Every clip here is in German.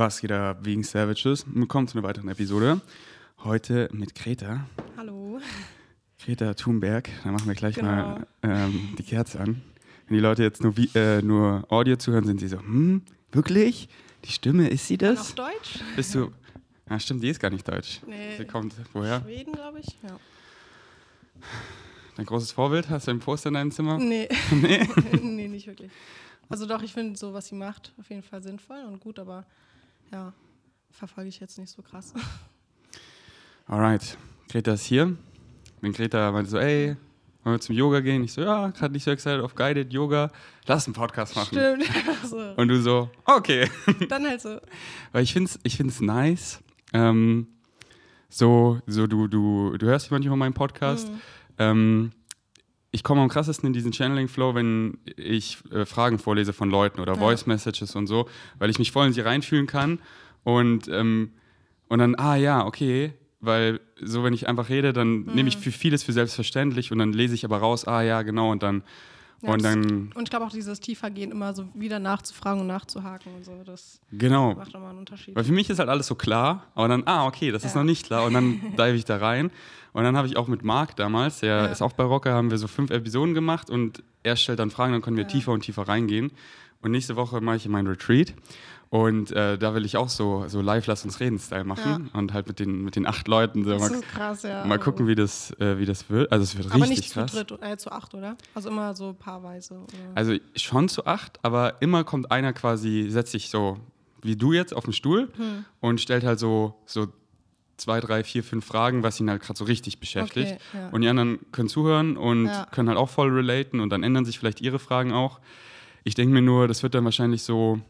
Was geht da wegen Savages? Willkommen zu einer weiteren Episode. Heute mit Greta. Hallo. Greta Thunberg. Da machen wir gleich Genau. mal ähm, die Kerze an. Wenn die Leute jetzt nur, äh, nur Audio zuhören, sind sie so, hm, wirklich? Die Stimme, ist sie Auf das? Deutsch? Bist du. Ja, stimmt, die ist gar nicht deutsch. Nee. Sie kommt woher? Schweden, glaube ich. Ja. Dein großes Vorbild? Hast du ein Poster in deinem Zimmer? Nee. nee, nicht wirklich. Also doch, ich finde so, was sie macht, auf jeden Fall sinnvoll und gut, aber ja, verfolge ich jetzt nicht so krass. Alright, Greta ist hier. Wenn Greta meinte so, ey, wollen wir zum Yoga gehen? Ich so, ja, gerade nicht so excited auf Guided Yoga. Lass einen Podcast machen. Stimmt. so. Und du so, okay. Dann halt so. Weil ich finde es ich find's nice. Ähm, so, so du, du, du hörst manchmal meinen Podcast. Mhm. Ähm, ich komme am krassesten in diesen Channeling-Flow, wenn ich äh, Fragen vorlese von Leuten oder Ja. Voice-Messages und so, weil ich mich voll in sie reinfühlen kann. Und, ähm, und dann, ah ja, okay, weil so, wenn ich einfach rede, dann nehme Mhm. ich für vieles für selbstverständlich und dann lese ich aber raus, ah ja, genau, und dann, Ja, und dann, Und ich glaube auch dieses Tiefergehen immer so wieder nachzufragen und nachzuhaken und so, das genau. macht immer einen Unterschied. Weil für mich ist halt alles so klar, aber dann, ah, okay, das ist Ja. noch nicht klar. Und dann dive ich da rein. Und dann habe ich auch mit Marc damals, der Ja. ist auch bei Rocker, haben wir so fünf Episoden gemacht und er stellt dann Fragen, dann können wir Ja. tiefer und tiefer reingehen. Und nächste Woche mache ich meinen Retreat. Und äh, da will ich auch so, so live Lass uns reden Style machen. Und halt mit den, mit den acht Leuten so das mal, ist krass, ja. mal gucken, wie das, äh, wie das wird. Also es wird Aber richtig nicht krass. zu dritt, äh, zu acht, oder? Also immer so paarweise. Oder? Also schon zu acht, aber immer kommt einer quasi, setzt sich so wie du jetzt auf den Stuhl Hm. und stellt halt so, so zwei, drei, vier, fünf Fragen, was ihn halt gerade so richtig beschäftigt. Okay, ja. Und die anderen können zuhören und Ja. können halt auch voll relaten und dann ändern sich vielleicht ihre Fragen auch. Ich denke mir nur, das wird dann wahrscheinlich so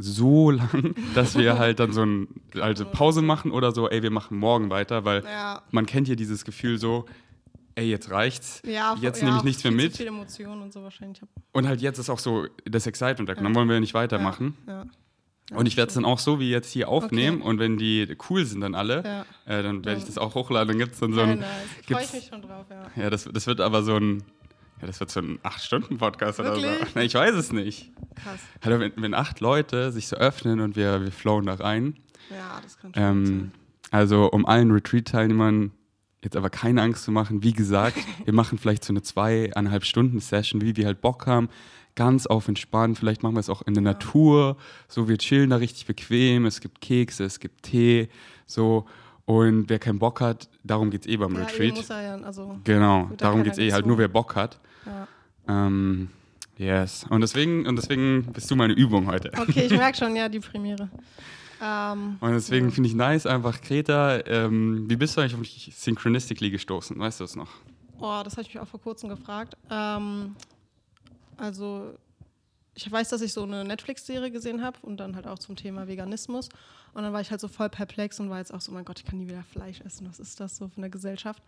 so lang, dass wir halt dann so ein, also Pause machen oder so, ey, wir machen morgen weiter, weil ja, man kennt hier dieses Gefühl so, ey, jetzt reicht's, ja, jetzt ja, nehme ich nichts mehr viel mit. Zu viele Emotionen und so wahrscheinlich. Und halt jetzt ist auch so das Excitement weg. Und dann Ja. wollen wir nicht weitermachen. Ja. Ja, und ich werde es dann auch so wie jetzt hier aufnehmen. Okay. Und wenn die cool sind dann alle, Ja. äh, dann werde ich Ja. das auch hochladen. Dann gibt es dann so ein. nice. Freue ich mich schon drauf, ja. Ja, das, das wird aber so ein. Ja, das wird so ein 8-Stunden-Podcast oder so. Na, ich weiß es nicht. Krass. Also, wenn, wenn acht Leute sich so öffnen und wir, wir flowen da rein. Ja, das kann schon Ähm, sein. also, um allen Retreat-Teilnehmern jetzt aber keine Angst zu machen, wie gesagt, wir machen vielleicht so eine zweieinhalb Stunden Session, wie wir halt Bock haben, ganz auf entspannt. Vielleicht machen wir es auch in der Ja. Natur, so wir chillen da richtig bequem. Es gibt Kekse, es gibt Tee, so. Und wer keinen Bock hat, darum geht es eh beim Ja, Retreat. muss er ja, also, Genau, darum geht es eh, halt nur wer Bock hat. ja. Ähm, yes. Und deswegen, und deswegen bist du meine Übung heute. Okay, ich merke schon, ja, die Premiere. Ähm, Und deswegen ja. finde ich nice, einfach Greta, ähm, wie bist du eigentlich auf mich Synchronistically gestoßen? Weißt du das noch? Oh, das habe ich mich auch vor kurzem gefragt. Ähm, also, ich weiß, dass ich so eine Netflix-Serie gesehen habe und dann halt auch zum Thema Veganismus. Und dann war ich halt so voll perplex und war jetzt auch so, mein Gott, ich kann nie wieder Fleisch essen. Was ist das so von der Gesellschaft?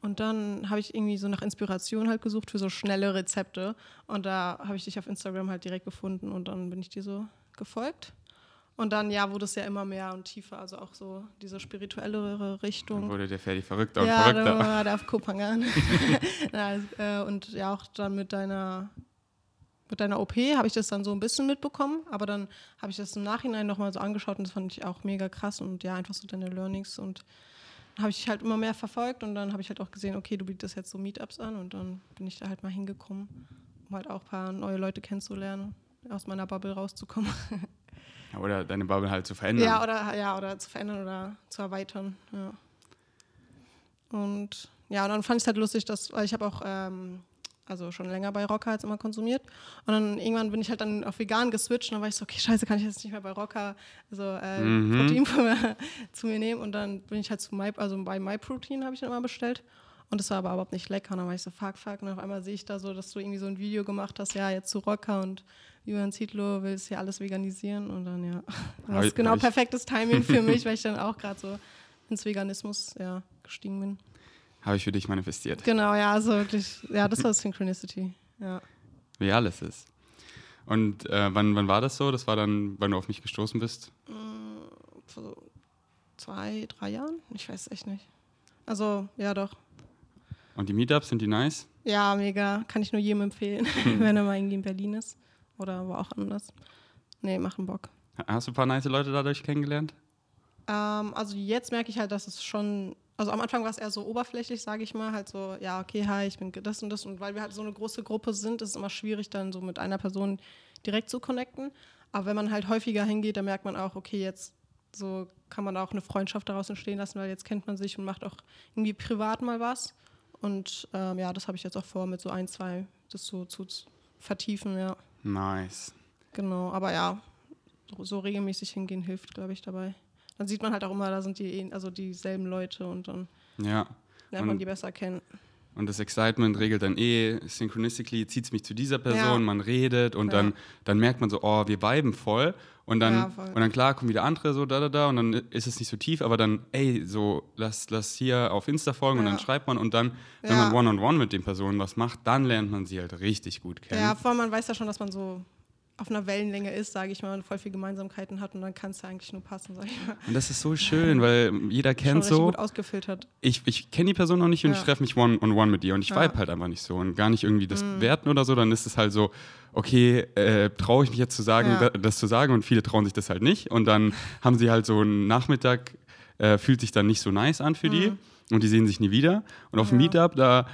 Und dann habe ich irgendwie so nach Inspiration halt gesucht für so schnelle Rezepte. Und da habe ich dich auf Instagram halt direkt gefunden und dann bin ich dir so gefolgt. Und dann, ja, wurde es ja immer mehr und tiefer, also auch so diese spirituellere Dann Richtung. wurde der Ferdi verrückter und Ja, dann verrückter. war der auf Kopangan. Äh, und ja, auch dann mit deiner, mit deiner OP habe ich das dann so ein bisschen mitbekommen, aber dann habe ich das im Nachhinein nochmal so angeschaut und das fand ich auch mega krass und ja, einfach so deine Learnings und dann habe ich halt immer mehr verfolgt und dann habe ich halt auch gesehen, okay, du bietest jetzt so Meetups an und dann bin ich da halt mal hingekommen, um halt auch ein paar neue Leute kennenzulernen, aus meiner Bubble rauszukommen. Ja, Oder deine Bubble halt zu verändern. Ja, oder ja, oder zu verändern oder zu erweitern. Ja. Und ja, und dann fand ich es halt lustig, dass, weil ich habe auch ähm, also schon länger bei Rocker jetzt immer konsumiert. Und dann irgendwann bin ich halt dann auf vegan geswitcht und dann war ich so, okay, scheiße, kann ich jetzt nicht mehr bei Rocker so äh, Mhm. Proteinpulver zu mir nehmen. Und dann bin ich halt zu My, also bei MyProtein habe ich dann immer bestellt. Und das war aber überhaupt nicht lecker. Und dann war ich so, fuck, fuck. Und auf einmal sehe ich da so, dass du irgendwie so ein Video gemacht hast, ja, jetzt zu Rocker und Julian Zietlow will es hier alles veganisieren. Und dann, ja, das ist genau perfektes Timing für mich, weil ich dann auch gerade so ins Veganismus ja, gestiegen bin. Habe ich für dich manifestiert. Genau, ja, also wirklich, ja, das war Synchronicity. Ja. Wie alles ist. Und äh, wann, wann war das so? Das war dann, wann du auf mich gestoßen bist? Vor so zwei, drei Jahren? Ich weiß echt nicht. Also, ja, doch. Und die Meetups, sind die nice? Ja, mega. Kann ich nur jedem empfehlen, wenn er mal irgendwie in Berlin ist. Oder wo auch anders. Nee, machen Bock. Hast du ein paar nice Leute dadurch kennengelernt? Ähm, also jetzt merke ich halt, dass es schon, also am Anfang war es eher so oberflächlich, sage ich mal, halt so, ja, okay, hi, ich bin das und das. Und weil wir halt so eine große Gruppe sind, ist es immer schwierig, dann so mit einer Person direkt zu connecten. Aber wenn man halt häufiger hingeht, dann merkt man auch, okay, jetzt so kann man auch eine Freundschaft daraus entstehen lassen, weil jetzt kennt man sich und macht auch irgendwie privat mal was. Und ähm, ja, das habe ich jetzt auch vor, mit so ein, zwei das so zu vertiefen, ja. Nice. Genau, aber ja, so, so regelmäßig hingehen hilft, glaube ich, dabei. Dann sieht man halt auch immer, da sind die also dieselben Leute und dann Ja. lernt man die besser kennen. Und das Excitement regelt dann eh synchronistically, zieht es mich zu dieser Person, Ja. man redet und Ja. dann, dann merkt man so, oh, wir viben voll. Und dann, Ja, voll. und dann klar kommen wieder andere so da, da, da und dann ist es nicht so tief, aber dann, ey, so, lass, lass hier auf Insta folgen und dann schreibt man und dann, wenn man One-on-One mit den Personen was macht, dann lernt man sie halt richtig gut kennen. Ja, vor allem man weiß ja schon, dass man so auf einer Wellenlänge ist, sage ich mal, und voll viel Gemeinsamkeiten hat und dann kann es ja eigentlich nur passen, sage ich mal. Und das ist so schön, weil jeder kennt so, gut ausgefiltert. ich, ich kenne die Person noch nicht und Ja. ich treffe mich one-on-one mit ihr und ich Ja. Mhm. vibe halt einfach nicht so und gar nicht irgendwie das bewerten oder so, dann ist es halt so, okay, äh, traue ich mich jetzt zu sagen, Ja. da, das zu sagen und viele trauen sich das halt nicht und dann haben sie halt so einen Nachmittag, äh, fühlt sich dann nicht so nice an für die und die sehen sich nie wieder und auf dem Mhm. Ja. Meetup, da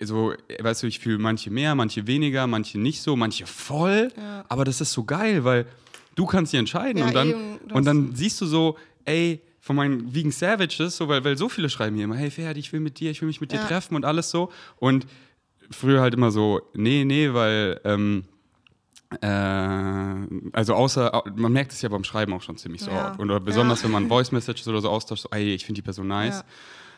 so, weißt du, ich fühle manche mehr, manche weniger, manche nicht so, manche voll, Ja. aber das ist so geil, weil du kannst dich entscheiden Ja, und dann, eben, und dann siehst du so, ey, von meinen Vegan Savages, so, weil, weil so viele schreiben mir immer, hey Ferdi, ich will mit dir, ich will mich mit dir Ja. treffen und alles so. Und früher halt immer so, nee, nee, weil, ähm, äh, also außer, man merkt es ja beim Schreiben auch schon ziemlich so. Ja. oft. Oder besonders, wenn man Voice Messages oder so austauscht, so, ey, ich finde die Person nice.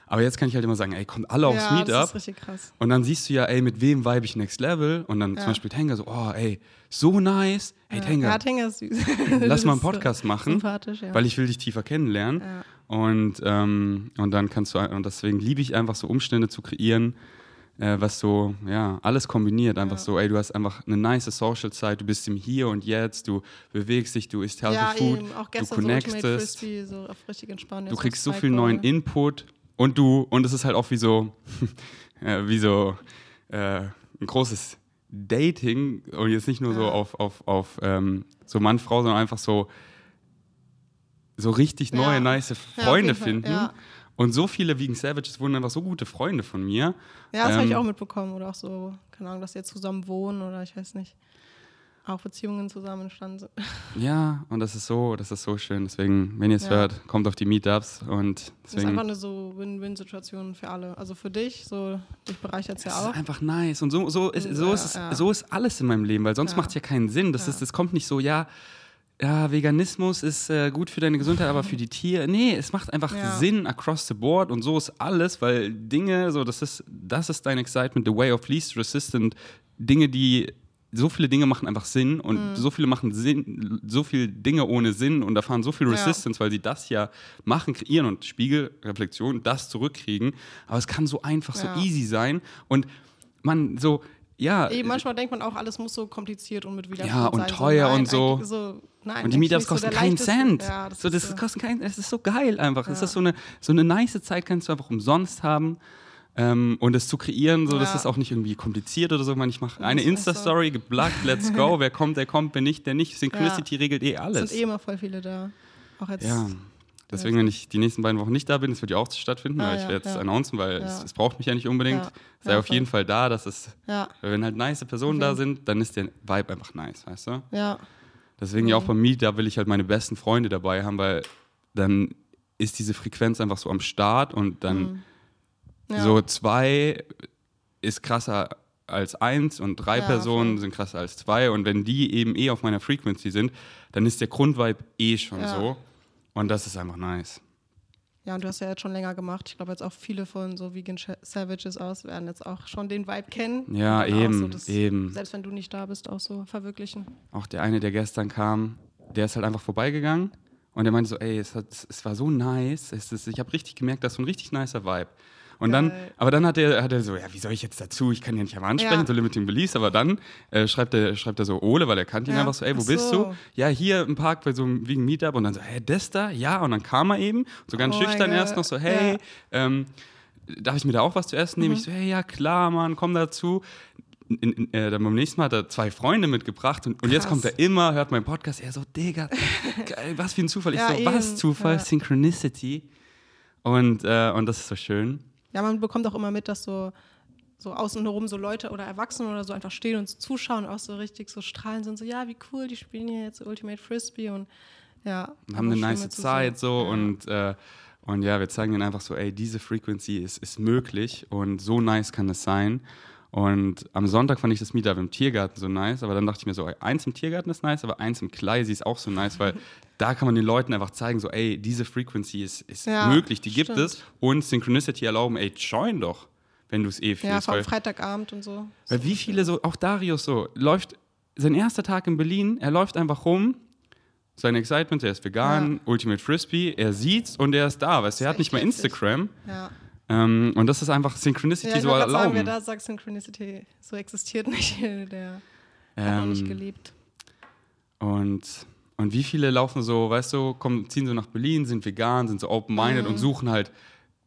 Ja. Aber jetzt kann ich halt immer sagen, ey, kommt alle aufs ja, Meetup. das ist richtig krass. Und dann siehst du ja, ey, mit wem vibe ich next level? Und dann zum Ja. Beispiel Tenga so, oh, ey, so nice. Hey, Tenga, Ja, Tenga ist süß. lass mal einen so Podcast machen, Sympathisch, ja. weil ich will dich tiefer kennenlernen. ja. Und, ähm, und dann kannst du, und deswegen liebe ich einfach so Umstände zu kreieren, äh, was so, ja, alles kombiniert. Einfach Ja. so, ey, du hast einfach eine nice Social-Zeit, du bist im Hier und Jetzt, du bewegst dich, du isst healthy ja, Food, eben. Auch du gestern so Ultimate connectest, Frisbee, so auf richtig entspannt. du kriegst so viel neuen Input und du, und es ist halt auch wie so, äh, wie so äh, ein großes Dating und jetzt nicht nur so Ja. auf, auf, auf ähm, so Mann, Frau, sondern einfach so, so richtig neue, Ja. nice Ja, Freunde Fall, finden. ja. Und so viele Vegan Savages wurden einfach so gute Freunde von mir. Ja, das habe ich Ähm, auch mitbekommen. Oder auch so, keine Ahnung, dass sie jetzt zusammen wohnen oder ich weiß nicht. Auch Beziehungen zusammen entstanden sind. Ja, und das ist so, das ist so schön. Deswegen, wenn ihr es Ja. hört, kommt auf die Meetups und Das ist deswegen. einfach eine so Win-Win-Situation für alle. Also für dich, so dich bereichert es ja auch. ist einfach nice. Und so, so, ist, so, Ja, ist ja. so ist alles in meinem Leben, weil sonst macht es ja keinen Sinn. Das, ist, das kommt nicht so, ja, ja, Veganismus ist äh, gut für deine Gesundheit, aber für die Tiere. Nee, es macht einfach. Sinn across the board und so ist alles, weil Dinge, so, das ist, das ist dein Excitement, the way of least resistant. Dinge, die. So viele Dinge machen einfach Sinn und Mhm. so viele machen Sinn, so viele Dinge ohne Sinn und erfahren so viel Ja. Resistance, weil sie das ja machen, kreieren und Spiegelreflexion, das zurückkriegen. Aber es kann so einfach, so Ja. easy sein und man so, ja, Eben, manchmal denkt man auch, alles muss so kompliziert und mit Widerstand Ja, und sein. teuer nein, und so. so nein, und die Meetups so kosten der keinen Cent. Ja, das so, das ist so. kostet kein, es ist so geil einfach. Es Ja. ist so eine, so eine nice Zeit, kannst du einfach umsonst haben. Ähm, und es zu kreieren, so, das Ja. ist auch nicht irgendwie kompliziert oder so. Ich, meine, ich mache eine echt Insta-Story, geblackt, let's go. wer kommt, der kommt, wer nicht, der nicht. Synchronicity regelt eh Es alles. sind eh immer voll viele da. Auch jetzt. Ja. Deswegen, wenn ich die nächsten beiden Wochen nicht da bin, das wird ja auch stattfinden, Ah, weil ich ja, werde es ja. announcen, weil Ja. es, es braucht mich ja nicht unbedingt. Ja. Sei Ja, auf jeden. Fall da, dass es, Ja, wenn halt nice Personen da sind, dann ist der Vibe einfach nice, weißt du? ja. Deswegen ja auch bei mir, da will ich halt meine besten Freunde dabei haben, weil dann ist diese Frequenz einfach so am Start und dann Mhm. Ja. so zwei ist krasser als eins und drei Ja, Personen voll. sind krasser als zwei und wenn die eben eh auf meiner Frequency sind, dann ist der Grundvibe eh schon Ja. so und das ist einfach nice. Ja, und du hast ja jetzt schon länger gemacht. Ich glaube, jetzt auch viele von so Vegan Savages aus werden jetzt auch schon den Vibe kennen. Ja, eben, so das, eben. Selbst wenn du nicht da bist, auch so verwirklichen. Auch der eine, der gestern kam, der ist halt einfach vorbeigegangen und der meinte so, ey, es, hat, es war so nice, es ist, ich habe richtig gemerkt, das ist so ein richtig nicer Vibe. Und dann, aber dann hat er, hat er so, ja, wie soll ich jetzt dazu? Ich kann ihn nicht einfach ansprechen, Ja. so Limiting Beliefs, aber dann äh, schreibt, er, schreibt er so Ole, weil er kannte ihn Ja. einfach so, ey, wo Ach bist so. du? Ja, hier im Park bei so einem wegen Meetup und dann so, hä, das da? Ja, und dann kam er eben, so ganz Oh schüchtern erst noch so, hey, Ja. ähm, darf ich mir da auch was zu essen nehmen? Mhm. Ich so, hey, ja, klar, Mann, komm dazu in, in, äh, dann beim nächsten Mal hat er zwei Freunde mitgebracht und, und jetzt kommt er immer, hört meinen Podcast, er so, Digga, geil, was für ein Zufall. Ich Ja, so, was eben, Zufall, ja. Synchronicity. Und, äh, und das ist so schön. Ja, man bekommt auch immer mit, dass so, so außenrum so Leute oder Erwachsene oder so einfach stehen und zuschauen, auch so richtig so strahlen sind, so, ja, wie cool, die spielen hier jetzt Ultimate Frisbee und ja. Und haben eine nice Zeit so Ja. und, äh, und ja, wir zeigen denen einfach so, ey, diese Frequency ist, ist möglich und so nice kann es sein. Und am Sonntag fand ich das Meetup im Tiergarten so nice, aber dann dachte ich mir so, eins im Tiergarten ist nice, aber eins im Kleisi ist auch so nice, weil da kann man den Leuten einfach zeigen, so, ey, diese Frequency ist, ist Ja, möglich, die gibt stimmt. es und Synchronicity erlauben, ey, join doch, wenn du es eh Ja, fühlst. vor allem Freitagabend und so. weil wie viele so, auch Darius so, läuft, sein erster Tag in Berlin, er läuft einfach rum, sein Excitement, er ist vegan, Ultimate Frisbee, er sieht's und er ist da, weißt du, er hat nicht mal. Instagram. Ja. Ähm, und das ist einfach Synchronicity Ja, ich so gerade sagen, erlauben. wer da sagt, Synchronicity so existiert nicht, der hat noch nicht Ähm, gelebt. und, und wie viele laufen so, weißt du, kommen, ziehen so nach Berlin, sind vegan, sind so open-minded und suchen halt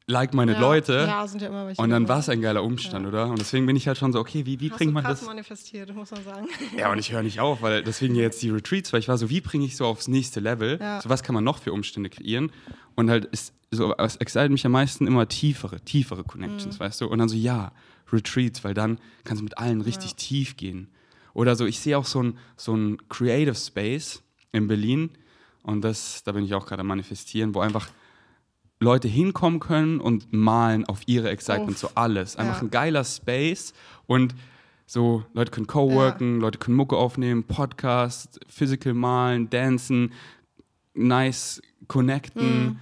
like-minded Mhm. ja, Leute. Ja, sind ja immer welche. Und dann war es ein geiler Umstand, oder? Und deswegen bin ich halt schon so, okay, wie, wie Hast bringt man das? manifestiert, muss man sagen. Ja, und ich höre nicht auf, weil deswegen ja jetzt die Retreats, weil ich war so, wie bringe ich so aufs nächste Level? Ja. So was kann man noch für Umstände kreieren? Und halt ist so, es excited mich am meisten immer tiefere, tiefere Connections, Mhm. weißt du? Und dann so, ja, Retreats, weil dann kannst du mit allen richtig Ja. tief gehen. Oder so, ich sehe auch so ein, so ein Creative Space in Berlin und das, da bin ich auch gerade am Manifestieren, wo einfach Leute hinkommen können und malen auf ihre Excitement, Uff. so alles. Einfach Ja. ein geiler Space und so, Leute können co-worken, Leute können Mucke aufnehmen, Podcast, Physical malen, dancen, nice connecten,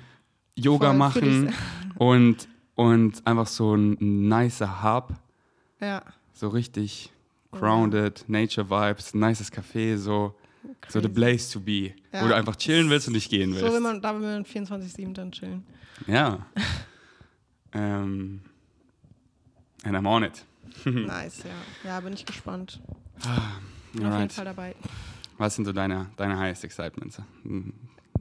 Yoga Mhm. Voll, fühl machen und, und einfach so ein nicer Hub, Ja. so richtig grounded, Nature Vibes, nices Café, so, so the Crazy. place to be, wo Ja. du einfach chillen willst und nicht gehen willst. So will man, da will man 24-7 dann chillen. Ja. ähm, and I'm on it. nice, ja. Ja, bin ich gespannt. Bin auf jeden. Fall dabei. Was sind so deine, deine highest excitements? Hm,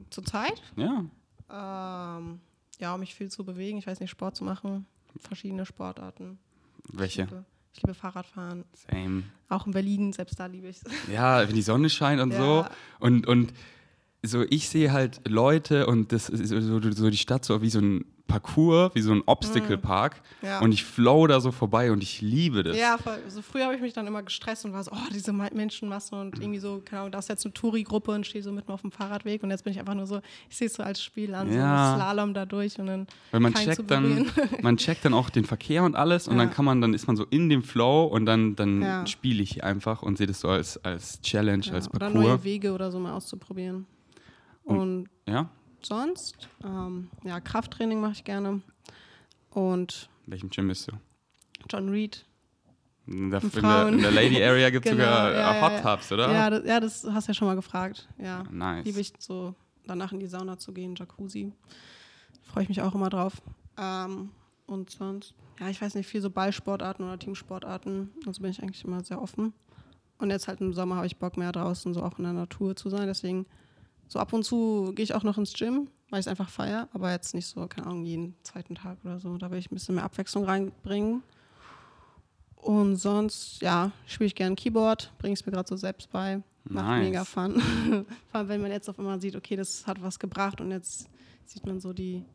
Zurzeit? Ja. Ähm, ja, um mich viel zu bewegen. Ich weiß nicht, Sport zu machen. Verschiedene Sportarten. Welche? liebe, ich liebe Fahrradfahren. Same. Auch in Berlin, selbst da liebe ich es. Ja, wenn die Sonne scheint und Ja. so. Und, und so, ich sehe halt Leute und das ist so, so, so die Stadt so wie so ein Parcours, wie so ein Obstacle Park. Ja. Und ich flow da so vorbei und ich liebe das. Ja, voll. So früher habe ich mich dann immer gestresst und war so, oh, diese Ma- Menschenmasse und irgendwie so, keine Ahnung, da ist jetzt eine Touri-Gruppe und stehe so mitten auf dem Fahrradweg und jetzt bin ich einfach nur so, ich sehe es so als Spiel an, Ja. so Slalom da durch und dann Weil man checkt dann, man checkt dann auch den Verkehr und alles und Ja. dann kann man, dann ist man so in dem Flow und dann, dann spiele ich einfach und sehe das so als, als Challenge, als oder Parcours. neue Wege oder so mal auszuprobieren. Und Ja? Sonst, ähm, ja, Krafttraining mache ich gerne. Und In welchem Gym bist du? John Reed. In der, in der, in der Lady Area gibt es Genau, sogar ja, äh, ja, Hot Tubs, oder? Ja das, ja, das hast du ja schon mal gefragt. Ja, Nice. liebe ich so, danach in die Sauna zu gehen, Jacuzzi. Freue ich mich auch immer drauf. Ähm, und sonst, ja, ich weiß nicht, viel so Ballsportarten oder Teamsportarten. Also bin ich eigentlich immer sehr offen. Und jetzt halt im Sommer habe ich Bock mehr draußen, so auch in der Natur zu sein. Deswegen, so ab und zu gehe ich auch noch ins Gym, weil ich es einfach feiere. Aber jetzt nicht so, keine Ahnung, jeden zweiten Tag oder so. Da will ich ein bisschen mehr Abwechslung reinbringen. Und sonst, ja, spiele ich gerne Keyboard, bringe es mir gerade so selbst bei. Macht Nice. mega Fun. Vor allem, wenn man jetzt auf einmal sieht, okay, das hat was gebracht und jetzt sieht man so die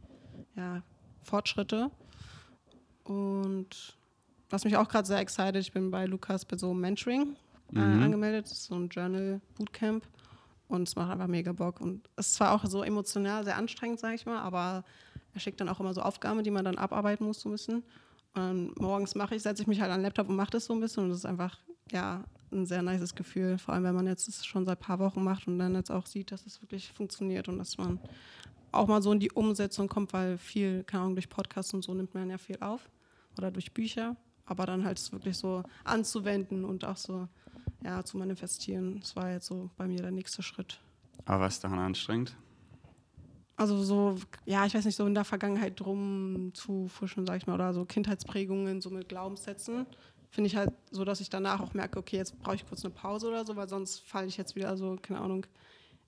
ja, Fortschritte. Und was mich auch gerade sehr excited, ich bin bei Lukas bei so einem Mentoring äh, Mhm. angemeldet, das ist so ein Journal Bootcamp und es macht einfach mega Bock. Und es ist zwar auch so emotional sehr anstrengend, sage ich mal, aber er schickt dann auch immer so Aufgaben, die man dann abarbeiten muss so ein bisschen. Und morgens mache ich, setze ich mich halt an den Laptop und mache das so ein bisschen. Und das ist einfach ja ein sehr nices Gefühl, vor allem wenn man jetzt das schon seit ein paar Wochen macht und dann jetzt auch sieht, dass es wirklich funktioniert und dass man auch mal so in die Umsetzung kommt, weil viel, keine Ahnung, durch Podcasts und so nimmt man ja viel auf oder durch Bücher, aber dann halt es wirklich so anzuwenden und auch so ja, zu manifestieren, das war jetzt so bei mir der nächste Schritt. Aber was daran anstrengend? Also so, ja, ich weiß nicht, so in der Vergangenheit drum zu fuschen, sag ich mal, oder so Kindheitsprägungen, so mit Glaubenssätzen, finde ich halt so, dass ich danach auch merke, okay, jetzt brauche ich kurz eine Pause oder so, weil sonst falle ich jetzt wieder so, keine Ahnung,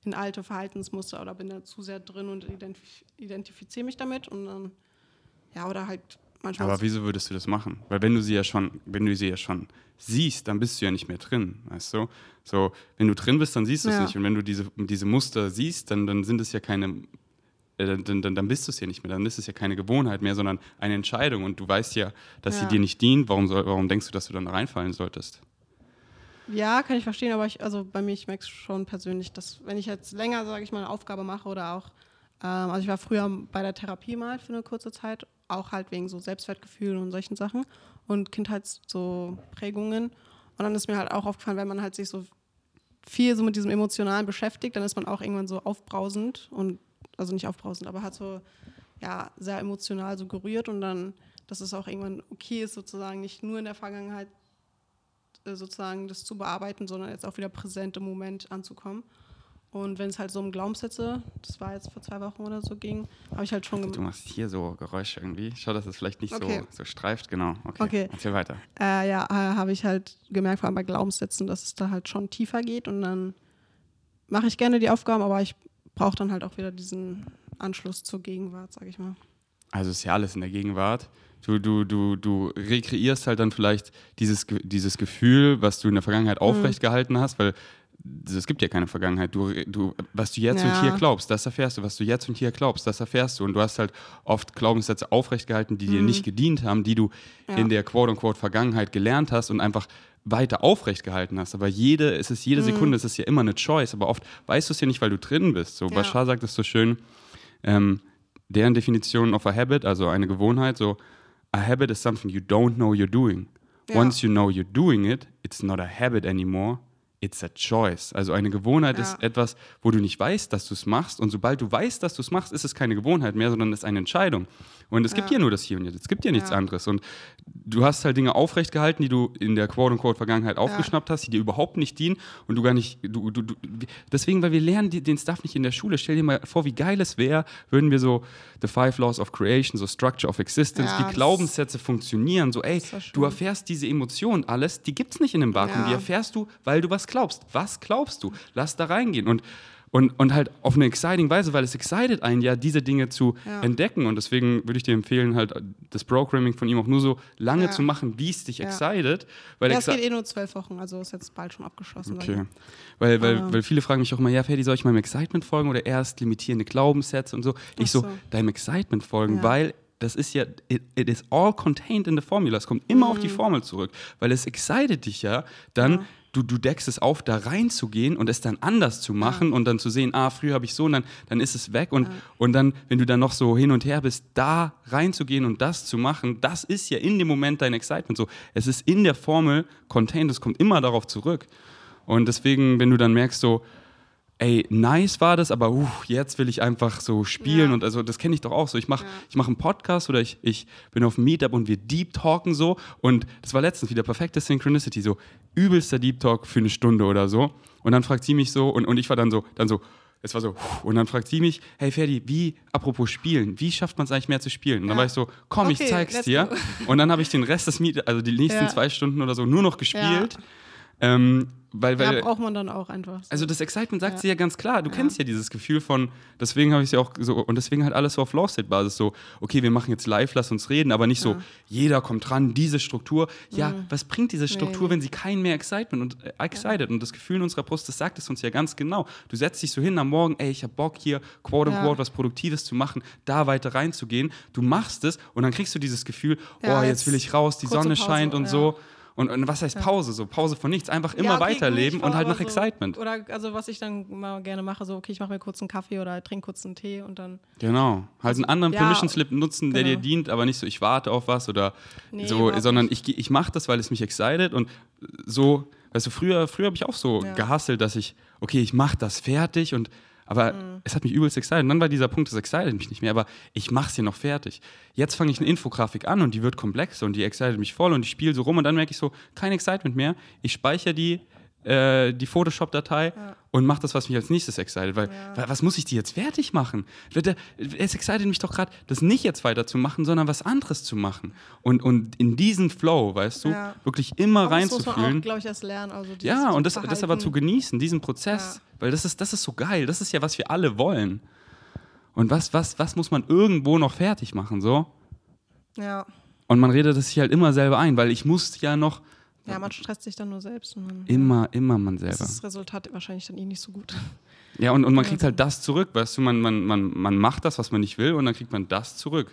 in alte Verhaltensmuster oder bin da zu sehr drin und identif identifiziere mich damit und dann, ja, oder halt manchmal. Aber wieso würdest du das machen? Weil wenn du sie ja schon, wenn du sie ja schon siehst, dann bist du ja nicht mehr drin, weißt du? So, wenn du drin bist, dann siehst du es Ja. nicht. Und wenn du diese, diese Muster siehst, dann, dann sind es ja keine, äh, dann, dann, dann bist du es ja nicht mehr. Dann ist es ja keine Gewohnheit mehr, sondern eine Entscheidung. Und du weißt ja, dass sie Ja. dir nicht dient. Warum, soll, warum denkst du, dass du dann da reinfallen solltest? Ja, kann ich verstehen, aber ich, also bei mir, ich merke es schon persönlich, dass wenn ich jetzt länger, sage ich mal, eine Aufgabe mache oder auch, ähm, also ich war früher bei der Therapie mal für eine kurze Zeit, auch halt wegen so Selbstwertgefühl und solchen Sachen und Kindheits so Prägungen. Und dann ist mir halt auch aufgefallen, wenn man halt sich so viel so mit diesem Emotionalen beschäftigt, dann ist man auch irgendwann so aufbrausend und, also nicht aufbrausend, aber hat so, ja, sehr emotional so gerührt und dann, dass es auch irgendwann okay ist, sozusagen nicht nur in der Vergangenheit äh, sozusagen das zu bearbeiten, sondern jetzt auch wieder präsent im Moment anzukommen. Und wenn es halt so um Glaubenssätze, das war jetzt vor zwei Wochen oder so ging, habe ich halt schon Du gemacht. machst hier so Geräusche irgendwie. Schau, dass es vielleicht nicht Okay. so, so streift. Genau. Okay. Okay. Erzähl weiter. Äh, ja, äh, habe ich halt gemerkt, vor allem bei Glaubenssätzen, dass es da halt schon tiefer geht. Und dann mache ich gerne die Aufgaben, aber ich brauche dann halt auch wieder diesen Anschluss zur Gegenwart, sage ich mal. Also ist ja alles in der Gegenwart. Du, du, du, du rekreierst halt dann vielleicht dieses, dieses Gefühl, was du in der Vergangenheit Mhm. aufrecht gehalten hast, weil es gibt ja keine Vergangenheit. Du, du, was du jetzt und Ja. hier glaubst, das erfährst du. Was du jetzt und hier glaubst, das erfährst du. Und du hast halt oft Glaubenssätze aufrecht gehalten, die dir nicht gedient haben, die du Mhm. Ja. in der quote-unquote Vergangenheit gelernt hast und einfach weiter aufrecht gehalten hast. Aber jede, es ist jede Mhm. Sekunde, es ist ja immer eine Choice. Aber oft weißt du es ja nicht, weil du drin bist. So, Ja. Bashar sagt es so schön, ähm, deren Definition of a habit, also eine Gewohnheit, so a habit is something you don't know you're doing. Once you know you're doing it, it's not a habit anymore, it's a choice. Also eine Gewohnheit Ja. ist etwas, wo du nicht weißt, dass du es machst und sobald du weißt, dass du es machst, ist es keine Gewohnheit mehr, sondern es ist eine Entscheidung. Und es gibt Ja. ja nur das Hier und Jetzt, es gibt ja nichts Ja. anderes. Und du hast halt Dinge aufrecht gehalten, die du in der Quote-unquote-Vergangenheit aufgeschnappt hast, die dir überhaupt nicht dienen und du gar nicht, du, du, du, deswegen, weil wir lernen die, den Stuff nicht in der Schule. Stell dir mal vor, wie geil es wäre, würden wir so The Five Laws of Creation, so Structure of Existence, wie das- Glaubenssätze funktionieren, so ey, du erfährst diese Emotionen alles, die gibt's nicht in einem Vakuum, die erfährst du, weil du was glaubst. Was glaubst du? Lass da reingehen und und, und halt auf eine exciting Weise, weil es excited einen ja, diese Dinge zu Ja. entdecken. Und deswegen würde ich dir empfehlen, halt das Programming von ihm auch nur so lange Ja. zu machen, wie es dich Ja. excited. Weil Ja, es geht eh nur zwölf Wochen, also ist jetzt bald schon abgeschlossen. Okay. Weil, weil, Aber- weil viele fragen mich auch immer, ja, Ferdi, soll ich meinem Excitement folgen oder erst limitierende Glaubenssätze und so? Ich so, so. deinem Excitement folgen, Ja. weil das ist ja, it, it is all contained in the formula. Es kommt immer auf die Mhm. Formel zurück, weil es excited dich ja, dann, du, du deckst es auf, da reinzugehen und es dann anders zu machen und dann zu sehen, ah, früher habe ich so und dann, dann ist es weg und, und dann, wenn du dann noch so hin und her bist, da reinzugehen und das zu machen, das ist ja in dem Moment dein Excitement so. Es ist in der Formel contained, es kommt immer darauf zurück. Und deswegen, wenn du dann merkst, so, ey, nice war das, aber uh, jetzt will ich einfach so spielen Ja. und also das kenne ich doch auch so. Ich mache Ja. ich mach einen Podcast oder ich, ich bin auf einem Meetup und wir deep talken so und das war letztens wieder perfekte Synchronicity, so übelster Deep Talk für eine Stunde oder so. Und dann fragt sie mich so und, und ich war dann so, dann so, es war so, und dann fragt sie mich, hey Ferdi, wie, apropos Spielen, wie schafft man es eigentlich mehr zu spielen? Und dann Ja. war ich so, komm, ich Okay, zeig's let's dir. Und dann habe ich den Rest des Meetups, also die nächsten zwei Stunden oder so, nur noch gespielt. Ähm, weil, weil, Ja, braucht man dann auch einfach. So. also das Excitement sagt Ja. sie ja ganz klar. Du kennst ja dieses Gefühl von, deswegen habe ich es ja auch so, und deswegen halt alles so auf Law-State-Basis so, okay, wir machen jetzt live, lass uns reden, aber nicht so, jeder kommt dran, diese Struktur. Ja, was bringt diese Struktur, Mhm. nee. wenn sie keinen mehr Excitement und äh, excited und das Gefühl in unserer Brust, das sagt es uns ja ganz genau. Du setzt dich so hin am Morgen, ey, ich habe Bock hier, quote unquote, Ja. was Produktives zu machen, da weiter reinzugehen. Du machst es und dann kriegst du dieses Gefühl, Ja, oh, jetzt, jetzt will ich raus, die Sonne Pause, scheint und ja. so. Und, und was heißt Pause? So Pause von nichts, einfach immer Ja, okay, weiterleben gut, und halt nach so, Excitement. Oder also was ich dann mal gerne mache, so okay, ich mache mir kurz einen Kaffee oder trinke kurz einen Tee und dann. Genau. Halt einen anderen ja, Permission Slip nutzen, der dir genau. dient, aber nicht so, ich warte auf was oder Nee, so, sondern ich, geh- ich mache das, weil es mich excited und so, weißt du, früher, früher habe ich auch so Ja. gehasselt, dass ich, okay, ich mache das fertig und aber Mhm. es hat mich übelst excited. Und dann war dieser Punkt, das excited mich nicht mehr, aber ich mache es hier noch fertig. Jetzt fange ich eine Infografik an und die wird komplexer und die excited mich voll und ich spiele so rum und dann merke ich so, kein Excitement mehr. Ich speichere die, äh, die Photoshop-Datei und mache das, was mich als nächstes excited. Weil, Ja. wa- was muss ich die jetzt fertig machen? Es excited mich doch gerade, das nicht jetzt weiterzumachen, sondern was anderes zu machen. Und, und in diesen Flow, weißt du, Ja. wirklich immer Aber das muss man reinzufühlen. glaube ich, erst lernen. Also Ja, und das, das aber zu genießen, diesen Prozess. Ja. Weil das ist, das ist so geil. Das ist ja, was wir alle wollen. Und was, was, was muss man irgendwo noch fertig machen, so? Ja. Und man redet es sich halt immer selber ein, weil ich muss ja noch Ja, man stresst sich dann nur selbst. Immer, immer man selber. ist das Resultat wahrscheinlich dann eh nicht so gut. Ja, und, und man kriegt halt das zurück, weißt du, man, man, man, man macht das, was man nicht will, und dann kriegt man das zurück.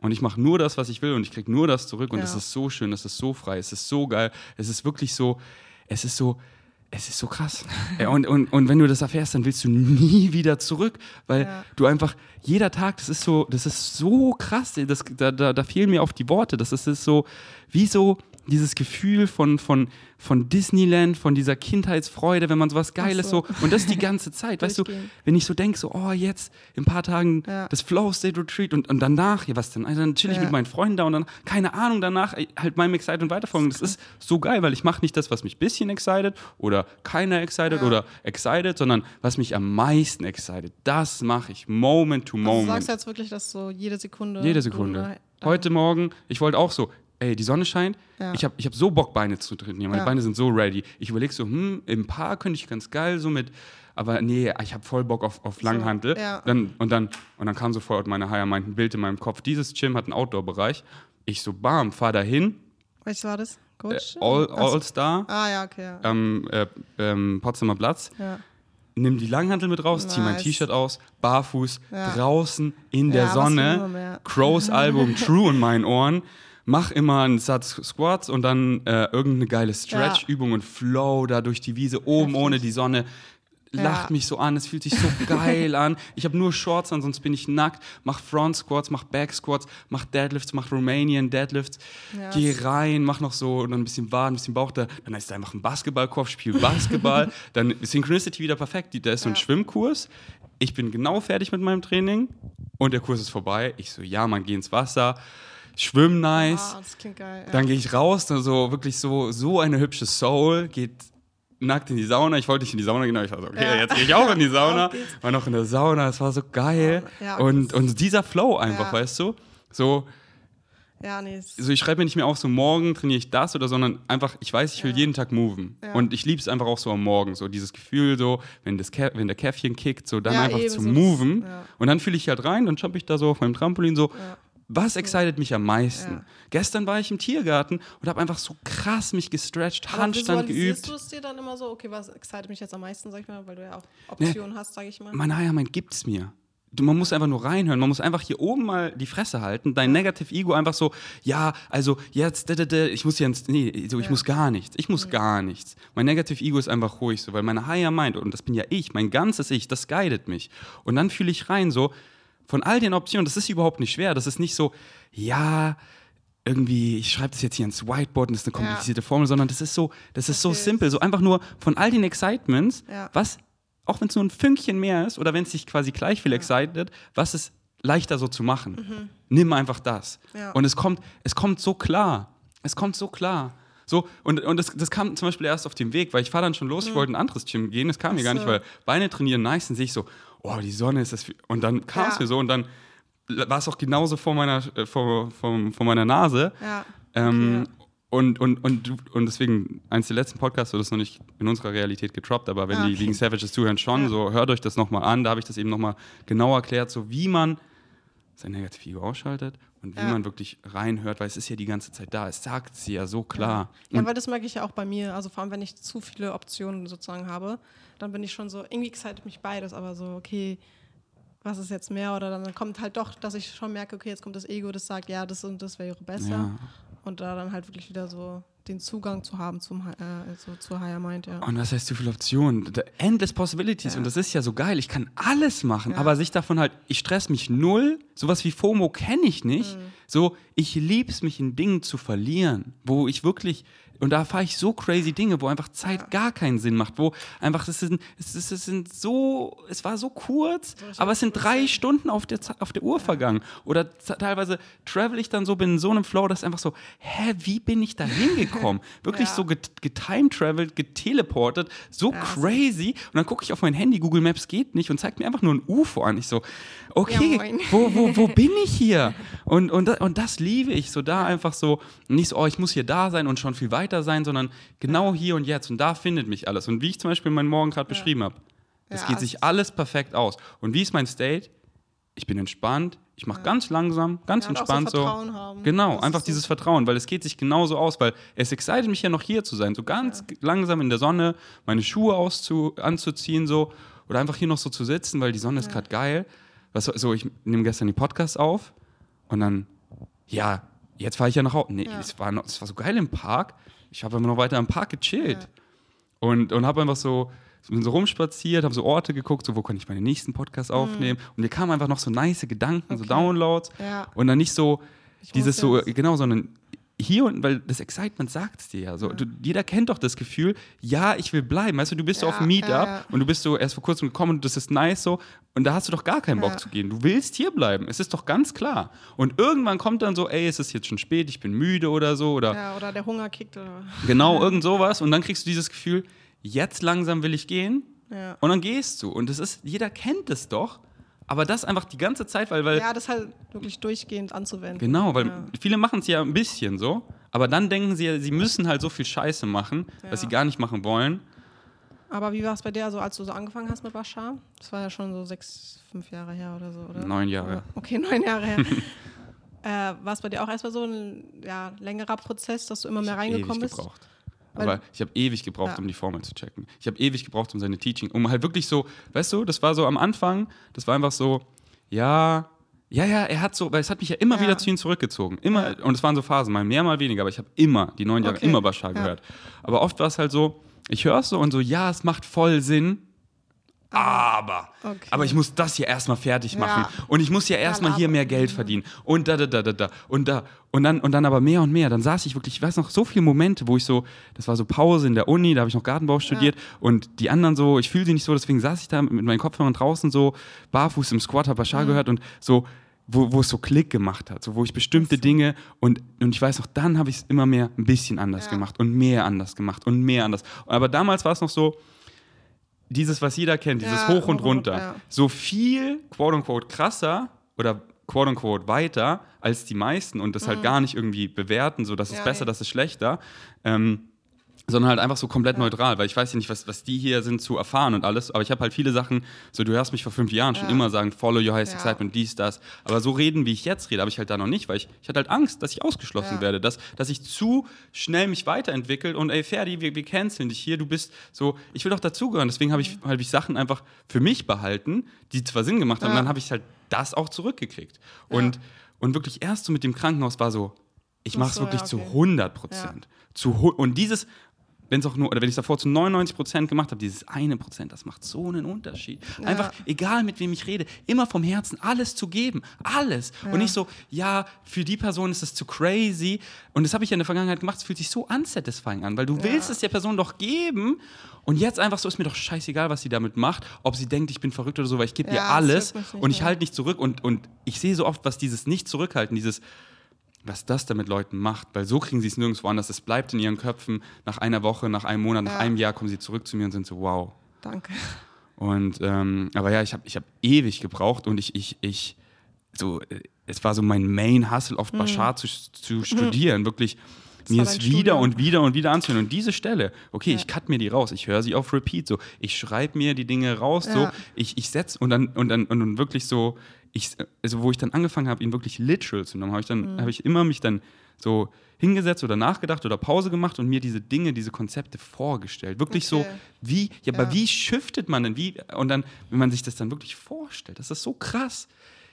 Und ich mache nur das, was ich will, und ich krieg nur das zurück, und Hm. Ja. es ist so schön, es ist so frei, es ist so geil, es ist wirklich so, es ist so, es ist so krass. Und, und, und wenn du das erfährst, dann willst du nie wieder zurück, weil Ja. du einfach, jeder Tag, das ist so, das ist so krass, das, da, da, da fehlen mir auf die Worte, das ist, ist so, wie so dieses Gefühl von, von, von Disneyland, von dieser Kindheitsfreude, wenn man sowas Geiles so. so, und das die ganze Zeit, weißt du, wenn ich so denke, so, oh, jetzt in ein paar Tagen Ja. das Flow State Retreat und, und danach, ja, was denn? Also dann chill ich Ja. mit meinen Freunden da und dann, keine Ahnung, danach halt meinem Excited weiterfolgen. Das ist so geil, weil ich mache nicht das, was mich ein bisschen excited oder keiner excited Ja. oder excited, sondern was mich am meisten excited. Das mache ich Moment to Also du Moment. sagst jetzt wirklich, dass so jede Sekunde. Jede Sekunde. Heute Morgen, ich wollte auch so, ey, die Sonne scheint, Ja. ich habe ich hab so Bock, Beine zu trainieren. Meine Ja. Beine sind so ready. Ich überlege so, hm, im Paar könnte ich ganz geil so mit, aber nee, ich habe voll Bock auf, auf Langhantel. ja. Dann, und, dann, und dann kam sofort meine Higher Mind ein Bild in meinem Kopf. Dieses Gym hat einen Outdoor-Bereich. Ich so, bam, fahr dahin, Welches war das? äh, Coach? All, Ach so. All Star, Ah, ja, okay. Ja. ähm, äh, ähm, Potsdamer Platz. ja. Nimm die Langhantel mit raus, zieh mein Nice. T-Shirt aus, barfuß, Ja. draußen in der Ja, Sonne? Crows Album True in meinen Ohren, mach immer einen Satz Squats und dann äh, irgendeine geile Stretch-Übung und Flow da durch die Wiese, oben Heftig. ohne die Sonne. Lacht Ja. mich so an, es fühlt sich so geil an. Ich habe nur Shorts an, sonst bin ich nackt. Mach Front Squats, mach Back Squats, mach Deadlifts, mach Romanian Deadlifts. Ja, Geh rein, mach noch so und dann ein bisschen Waden, ein bisschen Bauch da. Dann ist da einfach ein Basketballkopf, spiel Basketball. dann ist Synchronicity wieder perfekt. Die- Da ist so ein Ja. Schwimmkurs. Ich bin genau fertig mit meinem Training und der Kurs ist vorbei. Ich so, ja, man, geh ins Wasser. Schwimm nice. Ah, das klingt geil. Ja. Dann gehe ich raus, dann so wirklich so, so eine hübsche Soul, geht nackt in die Sauna. Ich wollte nicht in die Sauna gehen, aber ich war so, okay, Ja. jetzt gehe ich auch in die Sauna. War noch in der Sauna, es war so geil. Ja, und, das- und dieser Flow einfach, weißt du? So, ja, nee. also ich schreibe mir nicht mehr auf, so morgen trainiere ich das oder, sondern einfach, ich weiß, ich will Ja. jeden Tag moven. Ja. Und ich liebe es einfach auch so am Morgen, so dieses Gefühl, so, wenn, das Kä wenn der Käffchen kickt, so dann Ja, einfach zu so das- moven. Und dann fühle ich halt rein, dann jump ich da so auf meinem Trampolin so. Was excited mich am meisten? Ja. Gestern war ich im Tiergarten und habe einfach so krass mich gestretcht, Aber Handstand geübt. du es dir dann immer so, okay, was excited mich jetzt am meisten, sag ich mal, weil du ja auch Optionen hast, sag ich mal. Mein Eiermein gibt's mir. Du, man muss einfach nur reinhören. Man muss einfach hier oben mal die Fresse halten. Dein Negative Ego einfach so, ja, also jetzt, ich muss jetzt, nee, so, ich Ja. muss gar nichts. Ich muss gar nichts. Mein Negative Ego ist einfach ruhig so, weil meine Higher Mind, und das bin ja ich, mein ganzes Ich, das guidet mich. Und dann fühle ich rein so, von all den Optionen, das ist überhaupt nicht schwer. Das ist nicht so, ja, irgendwie, ich schreibe das jetzt hier ins Whiteboard und das ist eine Ja. komplizierte Formel, sondern das ist so, das ist so Okay. simpel. So einfach nur von all den Excitements, Ja. was, auch wenn es nur ein Fünkchen mehr ist oder wenn es dich quasi gleich viel excited, was ist leichter so zu machen? Nimm einfach das. Mhm. Ja. Und es kommt, es kommt so klar. Es kommt so klar. So, und, und das, das kam zum Beispiel erst auf dem Weg, weil ich fahre dann schon los, ich wollte in ein anderes Gym gehen, das kam mir gar nicht, Mhm. so. weil Beine trainieren nice, dann sehe ich so, oh, die Sonne ist das. viel- Und dann kam es Ja. mir so und dann war es auch genauso vor meiner, äh, vor, vor, vor meiner Nase. Ja. Ähm, Okay, und, und, und, und deswegen, eins der letzten Podcasts, so das ist noch nicht in unserer Realität getroppt, aber wenn Ah, die okay. Vegan Savages zuhören, schon, Ja. so hört euch das nochmal an, da habe ich das eben nochmal genau erklärt, so wie man sein Negative Ego ausschaltet und wie Ja. man wirklich reinhört, weil es ist ja die ganze Zeit da, es sagt sie ja so klar. Ja, Und weil das merke ich ja auch bei mir. Also vor allem, wenn ich zu viele Optionen sozusagen habe, dann bin ich schon so, irgendwie excited mich beides, aber so, okay, was ist jetzt mehr? Oder dann kommt halt doch, dass ich schon merke, okay, jetzt kommt das Ego, das sagt, ja, das und das wäre besser. Ja. Und da dann halt wirklich wieder so den Zugang zu haben zum, äh, also zur Higher Mind, ja. Und was heißt zu viele Optionen? Endless Possibilities. Ja. Und das ist ja so geil. Ich kann alles machen, Ja. aber sich davon halt, ich stress mich null. Sowas wie FOMO kenne ich nicht. Mhm. So, ich lieb's, mich in Dingen zu verlieren, wo ich wirklich, und da fahre ich so crazy Dinge, wo einfach Zeit gar keinen Sinn macht, wo einfach, es sind, es, es sind so, es war so kurz, aber es sind drei Stunden auf der, auf der Uhr vergangen. Oder teilweise travel ich dann so, bin in so einem Flow, das ist einfach so, hä, wie bin ich da hingekommen? Wirklich Ja. so get- getime-traveled, geteleportet, so Ja, crazy. Und dann gucke ich auf mein Handy, Google Maps geht nicht und zeigt mir einfach nur ein UFO an. Ich so, okay, Ja, wo, wo, wo bin ich hier? Und, und, und das liebe ich, so da einfach so, nicht so, oh, ich muss hier da sein und schon viel weiter sein, sondern genau hier und jetzt. Und da findet mich alles. Und wie ich zum Beispiel meinen Morgen gerade beschrieben habe, Ja, geht es sich ist- alles perfekt aus. Und wie ist mein State? Ich bin entspannt, Ich mache ganz langsam, ganz Ja, entspannt so so. Vertrauen haben. Genau, einfach so- dieses Vertrauen, weil es geht sich genauso aus, weil es excited mich ja noch hier zu sein, so ganz langsam in der Sonne, meine Schuhe auszu anzuziehen so oder einfach hier noch so zu sitzen, weil die Sonne ist gerade geil. Was so- so, ich nehme gestern die Podcasts auf und dann ja, jetzt fahre ich ja nach Hause. Nee, Ja. es, war noch, es war so geil im Park. Ich habe immer noch weiter im Park gechillt Ja. und, und habe einfach so, bin so rumspaziert, habe so Orte geguckt, so wo kann ich meine nächsten Podcasts aufnehmen. Und mir kamen einfach noch so nice Gedanken, so Mhm. Okay. Downloads. Ja. Und dann nicht so Ich dieses so, genau, sondern hier und weil das Excitement sagt es dir ja. So, Du, jeder kennt doch das Gefühl, ja, ich will bleiben. Weißt du, du bist so Ja, auf dem Meetup ja, und du bist so erst vor kurzem gekommen und das ist nice so und da hast du doch gar keinen Bock Ja. zu gehen. Du willst hier bleiben. Es ist doch ganz klar. Und irgendwann kommt dann so, ey, es ist jetzt schon spät, ich bin müde oder so oder Ja, oder der Hunger kickt oder. genau irgend sowas und dann kriegst du dieses Gefühl, jetzt langsam will ich gehen Ja. und dann gehst du und das ist jeder kennt es doch, aber das einfach die ganze Zeit, weil weil ja, das halt wirklich durchgehend anzuwenden. Genau, weil Ja. viele machen es ja ein bisschen so, aber dann denken sie, ja, sie müssen halt so viel Scheiße machen, was Ja. sie gar nicht machen wollen. Aber wie war es bei dir, also als du so angefangen hast mit Bashar? Das war ja schon so sechs, fünf Jahre her oder so, oder? Neun Jahre. Ja, Okay, neun Jahre her. äh, war es bei dir auch erstmal so ein ja, längerer Prozess, dass du immer mehr reingekommen bist? gebraucht. Weil- Aber ich habe ewig gebraucht, Ja. um die Formel zu checken. Ich habe ewig gebraucht, um seine Teaching, um halt wirklich so, weißt du, das war so am Anfang, das war einfach so, ja, ja, ja, er hat so, weil es hat mich ja immer Ja. wieder zu ihm zurückgezogen. Immer, und es waren so Phasen, mal mehr, mal weniger, aber ich habe immer, die neun Jahre, Okay. immer Bashar Ja. gehört. Aber oft war es halt so, ich höre es so und so, ja, es macht voll Sinn, aber, Okay. aber ich muss das hier erstmal fertig Ja. machen und ich muss ja erstmal hier mehr Geld verdienen und da, da, da, da, da und da und dann und dann aber mehr und mehr. Dann saß ich wirklich, ich weiß noch, so viele Momente, wo ich so, das war so Pause in der Uni, da habe ich noch Gartenbau studiert und die anderen so, ich fühle sie nicht so, deswegen saß ich da mit meinen Kopfhörern draußen so, barfuß im Squat, habe Bashar gehört und so, wo, wo es so Klick gemacht hat, so wo ich bestimmte Dinge und, und ich weiß noch, dann habe ich es immer mehr ein bisschen anders Ja. gemacht und mehr anders gemacht und mehr anders. Aber damals war es noch so, dieses, was jeder kennt, dieses Ja, Hoch und runter, ja. so viel, quote unquote, krasser oder quote unquote weiter als die meisten und das halt gar nicht irgendwie bewerten, so das ist Mhm. Ja, besser, das ist schlechter. Ähm, sondern halt einfach so komplett neutral, weil ich weiß ja nicht, was, was die hier sind zu erfahren und alles, aber ich habe halt viele Sachen, so du hörst mich vor fünf Jahren schon Ja. immer sagen, follow your highest Ja. excitement, dies, das, aber so reden, wie ich jetzt rede, habe ich halt da noch nicht, weil ich, ich hatte halt Angst, dass ich ausgeschlossen Ja. werde, dass, dass ich zu schnell mich weiterentwickle und ey, Ferdi, wir, wir canceln dich hier, du bist so, ich will doch dazugehören, deswegen habe ich, hab ich Sachen einfach für mich behalten, die zwar Sinn gemacht haben, Ja. dann habe ich halt das auch zurückgekriegt und, und wirklich erst so mit dem Krankenhaus war so, ich Ach mache es so, wirklich ja, zu okay. 100 Prozent. Zu Und dieses, wenn es auch nur, oder wenn ich es davor zu 99 Prozent gemacht habe, dieses eine Prozent, das macht so einen Unterschied. Einfach, egal mit wem ich rede, immer vom Herzen alles zu geben. Alles. Und nicht so, ja, für die Person ist es zu crazy. Und das habe ich ja in der Vergangenheit gemacht, es fühlt sich so unsatisfying an, weil du willst es der Person doch geben. Und jetzt einfach so, ist mir doch scheißegal, was sie damit macht, ob sie denkt, ich bin verrückt oder so, weil ich gebe Ja, ihr es alles und ich halte nicht zurück. Und, und ich sehe so oft, was dieses Nicht-Zurückhalten, dieses, was das da mit Leuten macht, weil so kriegen sie es nirgendwo anders. Es bleibt in ihren Köpfen. Nach einer Woche, nach einem Monat, nach Ja. einem Jahr kommen sie zurück zu mir und sind so, wow. Danke. Und ähm, aber ja, ich habe ich hab ewig gebraucht und ich, ich, ich, so, äh, es war so mein Main Hustle auf Bashar zu, zu studieren, wirklich mir Mhm. es wieder Studium. und wieder und wieder anzuhören. Und diese Stelle, okay, ich cut mir die raus, ich höre sie auf Repeat, so, ich schreibe mir die Dinge raus, so, Ja. ich, ich setze und dann, und dann, und dann wirklich so, ich, also wo ich dann angefangen habe, ihn wirklich literal zu nehmen, habe ich dann, Mhm. habe ich immer mich dann so hingesetzt oder nachgedacht oder Pause gemacht und mir diese Dinge, diese Konzepte vorgestellt. Wirklich so, Okay. wie, ja, aber Ja. wie shiftet man denn? Wie, und dann, wenn man sich das dann wirklich vorstellt, das ist so krass.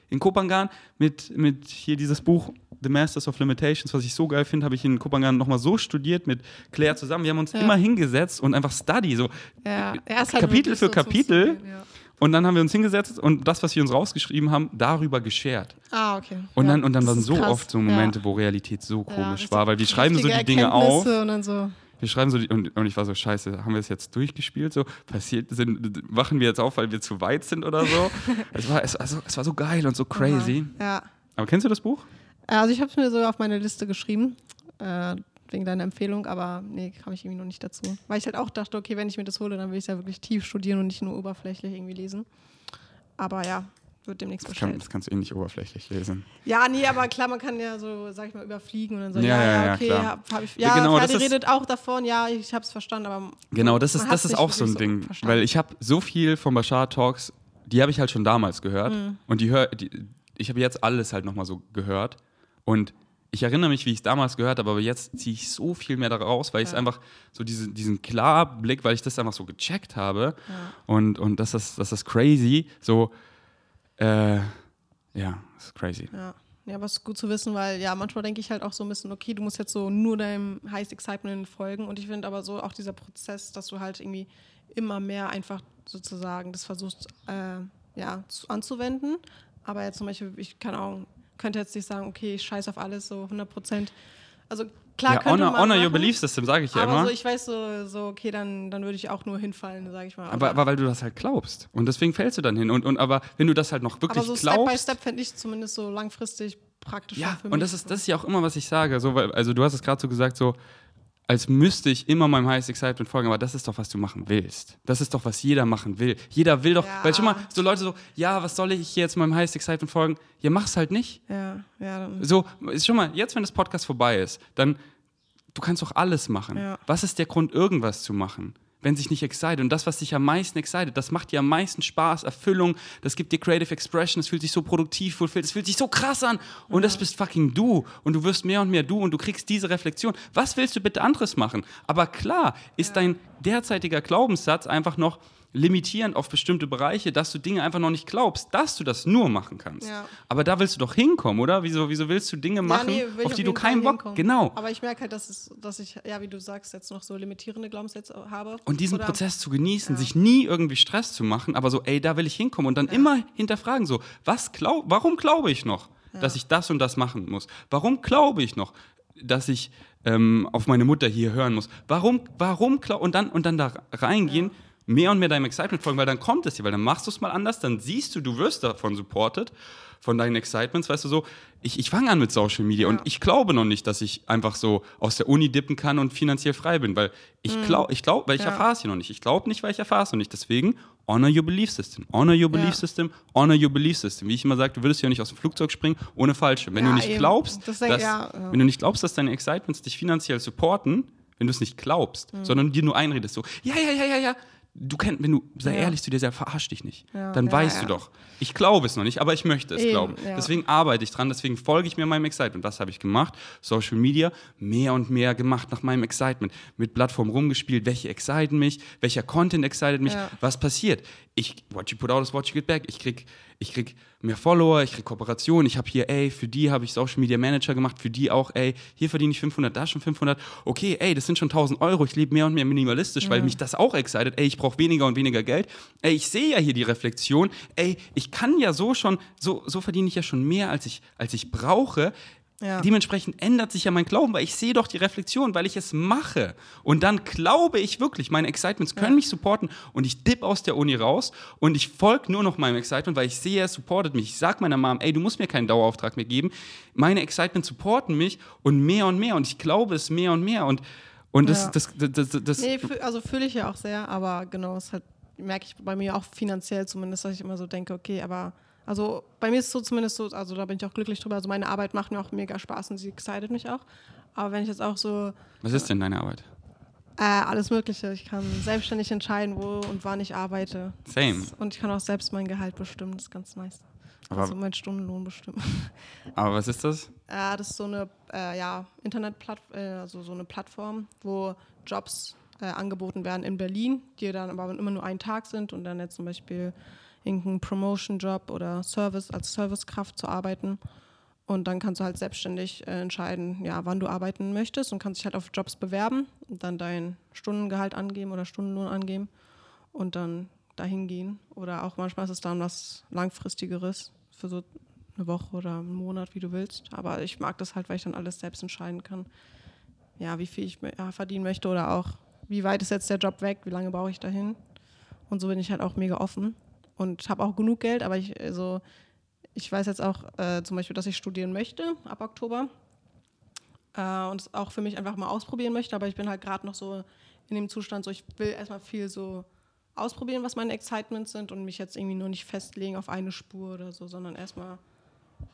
In Kopangan mit, mit hier dieses Buch The Masters of Limitations, was ich so geil finde, habe ich in Kopangan nochmal so studiert mit Claire zusammen. Wir haben uns Ja. immer hingesetzt und einfach Study, so Ja, halt Kapitel wirklich für so Kapitel. Studieren, ja. Und dann haben wir uns hingesetzt und das, was wir uns rausgeschrieben haben, darüber geshared. Ah, okay. Und ja, dann, und dann waren so krass. oft so Momente, wo Realität so Ja, komisch war, weil wir schreiben so die Dinge auf. Und dann so. Wir schreiben so die, und, und ich war so, scheiße, haben wir es jetzt durchgespielt? So, passiert, sind, wachen wir jetzt auf, weil wir zu weit sind oder so? es, war, es, also, es war so geil und so crazy. Ja. Aber kennst du das Buch? Also ich habe es mir sogar auf meine Liste geschrieben, äh, wegen deiner Empfehlung, aber nee, kam ich irgendwie noch nicht dazu. Weil ich halt auch dachte, okay, wenn ich mir das hole, dann will ich es ja wirklich tief studieren und nicht nur oberflächlich irgendwie lesen. Aber ja, wird demnächst Das, kann, bestellt. das kannst du eh nicht oberflächlich lesen. Ja, nee, aber klar, man kann ja so, sag ich mal, überfliegen und dann so, Ja, ja, ja, ja, ja, okay, klar. hab, hab ich, Ja, ja, genau, Ferdi redet auch davon, ja, ich hab's verstanden, aber Genau, das ist, das ist auch so ein Ding. verstanden. weil ich habe so viel von Bashar Talks, die habe ich halt schon damals gehört. Mhm. Und die, hör, die, ich habe jetzt alles halt nochmal so gehört und ich erinnere mich, wie ich es damals gehört habe, aber jetzt ziehe ich so viel mehr daraus, weil ich es Ja. einfach so diesen, diesen Klarblick, weil ich das einfach so gecheckt habe Ja. und, und das, ist, das ist crazy, so, äh, ja, das ist crazy. Ja. Ja, aber es ist gut zu wissen, weil ja, manchmal denke ich halt auch so ein bisschen, okay, du musst jetzt so nur deinem Highest Excitement folgen. Und ich finde aber so auch dieser Prozess, dass du halt irgendwie immer mehr einfach sozusagen das versuchst, äh, ja, zu, anzuwenden. Aber jetzt zum Beispiel, ich kann auch, könnte jetzt nicht sagen, okay, ich scheiß auf alles so 100 Prozent. Also klar ja, könnte honor, man honor your machen, belief system, sage ich ja aber immer. so, ich weiß so, so okay, dann, dann würde ich auch nur hinfallen, sage ich mal. aber, aber weil du das halt glaubst. Und deswegen fällst du dann hin. Und, und aber wenn du das halt noch wirklich aber so Step by glaubst. Step fände ich zumindest so langfristig praktischer Ja, für mich. und das ist, das ist ja auch immer, was ich sage. So, weil, also du hast es gerade so gesagt, so als müsste ich immer meinem Highest Excitement folgen, aber das ist doch, was du machen willst. Das ist doch, was jeder machen will. Jeder will doch, Ja. weil schon mal so Leute so, ja, was soll ich jetzt meinem Highest Excitement folgen? Ja, mach's halt nicht. ja, ja, dann, So, ist schon mal, jetzt, wenn das Podcast vorbei ist, dann, du kannst doch alles machen. Ja. Was ist der Grund, irgendwas zu machen? Wenn sich nicht excited. Und das, was dich am meisten excited, das macht dir am meisten Spaß, Erfüllung, das gibt dir Creative Expression, das fühlt sich so produktiv, fulfilled, das fühlt sich so krass an. Und das bist fucking du. Und du wirst mehr und mehr du und du kriegst diese Reflexion. Was willst du bitte anderes machen? Aber klar ist dein derzeitiger Glaubenssatz einfach noch limitierend auf bestimmte Bereiche, dass du Dinge einfach noch nicht glaubst, dass du das nur machen kannst. Ja. Aber da willst du doch hinkommen, oder? Wieso, wieso willst du Dinge machen, ja, nee, ich auf die du keinen Bock hinkommen. Genau. Aber ich merke halt, dass, es, dass ich, ja, wie du sagst, jetzt noch so limitierende Glaubenssätze habe. Und diesen Oder- Prozess zu genießen, Ja. sich nie irgendwie Stress zu machen, aber so, ey, da will ich hinkommen und dann immer hinterfragen, so, was glaub, warum glaube ich noch, dass ich das und das machen muss? Warum glaube ich noch, dass ich ähm, auf meine Mutter hier hören muss? Warum, warum und dann und dann da reingehen, mehr und mehr deinem Excitement folgen, weil dann kommt es dir, weil dann machst du es mal anders, dann siehst du, du wirst davon supported, von deinen Excitements, weißt du so, ich, ich fange an mit Social Media und ich glaube noch nicht, dass ich einfach so aus der Uni dippen kann und finanziell frei bin, weil ich glaube, ich glaube, weil ich Mhm. Ja. erfahre es hier noch nicht. Ich glaube nicht, weil ich erfahre es noch nicht. Deswegen honor your belief system. Honor your belief Ja. system, honor your belief system. Wie ich immer sage, du würdest ja nicht aus dem Flugzeug springen ohne Fallschirm. Wenn Ja, du nicht eben. glaubst, Das dass, ja, ja. wenn du nicht glaubst, dass deine Excitements dich finanziell supporten, wenn du es nicht glaubst, Mhm. sondern dir nur einredest, so, ja, ja, ja, ja, ja, du kennst, wenn du, sei Ja. ehrlich zu dir selbst, verarsch dich nicht. Ja, Dann ja, weißt du doch. Ich glaube es noch nicht, aber ich möchte es Eben, glauben. Deswegen arbeite ich dran, deswegen folge ich mir meinem Excitement. Was habe ich gemacht? Social Media, mehr und mehr gemacht nach meinem Excitement. Mit Plattformen rumgespielt, welche exciten mich, welcher Content excited mich, was passiert. Ich, what you put out is what you get back. Ich krieg, ich krieg mehr Follower, ich krieg Kooperationen. Ich habe hier, ey, für die habe ich Social Media Manager gemacht, für die auch, ey, hier verdiene ich 500, da schon 500. Okay, ey, das sind schon 1000 Euro. Ich lebe mehr und mehr minimalistisch, weil mich das auch excited. Ey, ich brauche weniger und weniger Geld. Ey, ich sehe ja hier die Reflexion. Ey, ich kann ja so schon, so, so verdiene ich ja schon mehr, als ich, als ich brauche. Ja. Dementsprechend ändert sich ja mein Glauben, weil ich sehe doch die Reflexion, weil ich es mache. Und dann glaube ich wirklich, meine Excitements können mich supporten und ich dip aus der Uni raus und ich folge nur noch meinem Excitement, weil ich sehe, es supportet mich. Ich sage meiner Mom, ey, du musst mir keinen Dauerauftrag mehr geben. Meine Excitements supporten mich und mehr und mehr und ich glaube es mehr und mehr und und das, Ja. das, das, das, das, Nee, also fühle ich ja auch sehr, aber genau, es halt, merke ich bei mir auch finanziell zumindest, dass ich immer so denke, okay, aber also bei mir ist es so zumindest so, also da bin ich auch glücklich drüber. Also meine Arbeit macht mir auch mega Spaß und sie excited mich auch. Aber wenn ich jetzt auch so was ist denn deine Arbeit? äh, alles Mögliche, ich kann selbstständig entscheiden, wo und wann ich arbeite. Same. Und ich kann auch selbst mein Gehalt bestimmen, das ist ganz nice. Aber- also meinen Stundenlohn bestimmen. Aber was ist das? Äh, das ist so eine äh, ja, Internetplattform, äh, also so eine Plattform, wo Jobs äh, angeboten werden in Berlin, die dann aber immer nur einen Tag sind und dann jetzt zum Beispiel irgendein Promotion-Job oder Service als Servicekraft zu arbeiten. Und dann kannst du halt selbstständig äh, entscheiden, ja, wann du arbeiten möchtest und kannst dich halt auf Jobs bewerben und dann dein Stundengehalt angeben oder Stundenlohn angeben und dann dahin gehen. Oder auch manchmal ist es dann was langfristigeres für so eine Woche oder einen Monat, wie du willst. Aber ich mag das halt, weil ich dann alles selbst entscheiden kann. Ja, wie viel ich ja, verdienen möchte oder auch, wie weit ist jetzt der Job weg, wie lange brauche ich dahin. Und so bin ich halt auch mega offen und habe auch genug Geld, aber ich, also, ich weiß jetzt auch äh, zum Beispiel, dass ich studieren möchte ab Oktober äh, und es auch für mich einfach mal ausprobieren möchte, aber ich bin halt gerade noch so in dem Zustand, so ich will erstmal viel so ausprobieren, was meine Excitements sind und mich jetzt irgendwie nur nicht festlegen auf eine Spur oder so, sondern erstmal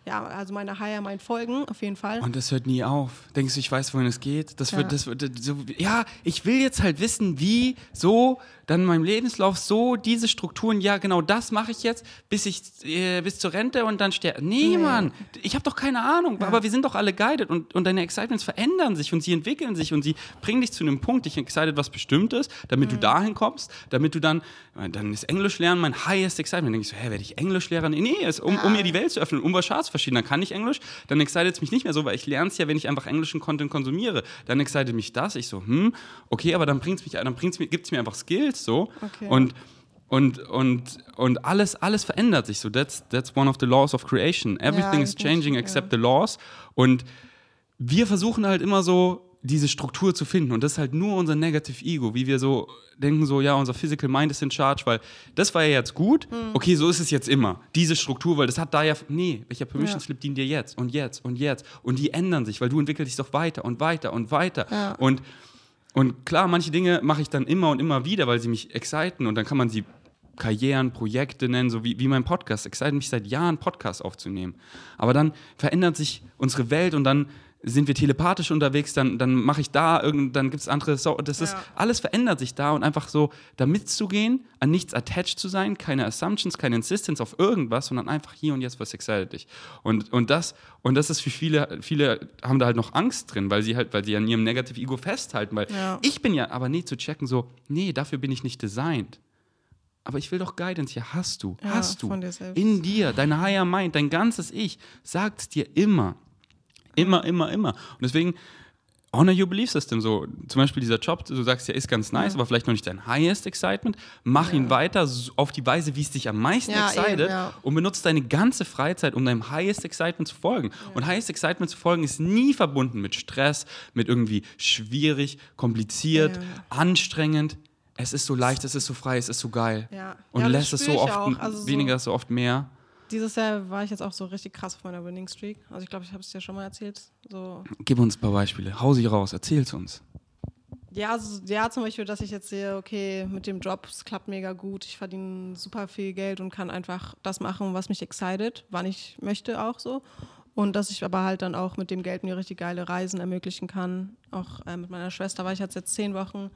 ja, also meine Higher Mind folgen, auf jeden Fall. Und das hört nie auf. Denkst du, ich weiß, wohin es geht? Das wird, Ja. das wird, so, ja, ich will jetzt halt wissen, wie, so, dann in meinem Lebenslauf, so, diese Strukturen, ja, genau das mache ich jetzt, bis ich, äh, bis zur Rente und dann sterbe. Nee, Nee. Mann, ich habe doch keine Ahnung, aber wir sind doch alle guided und, und deine Excitements verändern sich und sie entwickeln sich und sie bringen dich zu einem Punkt, dich excited, was bestimmt ist, damit du dahin kommst, damit du dann, äh, dann ist Englisch lernen mein highest excitement. Dann denke ich so, hä, werde ich Englischlehrer? Nee, nee, ist, um, um mir die Welt zu öffnen, um was Charts zu verstehen, dann kann ich Englisch, dann excited es mich nicht mehr so, weil ich lerne es ja, wenn ich einfach englischen Content konsumiere. Dann excited mich das, ich so, hm, okay, aber dann bringt's mich, dann bringt's mir, gibt's mir einfach Skills so Okay. und und, und, und alles, alles verändert sich so. That's, that's one of the laws of creation. Everything Ja, is changing ja. except the laws. Und wir versuchen halt immer so, diese Struktur zu finden. Und das ist halt nur unser Negative Ego, wie wir so denken, so, ja, unser Physical Mind ist in charge, weil das war ja jetzt gut. Hm. Okay, so ist es jetzt immer. Diese Struktur, weil das hat da ja, nee, welcher Permission Ja. Slip dient dir jetzt und jetzt und jetzt? Und die ändern sich, weil du entwickelst dich doch weiter und weiter und weiter. Ja. Und und klar, manche Dinge mache ich dann immer und immer wieder, weil sie mich exciten und dann kann man sie Karrieren, Projekte nennen, so wie, wie mein Podcast. Excite mich seit Jahren, Podcasts aufzunehmen. Aber dann verändert sich unsere Welt und dann sind wir telepathisch unterwegs, dann, dann mache ich da irgend, dann gibt es andere, so, das ist, Ja. alles verändert sich da und einfach so da mitzugehen, an nichts attached zu sein, keine Assumptions, keine Insistence auf irgendwas, sondern einfach hier und jetzt, was excited dich. Und, und das, und das ist für viele, viele haben da halt noch Angst drin, weil sie halt, weil sie an ihrem Negative Ego festhalten, weil Ja. ich bin ja, aber nee, zu checken, so, nee, dafür bin ich nicht designed. Aber ich will doch Guidance, ja, hast du, Ja, hast du. von dir. In dir, dein Higher Mind, dein ganzes Ich, sagt es dir immer. Immer, immer, immer. Und deswegen, honor your belief system. So, zum Beispiel dieser Job, du sagst ja, ist ganz nice, aber vielleicht noch nicht dein highest excitement. Mach ihn weiter so auf die Weise, wie es dich am meisten Ja, excited eben, ja. und benutzt deine ganze Freizeit, um deinem highest excitement zu folgen. Und highest excitement zu folgen ist nie verbunden mit Stress, mit irgendwie schwierig, kompliziert, Ja. anstrengend. Es ist so leicht, es ist so frei, es ist so geil. Ja. Und Ja, lässt es so oft, auch. Also so- weniger so oft mehr. Dieses Jahr war ich jetzt auch so richtig krass auf meiner Winning Streak. Also ich glaube, ich habe es dir schon mal erzählt. So, Gib uns ein paar Beispiele. Hau sie raus, erzähl's uns. ja, also, ja, zum Beispiel, dass ich jetzt sehe, okay, mit dem Job, es klappt mega gut, ich verdiene super viel Geld und kann einfach das machen, was mich excited, wann ich möchte auch so. Und dass ich aber halt dann auch mit dem Geld mir richtig geile Reisen ermöglichen kann. Auch äh, mit meiner Schwester war ich jetzt jetzt zehn Wochen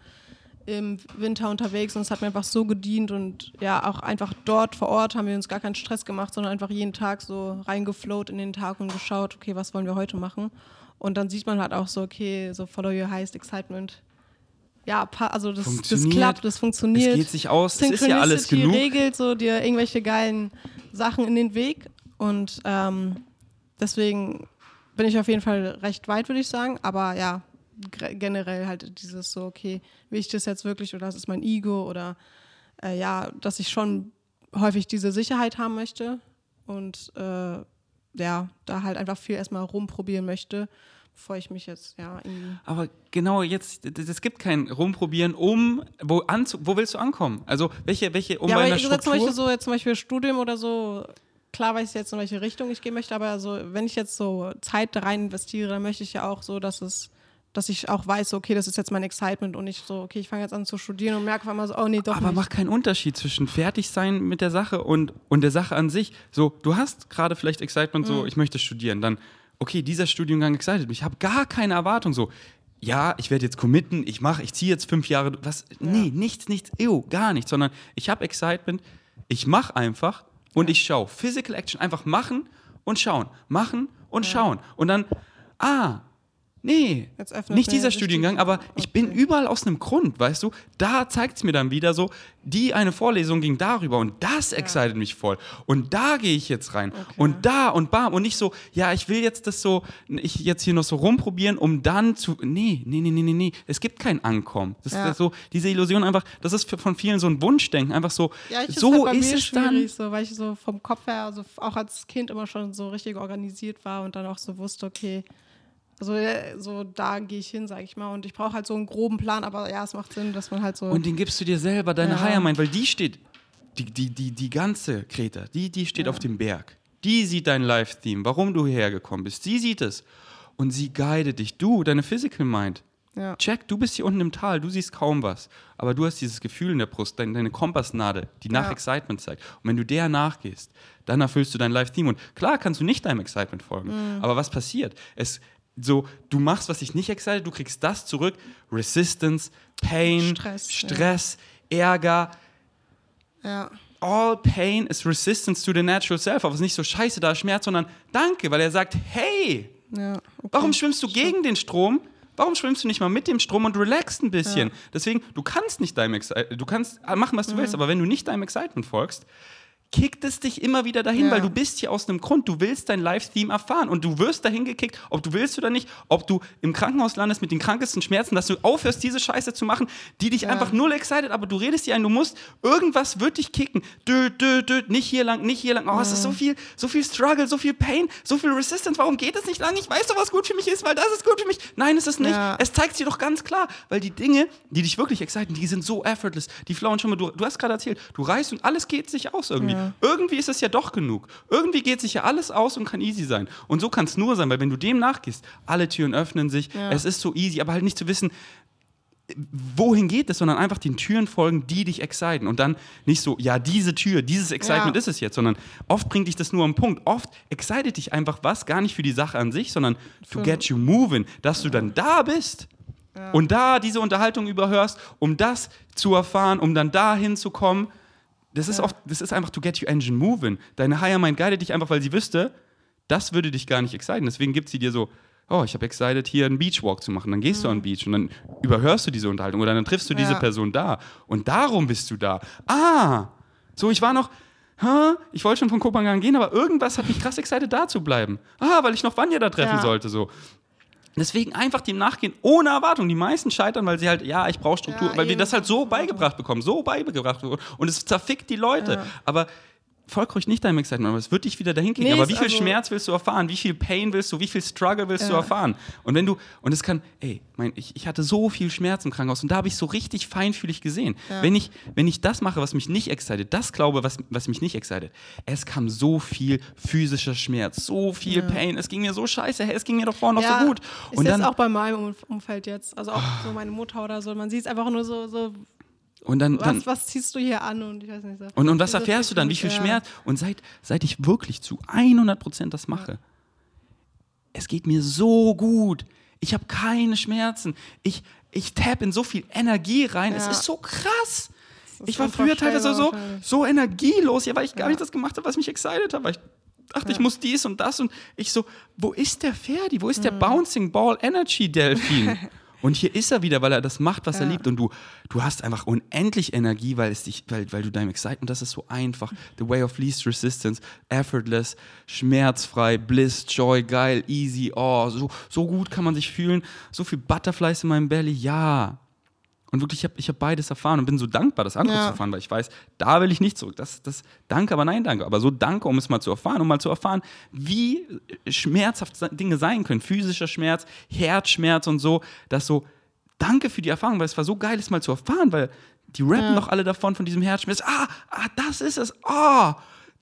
im Winter unterwegs und es hat mir einfach so gedient und ja, auch einfach dort vor Ort haben wir uns gar keinen Stress gemacht, sondern einfach jeden Tag so reingeflowt in den Tag und geschaut, okay, was wollen wir heute machen? Und dann sieht man halt auch so, okay, so follow your highest excitement. Ja, also das, das klappt, das funktioniert. Es geht sich aus, es ist ja alles genug. regelt so dir irgendwelche geilen Sachen in den Weg und ähm, deswegen bin ich auf jeden Fall recht weit, würde ich sagen. Aber ja, generell halt dieses so, okay, will ich das jetzt wirklich oder das ist mein Ego oder äh, ja, dass ich schon häufig diese Sicherheit haben möchte und äh, ja, da halt einfach viel erstmal rumprobieren möchte, bevor ich mich jetzt ja irgendwie. Aber genau jetzt, es gibt kein Rumprobieren, um, wo, anzu, wo willst du ankommen? Also, welche, welche, um ja, bei einer ich gesagt, zum Struktur... Beispiel so, jetzt zum Beispiel Studium oder so, klar weiß ich jetzt, in welche Richtung ich gehen möchte, aber so, wenn ich jetzt so Zeit da rein investiere, dann möchte ich ja auch so, dass es, dass ich auch weiß, okay, das ist jetzt mein Excitement und nicht so, okay, ich fange jetzt an zu studieren und merke auf einmal so, oh nee, doch aber nicht. macht keinen Unterschied zwischen fertig sein mit der Sache und, und der Sache an sich. So, du hast gerade vielleicht Excitement, Mhm. so, ich möchte studieren. Dann, okay, dieser Studiengang excited mich. Ich habe gar keine Erwartung, so, ja, ich werde jetzt committen, ich mache, ich ziehe jetzt fünf Jahre, was, nee, nichts, nichts, ew, gar nichts, sondern ich habe Excitement, ich mache einfach und ich schaue. Physical Action, einfach machen und schauen, machen und schauen. Und dann, ah, Nee, nicht dieser Studiengang, aber ich bin Okay. überall aus einem Grund, weißt du? Da zeigt es mir dann wieder so, die eine Vorlesung ging darüber und das excited mich voll. Und da gehe ich jetzt rein. Und da und bam. Und nicht so, ja, ich will jetzt das so, ich jetzt hier noch so rumprobieren, um dann zu. Nee, nee, nee, nee, nee, nee. Es gibt kein Ankommen. Das Ja. ist so, diese Illusion einfach, das ist von vielen so ein Wunschdenken. Einfach so, Ja, ich so halt ist mir es dann. so, weil ich so vom Kopf her, also auch als Kind immer schon so richtig organisiert war und dann auch so wusste, okay, also äh, so da gehe ich hin, sage ich mal. Und ich brauche halt so einen groben Plan, aber ja, es macht Sinn, dass man halt so. Und den gibst du dir selber, deine Ja. Higher Mind, weil die steht, die, die, die, die ganze Kreta, die, die steht auf dem Berg. Die sieht dein Live-Theme, warum du hierher gekommen bist. Sie sieht es. Und sie guidet dich. Du, deine Physical Mind, Ja. Check, du bist hier unten im Tal, du siehst kaum was. Aber du hast dieses Gefühl in der Brust, deine, deine Kompassnadel, die nach Ja. Excitement zeigt. Und wenn du der nachgehst, dann erfüllst du dein Live-Theme. Und klar kannst du nicht deinem Excitement folgen. Mhm. Aber was passiert? Es, so, du machst, was dich nicht excited, du kriegst das zurück. Resistance, Pain, Stress, ja. Stress Ärger. Ja. All pain is resistance to the natural self. Aber es ist nicht so scheiße, da ist Schmerz, sondern danke, weil er sagt, hey, ja. Okay. Warum schwimmst du gegen den Strom? Warum schwimmst du nicht mal mit dem Strom und relaxst ein bisschen? Deswegen, du kannst nicht deinem Excitement, du kannst machen, was du willst, aber wenn du nicht deinem Excitement folgst, kickt es dich immer wieder dahin, Ja. weil du bist hier aus einem Grund. Du willst dein Live-Theme erfahren und du wirst dahin gekickt, ob du willst oder nicht, ob du im Krankenhaus landest mit den krankesten Schmerzen, dass du aufhörst, diese Scheiße zu machen, die dich einfach null excited, aber du redest dir ein, du musst, irgendwas wird dich kicken. Dö, dö, dö, nicht hier lang, nicht hier lang. Oh, es ist so viel, so viel Struggle, so viel Pain, so viel Resistance. Warum geht es nicht lang? Ich weiß doch, was gut für mich ist, weil das ist gut für mich. Nein, es ist nicht. Ja. Es zeigt dir doch ganz klar, weil die Dinge, die dich wirklich exciten, die sind so effortless. Die flauen schon mal, du, du hast gerade erzählt, du reist und alles geht sich aus irgendwie. Irgendwie ist es ja doch genug. Irgendwie geht sich ja alles aus und kann easy sein. Und so kann es nur sein, weil wenn du dem nachgehst, alle Türen öffnen sich, Ja. es ist so easy, aber halt nicht zu wissen, wohin geht es, sondern einfach den Türen folgen, die dich exciten. Und dann nicht so, ja, diese Tür, dieses Excitement Ja. ist es jetzt, sondern oft bringt dich das nur am Punkt. Oft excited dich einfach was, gar nicht für die Sache an sich, sondern to get you moving, dass du dann da bist und da diese Unterhaltung überhörst, um das zu erfahren, um dann da hinzukommen. Das ist Ja. oft, das ist einfach to get your engine moving. Deine Higher Mind guidet dich einfach, weil sie wüsste, das würde dich gar nicht exciten. Deswegen gibt sie dir so, oh, ich habe excited, hier einen Beachwalk zu machen. Dann gehst du an den Beach und dann überhörst du diese Unterhaltung oder dann triffst du diese Ja. Person da. Und darum bist du da. Ah, so, ich war noch, hä, ich wollte schon von Kopenhagen gehen, aber irgendwas hat mich krass excited, da zu bleiben. Ah, weil ich noch Vanja da treffen Ja. sollte, so. Deswegen einfach dem nachgehen, ohne Erwartung. Die meisten scheitern, weil sie halt, ja, ich brauche Struktur, Ja, weil wir das halt so beigebracht bekommen, so beigebracht bekommen. Und es zerfickt die Leute. Ja. Aber folg ruhig nicht deinem Excitement, aber es wird dich wieder dahin kriegen. Nee, aber ist wie viel also- Schmerz willst du erfahren? Wie viel Pain willst du? Wie viel Struggle willst du Ja. erfahren? Und wenn du, und es kann, ey, mein, ich, ich hatte so viel Schmerz im Krankenhaus und da habe ich so richtig feinfühlig gesehen. Ja. Wenn, ich, wenn ich das mache, was mich nicht excited, das glaube, was, was mich nicht excited, es kam so viel physischer Schmerz, so viel Pain, es ging mir so scheiße, hey, es ging mir doch vorhin noch so gut. Ist Und jetzt dann, auch bei meinem Um- Umfeld jetzt. Also auch so meine Mutter oder so. Man sieht es einfach nur so, so und dann, dann, was, was ziehst du hier an? Und ich weiß nicht so. Und, und was erfährst du dann? Wie viel ja. Schmerz? Und seit, seit ich wirklich zu 100% das mache, es geht mir so gut. Ich habe keine Schmerzen. Ich, ich tap in so viel Energie rein. Es Ja. ist so krass. ist Ich war früher teilweise so, so energielos, ja, weil ich gar Ja. nicht das gemacht habe, was mich excited hat, weil ich dachte, ich Ja. muss dies und das und ich so, wo ist der Ferdi? Wo ist Mhm. der Bouncing Ball Energy Delfin? Und hier ist er wieder, weil er das macht, was er Ja. liebt. Und du, du hast einfach unendlich Energie, weil, es dich, weil, weil du deinem Excitement, das ist so einfach. The way of least resistance, effortless, schmerzfrei, bliss, joy, geil, easy. Oh, so, so gut kann man sich fühlen. So viel Butterflies in meinem Belly, ja. Und wirklich, ich habe ich hab beides erfahren und bin so dankbar, das andere Ja. zu erfahren, weil ich weiß, da will ich nicht zurück. Das, das, danke, aber nein, danke. Aber so danke, um es mal zu erfahren, um mal zu erfahren, wie schmerzhaft se- Dinge sein können. Physischer Schmerz, Herzschmerz und so. Das so, danke für die Erfahrung, weil es war so geil, es mal zu erfahren, weil die rappen Ja. noch alle davon, von diesem Herzschmerz. Ah, ah das ist es. Ah,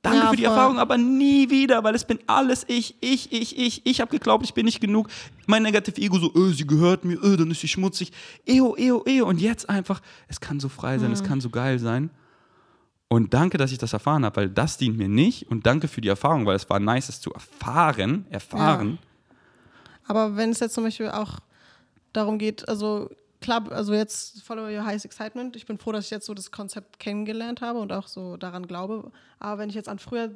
danke Ja, für die voll. Erfahrung, aber nie wieder, weil es bin alles ich, ich, ich, ich. Ich habe geglaubt, ich bin nicht genug. Mein Negative Ego so, äh, sie gehört mir, äh, dann ist sie schmutzig. Eo, eo, eo. Und jetzt einfach, es kann so frei sein, Mhm. es kann so geil sein. Und danke, dass ich das erfahren habe, weil das dient mir nicht. Und danke für die Erfahrung, weil es war nice, es zu erfahren. Erfahren. Aber wenn es jetzt zum Beispiel auch darum geht, also klar, also jetzt Follow Your Highest Excitement, ich bin froh, dass ich jetzt so das Konzept kennengelernt habe und auch so daran glaube. Aber wenn ich jetzt an früher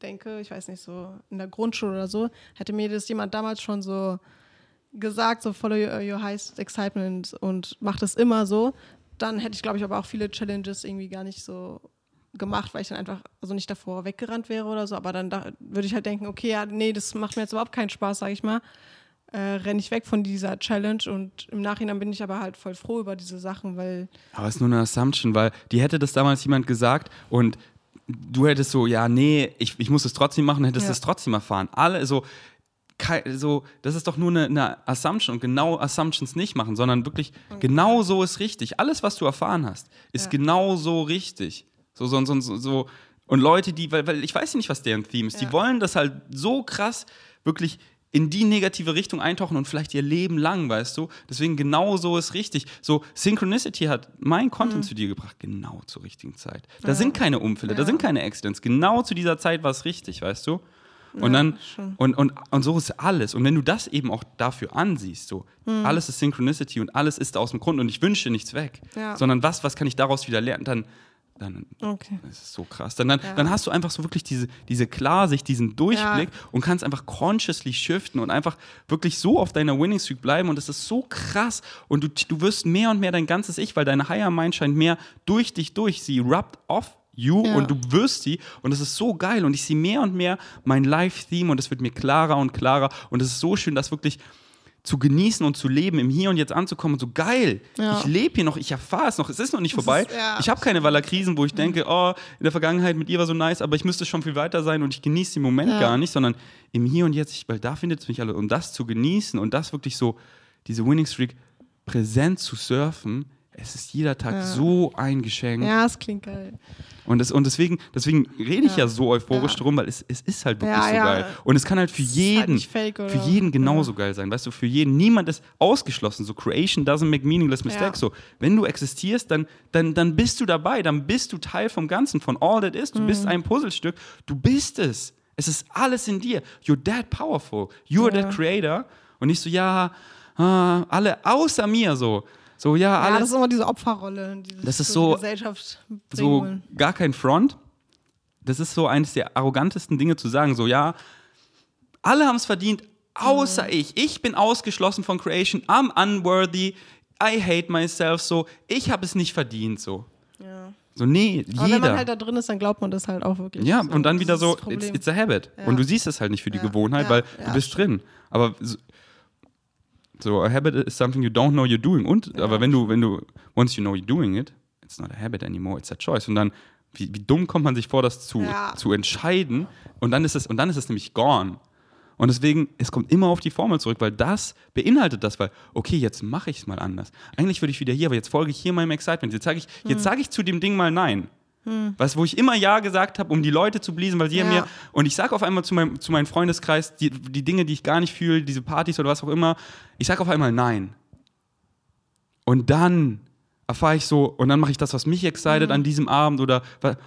denke, ich weiß nicht, so in der Grundschule oder so, hätte mir das jemand damals schon so gesagt, so Follow Your, your Highest Excitement und mach das immer so, dann hätte ich, glaube ich, aber auch viele Challenges irgendwie gar nicht so gemacht, weil ich dann einfach also nicht davor weggerannt wäre oder so. Aber dann da, würde ich halt denken, okay, ja, nee, das macht mir jetzt überhaupt keinen Spaß, sage ich mal. Äh, renne ich weg von dieser Challenge und im Nachhinein bin ich aber halt voll froh über diese Sachen, weil Aber es ist nur eine Assumption, weil die hätte das damals jemand gesagt und du hättest so, ja, nee, ich, ich muss es trotzdem machen, hättest Ja. es trotzdem erfahren. Alle so, so, das ist doch nur eine, eine Assumption und genau Assumptions nicht machen, sondern wirklich genau so ist richtig. Alles, was du erfahren hast, ist Ja. genau so richtig. So, so, so, so. Und Leute, die, weil, weil ich weiß nicht, was deren Theme ist, die Ja. wollen das halt so krass wirklich in die negative Richtung eintauchen und vielleicht ihr Leben lang, weißt du? Deswegen genau so ist richtig. So, Synchronicity hat mein Content zu dir gebracht, genau zur richtigen Zeit. Da Ja. sind keine Unfälle, da Ja. sind keine Accidents. Genau zu dieser Zeit war es richtig, weißt du? Und Ja, dann, schon. und, und, und so ist alles. Und wenn du das eben auch dafür ansiehst, so, Hm. alles ist Synchronicity und alles ist aus dem Grund und ich wünsche nichts weg, sondern was, was kann ich daraus wieder lernen, dann, dann Okay. das ist so krass. Dann, dann, Ja. dann hast du einfach so wirklich diese, diese Klarsicht, diesen Durchblick und kannst einfach consciously shiften und einfach wirklich so auf deiner Winning Streak bleiben. Und das ist so krass. Und du, du wirst mehr und mehr dein ganzes Ich, weil deine Higher Mind scheint mehr durch dich durch. Sie rubbt off you Ja. und du wirst sie. Und das ist so geil. Und ich sehe mehr und mehr mein Live-Theme und es wird mir klarer und klarer. Und es ist so schön, das wirklich zu genießen und zu leben, im Hier und Jetzt anzukommen und so geil. Ja. Ich lebe hier noch, ich erfahre es noch, es ist noch nicht vorbei. ist- ja. Ich habe keine Waller-Krisen, wo ich denke, oh, in der Vergangenheit mit ihr war so nice, aber ich müsste schon viel weiter sein und ich genieße den Moment Ja. gar nicht, sondern im Hier und Jetzt, ich, weil da findet es mich alle. Und das zu genießen und das wirklich so, diese Winning Streak präsent zu surfen, es ist jeder Tag Ja. so ein Geschenk. Ja, es klingt geil. Und, das, und deswegen, deswegen rede ich ja, Ja. so euphorisch Ja. drum, weil es, es ist halt wirklich so geil. Und es kann halt für Es ist jeden, halt fake, für jeden genauso geil sein. Weißt du, für jeden. Niemand ist ausgeschlossen. So Creation doesn't make meaningless mistakes. So, wenn du existierst, dann, dann, dann bist du dabei. Dann bist du Teil vom Ganzen, von all that is. Du Mhm. bist ein Puzzlestück. Du bist es. Es ist alles in dir. You're that powerful. You're that creator. Und nicht so, ja, ah, alle außer mir so. So, ja, Ja, alle. das ist immer diese Opferrolle, die Das ist so- Gesellschaft so wollen. gar kein Front. Das ist so eines der arrogantesten Dinge zu sagen, so ja, alle haben es verdient, außer ich. Ich bin ausgeschlossen von Creation, I'm unworthy, I hate myself, so, ich habe es nicht verdient, so. Ja. So, nee, Aber wenn man jeder. halt da drin ist, dann glaubt man das halt auch wirklich. ja, So, und dann wieder so, it's, it's a habit. Ja. Und du siehst es halt nicht für die Ja, Gewohnheit, ja, weil ja, du bist drin. Aber so, so, a habit is something you don't know you're doing. Und, Ja. aber wenn du, wenn du, once you know you're doing it, it's not a habit anymore, it's a choice. Und dann, wie, wie dumm kommt man sich vor, das zu, Ja. zu entscheiden? Und dann ist es, und dann ist es nämlich gone. Und deswegen, es kommt immer auf die Formel zurück, weil das beinhaltet das, weil, okay, jetzt mache ich es mal anders. Eigentlich würde ich wieder hier, aber jetzt folge ich hier meinem Excitement. Jetzt sage ich, Hm. jetzt sage ich zu dem Ding mal Nein. Was, wo ich immer Ja gesagt habe, um die Leute zu bliesen, weil sie Ja. mir. Und ich sage auf einmal zu meinem, zu meinem Freundeskreis die, die Dinge, die ich gar nicht fühle, diese Partys oder was auch immer, ich sage auf einmal Nein. Und dann erfahre ich so, und dann mache ich das, was mich excited Mhm. an diesem Abend oder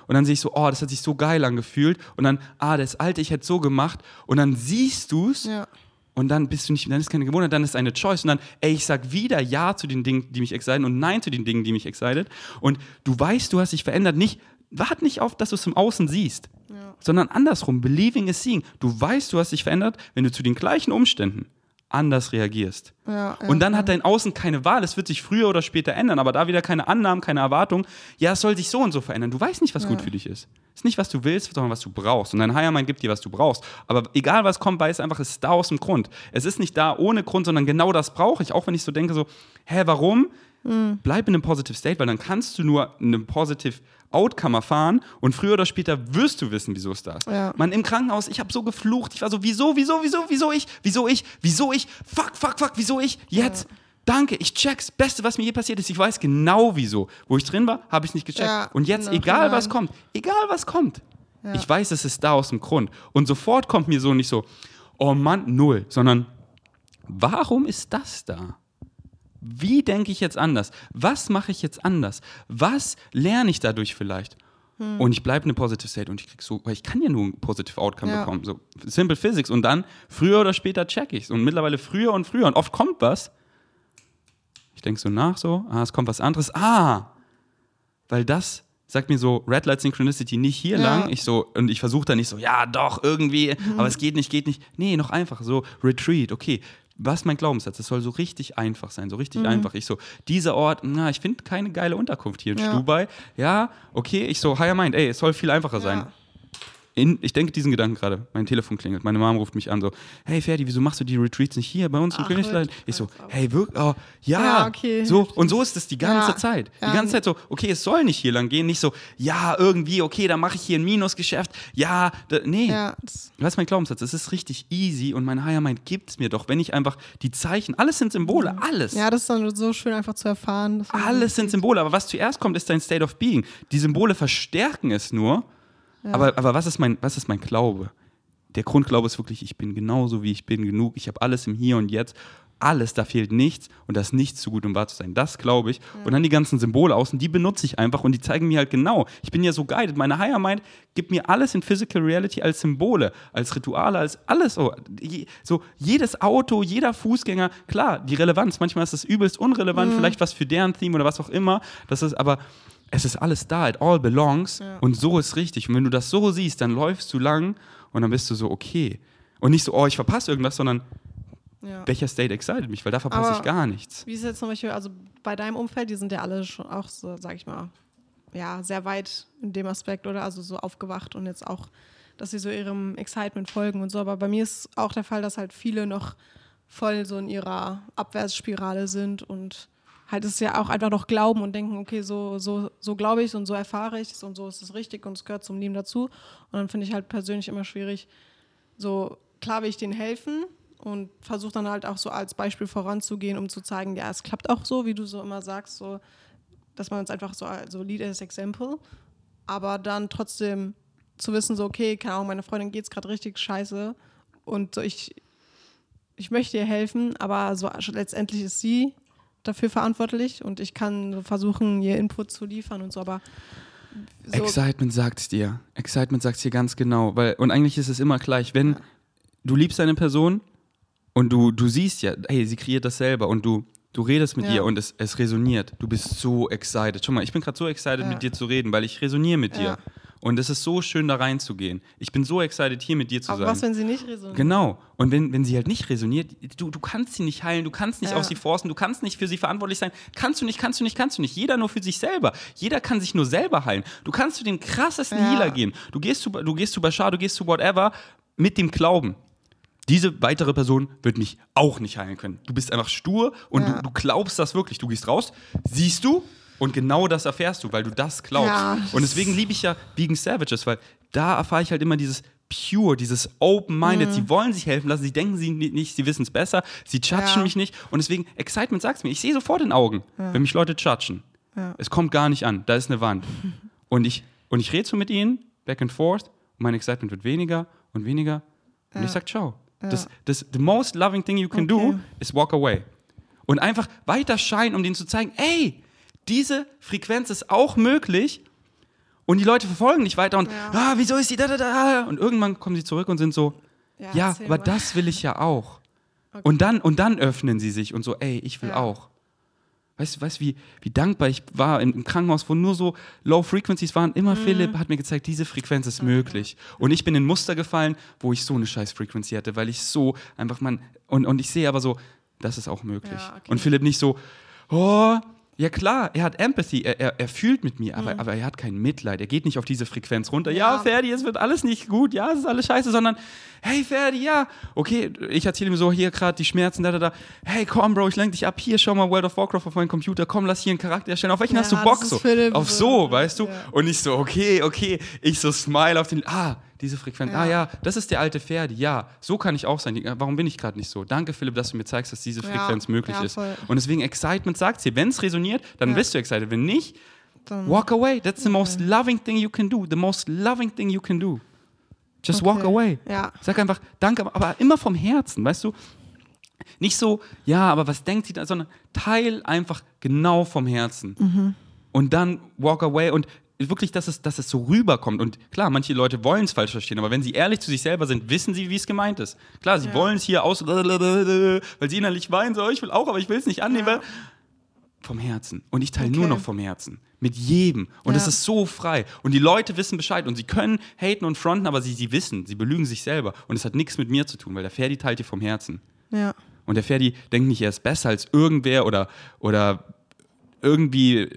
und dann sehe ich so, oh, das hat sich so geil angefühlt und dann, ah, das alte, ich hätte so gemacht und dann siehst du es Ja. Und dann bist du nicht, dann ist keine Gewohnheit, dann ist eine Choice und dann, ey, ich sag wieder Ja zu den Dingen, die mich exciten und Nein zu den Dingen, die mich exciten und du weißt, du hast dich verändert, nicht, wart nicht auf, dass du es im Außen siehst, Ja. sondern andersrum, believing is seeing. Du weißt, du hast dich verändert, wenn du zu den gleichen Umständen anders reagierst. Ja, ja, Und dann ja. hat dein Außen keine Wahl. Es wird sich früher oder später ändern, aber da wieder keine Annahmen, keine Erwartungen. Ja, es soll sich so und so verändern. Du weißt nicht, was gut für dich ist. Es ist nicht, was du willst, sondern was du brauchst. Und dein Higher Mind gibt dir, was du brauchst. Aber egal, was kommt, weiß einfach, es ist da aus dem Grund. Es ist nicht da ohne Grund, sondern genau das brauche ich. Auch wenn ich so denke, so, hä, warum? Mhm. Bleib in einem Positive State, weil dann kannst du nur einen Positive Outcome erfahren und früher oder später wirst du wissen, wieso es da ist. Ja. Man, im Krankenhaus, ich habe so geflucht. Ich war so, wieso, wieso, wieso, wieso ich, wieso ich, wieso ich, fuck, fuck, fuck, wieso ich, jetzt. Danke, ich check's. Beste, was mir je passiert ist. Ich weiß genau wieso. Wo ich drin war, habe ich nicht gecheckt. Ja, und jetzt, im egal was kommt, egal was kommt, Ja. ich weiß, es ist da aus dem Grund. Und sofort kommt mir so nicht so, oh Mann, null, sondern warum ist das da? Wie denke ich jetzt anders? Was mache ich jetzt anders? Was lerne ich dadurch vielleicht? Hm. Und ich bleibe in einem Positive State und ich krieg so, weil ich kann ja nur ein Positive Outcome Ja. bekommen. So Simple Physics. Und dann früher oder später check ich's. Und mittlerweile früher und früher. Und oft kommt was. Ich denke so nach so, ah, es kommt was anderes. Ah, weil das sagt mir so Red Light Synchronicity nicht hier Ja. lang. Ich so, und ich versuche dann nicht so, ja, doch, irgendwie, Mhm. aber es geht nicht, geht nicht. Nee, noch einfach so, Retreat, okay. Was ist mein Glaubenssatz? Es soll so richtig einfach sein, so richtig einfach. Ich so, dieser Ort, na, ich finde keine geile Unterkunft hier in Mhm. Ja. Stubai. Ja, okay, ich so, higher mind, ey, es soll viel einfacher sein. In, ich denke diesen Gedanken gerade. Mein Telefon klingelt. Meine Mom ruft mich an, so: Hey Ferdi, wieso machst du die Retreats nicht hier bei uns im Ach, wirklich? Ich so. Hey, wirklich? Oh, ja. Ja, okay. So, und so ist es die ganze Ja. Zeit. Die ganze Zeit so: Okay, es soll nicht hier lang gehen. Nicht so: Ja, irgendwie, okay, dann mache ich hier ein Minusgeschäft. Ja, da, nee. Ja, das, ist mein Glaubenssatz? Es ist richtig easy und mein Higher Mind gibt es mir doch, wenn ich einfach die Zeichen, alles sind Symbole, alles. ja, das ist dann so schön einfach zu erfahren. Alles sind Symbole, aber was zuerst kommt, ist dein State of Being. Die Symbole verstärken es nur. Aber, aber was, ist mein, was ist mein Glaube? der Grundglaube ist wirklich, ich bin genauso wie ich bin, genug, ich habe alles im Hier und Jetzt alles, da fehlt nichts und das ist nichts zu gut, um wahr zu sein. Das glaube ich. Ja. Und dann die ganzen Symbole außen, die benutze ich einfach und die zeigen mir halt genau. Ich bin ja so guided. Meine Higher Mind gibt mir alles in Physical Reality als Symbole, als Rituale, als alles so. so jedes Auto, jeder Fußgänger, klar, die Relevanz, manchmal ist es übelst unrelevant, mhm. vielleicht was für deren Theme oder was auch immer. Das ist aber es ist alles da, it all belongs ja. und so ist richtig. Und wenn du das so siehst, dann läufst du lang und dann bist du so, okay. Und nicht so, oh, ich verpasse irgendwas, sondern ja. welcher State excited mich, weil da verpasse ich gar nichts. Wie ist jetzt zum Beispiel, also bei deinem Umfeld, die sind ja alle schon auch so, sag ich mal, ja, sehr weit in dem Aspekt, oder? Also so aufgewacht und jetzt auch, dass sie so ihrem Excitement folgen und so. Aber bei mir ist auch der Fall, dass halt viele noch voll so in ihrer Abwärtsspirale sind und halt es ja auch einfach noch glauben und denken, okay, so, so, so glaube ich und so erfahre ich es und so ist es richtig und es gehört zum Leben dazu. Und dann finde ich halt persönlich immer schwierig, so klar will ich denen helfen, und versuche dann halt auch so als Beispiel voranzugehen, um zu zeigen, ja, es klappt auch so, wie du so immer sagst, so, dass man uns einfach so, so Lead as Example, aber dann trotzdem zu wissen, so, okay, keine Ahnung, meine Freundin geht es gerade richtig scheiße und so, ich, ich möchte ihr helfen, aber so letztendlich ist sie dafür verantwortlich und ich kann versuchen, ihr Input zu liefern und so, aber so Excitement sagt es dir. Excitement sagt es dir ganz genau, weil und eigentlich ist es immer gleich, wenn ja. du liebst eine Person und du, du siehst ja, hey, sie kreiert das selber und du, du redest mit ja. ihr und es, es resoniert. Du bist so excited. Schau mal, ich bin gerade so excited, ja. mit dir zu reden, weil ich resoniere mit dir. Und es ist so schön, da reinzugehen. Ich bin so excited, hier mit dir zu Aber sein. was, wenn sie nicht resoniert? Genau. Und wenn, wenn sie halt nicht resoniert, du, du kannst sie nicht heilen, du kannst nicht ja. auf sie forcen, du kannst nicht für sie verantwortlich sein. Kannst du nicht, kannst du nicht, kannst du nicht. Jeder nur für sich selber. Jeder kann sich nur selber heilen. Du kannst zu dem krassesten ja. Healer gehen. Du gehst zu, du gehst zu Bashar, du gehst zu whatever mit dem Glauben diese weitere Person wird mich auch nicht heilen können. Du bist einfach stur und ja. du, du, glaubst das wirklich. Du gehst raus, siehst du und genau das erfährst du, weil du das glaubst. Ja. Und deswegen liebe ich ja Vegan Savages, weil da erfahre ich halt immer dieses pure, dieses open-minded. Mhm. Sie wollen sich helfen lassen, sie denken sie nicht, sie wissen es besser, sie judgen ja. mich nicht. Und deswegen, Excitement sagt es mir. Ich sehe sofort in Augen, wenn mich Leute judgen. Es kommt gar nicht an, da ist eine Wand. und ich, und ich rede so mit ihnen, back and forth, und mein Excitement wird weniger und weniger. Und ich sage ciao. Das, das, the most loving thing you can okay. do is walk away. Und einfach weiter scheinen, um denen zu zeigen, ey, diese Frequenz ist auch möglich. Und die Leute verfolgen nicht weiter und, ja. ah, wieso ist die da, da, da? Und irgendwann kommen sie zurück und sind so, ja, ja aber mal. das will ich ja auch. Okay. Und, dann, und dann öffnen sie sich und so, ey, ich will ja. auch. Weißt du, weißt, wie, wie dankbar ich war im Krankenhaus, wo nur so Low Frequencies waren. Immer mhm. Philipp hat mir gezeigt, diese Frequenz ist okay. möglich. Und ich bin in Muster gefallen, wo ich so eine scheiß Frequency hatte, weil ich so einfach man und, und ich sehe aber so, das ist auch möglich. Ja, okay. Und Philipp nicht so, oh, ja klar, er hat Empathy, er, er, er fühlt mit mir, aber, mhm. aber er hat kein Mitleid. Er geht nicht auf diese Frequenz runter. Ja, ja Ferdi, es wird alles nicht gut, ja, es ist alles scheiße, sondern hey Ferdi, ja, okay, ich erzähle ihm so hier gerade die Schmerzen, da, da, da. Hey, komm, Bro, ich lenke dich ab. Hier, schau mal World of Warcraft auf meinem Computer. Komm, lass hier einen Charakter erstellen. Auf welchen ja, hast du Bock so? Auf so, weißt du? Ja. Und ich so, okay, okay. Ich so smile auf den. Ah, diese Frequenz. Ja. Ah ja, das ist der alte Ferdi. Ja, so kann ich auch sein. Warum bin ich gerade nicht so? Danke, Philipp, dass du mir zeigst, dass diese Frequenz ja, möglich ja, ist. Und deswegen Excitement sagt sie. Wenn es resoniert, dann bist du excited. Wenn nicht, dann walk away. That's the most loving thing you can do. The most loving thing you can do. Just okay. walk away. Sag einfach Danke, aber immer vom Herzen, weißt du? Nicht so, ja, aber was denkt sie da, sondern teil einfach genau vom Herzen. Mhm. Und dann walk away und wirklich, dass es, dass es so rüberkommt. Und klar, manche Leute wollen es falsch verstehen, aber wenn sie ehrlich zu sich selber sind, wissen sie, wie es gemeint ist. Klar, sie ja. wollen es hier aus, weil sie innerlich weinen, so, ich will auch, aber ich will es nicht annehmen. Ja. Vom Herzen. Und ich teile okay. nur noch vom Herzen. Mit jedem. Und es ja. ist so frei. Und die Leute wissen Bescheid. Und sie können haten und fronten, aber sie, sie wissen, sie belügen sich selber. Und es hat nichts mit mir zu tun, weil der Ferdi teilt dir vom Herzen. Ja. Und der Ferdi denkt nicht, er ist besser als irgendwer oder, oder irgendwie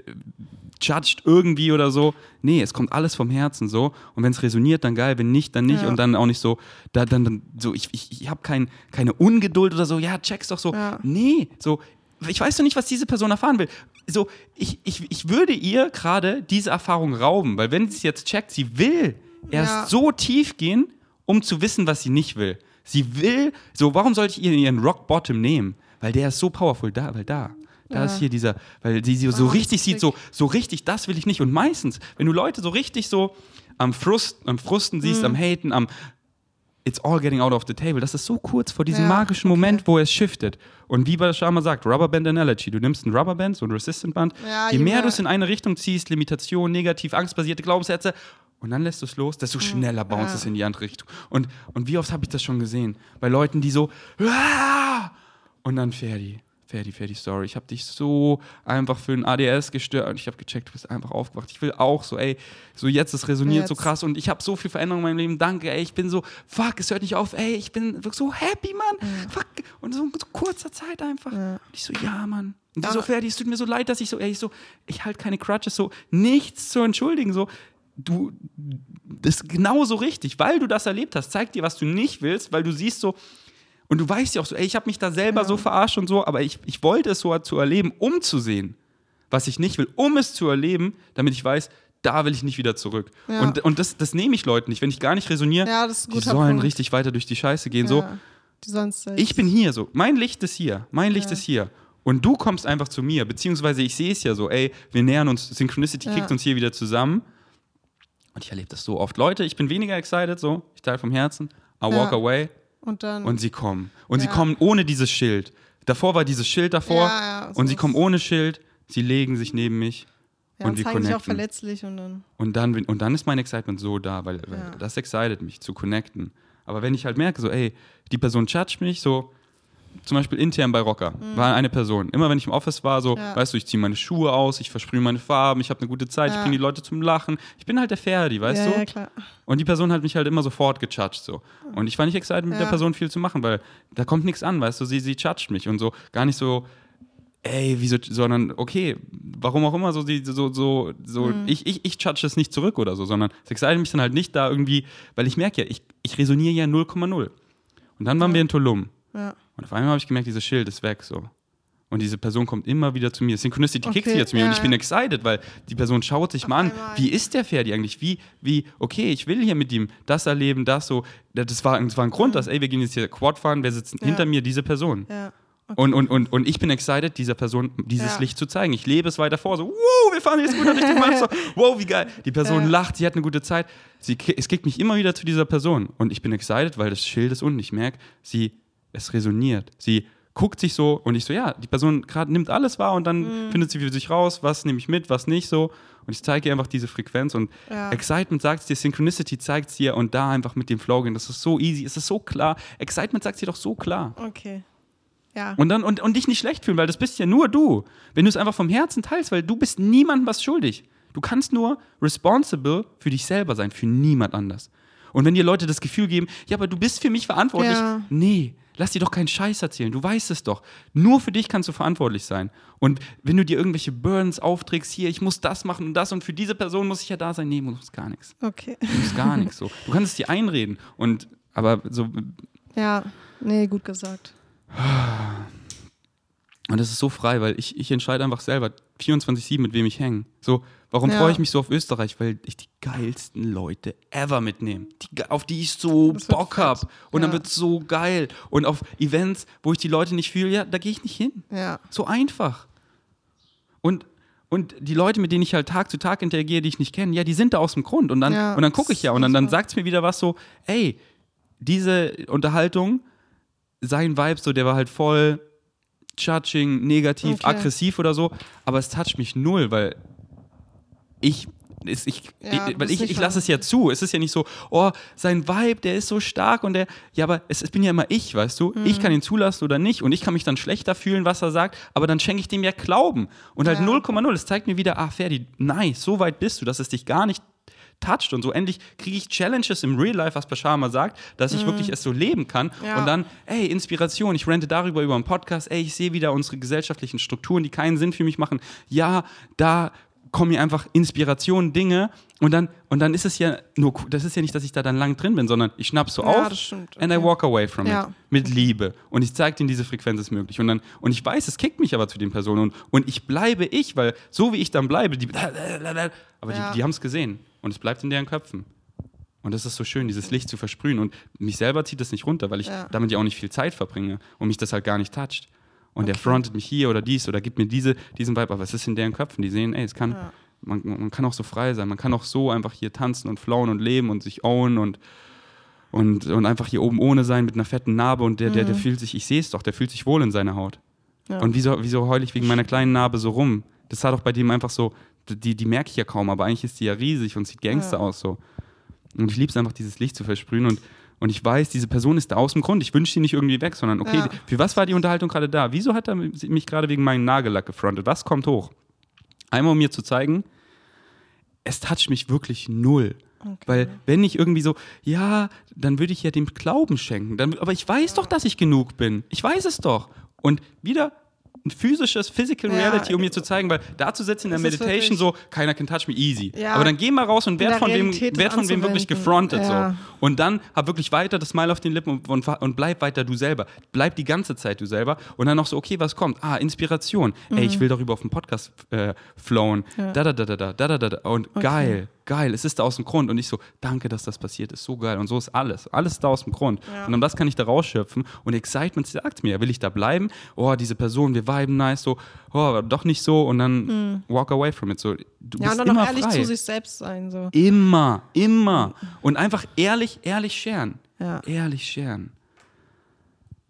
judged irgendwie oder so. Nee, es kommt alles vom Herzen so. Und wenn es resoniert, dann geil, wenn nicht, dann nicht. Ja. Und dann auch nicht so, da, dann, dann so, ich, ich, ich habe kein, keine Ungeduld oder so, ja, check's doch so. Ja. Nee, so, ich weiß doch nicht, was diese Person erfahren will. So, ich, ich, ich würde ihr gerade diese Erfahrung rauben, weil wenn sie es jetzt checkt, sie will erst ja. so tief gehen, um zu wissen, was sie nicht will. Sie will, so, warum sollte ich ihr ihren Rock Bottom nehmen? Weil der ist so powerful da, weil da. Da ja. ist hier dieser, weil sie so, so oh, richtig sieht, so, so richtig, das will ich nicht. Und meistens, wenn du Leute so richtig so am, Frust, am Frusten siehst, mhm. am Haten, am it's all getting out of the table. Das ist so kurz vor diesem Ja, magischen okay. Moment, wo es shiftet. Und wie Bashama sagt, Rubberband Analogy. Du nimmst ein Rubberband, so ein Resistant Band. Ja, je mehr du es in eine Richtung ziehst, Limitation, negativ, angstbasierte Glaubenssätze, und dann lässt du es los, desto schneller bounce es in die andere Richtung. Und, und wie oft habe ich das schon gesehen? Bei Leuten, die so, "Ah!" und dann Ferdi, Ferdi, Ferdi, sorry, ich habe dich so einfach für ein ADS gestört und ich habe gecheckt, du bist einfach aufgewacht. Ich will auch so, ey, so jetzt, es resoniert so Jetzt. krass und ich habe so viel Veränderung in meinem Leben, danke, ey, ich bin so, fuck, es hört nicht auf, ey, ich bin wirklich so happy, Mann, fuck, und so in so kurzer Zeit einfach. Ja. Und ich so, ja, Mann. Und die Ja. so, Ferdi, es tut mir so leid, dass ich so, ey, ich so, ich halte keine Crutches, so, nichts zu entschuldigen, so, du, das ist genauso richtig, weil du das erlebt hast, zeig dir, was du nicht willst, weil du siehst so, und du weißt ja auch so, ey, ich habe mich da selber so verarscht und so, aber ich, ich wollte es so zu erleben, um zu sehen, was ich nicht will, um es zu erleben, damit ich weiß, da will ich nicht wieder zurück. Ja. Und, und das, das nehme ich Leuten nicht. Wenn ich gar nicht resoniere, Ja, das ist die sollen Punkt. richtig weiter durch die Scheiße gehen. So, Ja, ich bin hier so, mein Licht ist hier, mein Licht Ja. ist hier. Und du kommst einfach zu mir, beziehungsweise ich sehe es ja so, ey, wir nähern uns, Synchronicity Ja. kickt uns hier wieder zusammen. Und ich erlebe das so oft. Leute, ich bin weniger excited, so, ich teile vom Herzen, I walk Ja. away Und dann. und sie kommen. Und sie Ja. kommen ohne dieses Schild. Davor war dieses Schild davor Ja, ja, so und sie kommen ohne Schild, sie legen sich neben mich ja, und und wir zeigen sich auch verletzlich und dann. Und dann, und dann ist mein Excitement so da, weil, weil das excited mich, zu connecten. Aber wenn ich halt merke, so, ey, die Person judgt mich, so, zum Beispiel intern bei Rocker, war eine Person. Immer wenn ich im Office war, so, Mhm. Ja. weißt du, ich ziehe meine Schuhe aus, ich versprühe meine Farben, ich habe eine gute Zeit, ich Ja. bringe die Leute zum Lachen. Ich bin halt der Ferdi, weißt ja, du? ja, klar. Und die Person hat mich halt immer sofort gejudged, so. Und ich war nicht excited, mit der Person viel zu machen, weil da kommt nichts an, weißt du, sie, sie judgt mich und so, gar nicht so, ey, wieso, sondern, okay, warum auch immer so, die, so, so, so, Mhm. ich, ich, ich judge es nicht zurück oder so, sondern es excited mich dann halt nicht da irgendwie, weil ich merke ja, ich, ich resoniere ja 0,0. Und dann waren wir in Tulum. Ja. Und auf einmal habe ich gemerkt, dieses Schild ist weg, so. Und diese Person kommt immer wieder zu mir. Synchronicity kickt Okay, wieder zu mir und ja, ich bin ja. excited, weil die Person schaut sich Auf mal an, einmal. wie ist der Ferdi eigentlich? Wie, wie, okay, ich will hier mit ihm das erleben, das so. Das war, das war ein Grund, dass, ey, wir gehen jetzt hier Quad fahren, wer sitzt Ja. hinter mir? Diese Person. Ja. Okay. Und, und, und, und ich bin excited, dieser Person dieses Ja. Licht zu zeigen. Ich lebe es weiter vor, so, wow, wir fahren jetzt gut Richtung so, wow, wie geil. Die Person Ja. lacht, sie hat eine gute Zeit. Sie, es kickt mich immer wieder zu dieser Person. Und ich bin excited, weil das Schild ist unten. Ich merke, sie, es resoniert. Sie guckt sich so und ich so, ja, die Person gerade nimmt alles wahr und dann Mhm. findet sie für sich raus, was nehme ich mit, was nicht so. Und ich zeige ihr einfach diese Frequenz und Ja. Excitement sagt es dir, Synchronicity zeigt es dir und da einfach mit dem Flow gehen. Das ist so easy, es ist so klar. Excitement sagt es dir doch so klar. Okay. Ja. Und, dann, und, und dich nicht schlecht fühlen, weil das bist ja nur du. Wenn du es einfach vom Herzen teilst, weil du bist niemandem was schuldig. Du kannst nur responsible für dich selber sein, für niemand anders. Und wenn dir Leute das Gefühl geben, ja, aber du bist für mich verantwortlich, Ja. nee, lass dir doch keinen Scheiß erzählen. Du weißt es doch. Nur für dich kannst du verantwortlich sein. Und wenn du dir irgendwelche Burns aufträgst, hier, ich muss das machen und das und für diese Person muss ich ja da sein, nee, du musst gar nichts. Okay. Du musst gar nichts so. Du kannst es dir einreden. Und aber so, Ja. Nee, gut gesagt. Und es ist so frei, weil ich, ich entscheide einfach selber 24-7, mit wem ich hänge. So, warum Ja. freue ich mich so auf Österreich? Weil ich die geilsten Leute ever mitnehme. Die, auf die ich so Bock habe. Und dann Ja. wird es so geil. Und auf Events, wo ich die Leute nicht fühle, ja, da gehe ich nicht hin. Ja. So einfach. Und, und die Leute, mit denen ich halt Tag zu Tag interagiere, die ich nicht kenne, ja, die sind da aus dem Grund. Und dann, Ja, und dann gucke ich ja und dann, dann sagt es mir wieder was so, ey, diese Unterhaltung, sein Vibe so, der war halt voll judging, negativ, Okay. aggressiv oder so, aber es toucht mich null, weil ich es, ich, Ja, ich, weil ich, ich lasse es ja zu. Es ist ja nicht so, oh, sein Vibe, der ist so stark und der, ja, aber es, es bin ja immer ich, weißt du? Mhm. Ich kann ihn zulassen oder nicht und ich kann mich dann schlechter fühlen, was er sagt, aber dann schenke ich dem ja Glauben. Und halt Ja. 0,0, es zeigt mir wieder, ah, Ferdi, nice, so weit bist du, dass es dich gar nicht toucht und so. Endlich kriege ich Challenges im Real Life, was Bashar mal sagt, dass ich wirklich es so leben kann. Ja. Und dann, ey, Inspiration, ich rente darüber über einen Podcast, ey, ich sehe wieder unsere gesellschaftlichen Strukturen, die keinen Sinn für mich machen. Ja, da kommen mir einfach Inspirationen, Dinge und dann, und dann ist es ja nur, das ist ja nicht, dass ich da dann lang drin bin, sondern ich schnapp so Ja, auf stimmt, and I okay. walk away from Ja. it. Mit Liebe. Und ich zeige denen, diese Frequenz ist möglich. Und, dann, und ich weiß, es kickt mich aber zu den Personen. Und, und ich bleibe ich, weil so wie ich dann bleibe, die, aber Ja. die, die haben es gesehen. Und es bleibt in deren Köpfen. Und das ist so schön, dieses Licht zu versprühen. Und mich selber zieht das nicht runter, weil ich damit ja auch nicht viel Zeit verbringe und mich das halt gar nicht toucht. Und der Okay. frontet mich hier oder dies oder gibt mir diese, diesen Vibe. Aber es ist in deren Köpfen. Die sehen, ey, es kann, Ja. man, man kann auch so frei sein. Man kann auch so einfach hier tanzen und flowen und leben und sich own und und, und einfach hier oben ohne sein mit einer fetten Narbe und der, der, der fühlt sich, ich sehe es doch, der fühlt sich wohl in seiner Haut. Ja. Und wieso, wieso heule ich wegen meiner kleinen Narbe so rum? Das war doch bei dem einfach so, die, die merke ich ja kaum, aber eigentlich ist die ja riesig und sieht Gangster Ja. aus so. Und ich liebe es einfach, dieses Licht zu versprühen und, und ich weiß, diese Person ist da aus dem Grund. Ich wünsche die nicht irgendwie weg, sondern okay, Ja. für was war die Unterhaltung gerade da? Wieso hat er mich gerade wegen meinem Nagellack gefrontet? Was kommt hoch? Einmal, um mir zu zeigen, es toucht mich wirklich null. Weil wenn ich irgendwie so, ja, dann würde ich ja dem Glauben schenken. Dann, aber ich weiß doch, dass ich genug bin. Ich weiß es doch. Und wieder ein physisches, physical Ja. reality, um mir zu zeigen, weil da zu sitzen in der Meditation so, keiner can touch me easy. Ja. Aber dann geh mal raus und werd von wem, werd von wem wirklich gefrontet. Ja. So. Und dann hab wirklich weiter das Smile auf den Lippen und, und, und bleib weiter du selber. Bleib die ganze Zeit du selber. Und dann noch so, okay, was kommt? Ah, Inspiration. Ey, ich will darüber auf dem Podcast äh, flowen. Mhm. Ja. Da, da, da, da, da, da, da, da. Und geil, geil. Es ist da aus dem Grund. Und ich so, danke, dass das passiert ist. So geil. Und so ist alles. Alles ist da aus dem Grund. Ja. Und um das kann ich da rausschöpfen. Und Excitement sagt mir, will ich da bleiben? Oh, diese Person, wir viben nice. So, oh, doch nicht so. Und dann walk away from it. So, du Mhm. Ja, bist und dann immer auch ehrlich frei. zu sich selbst sein. So. Immer, immer. Und einfach ehrlich, ehrlich scheren. Ja. Ehrlich scheren.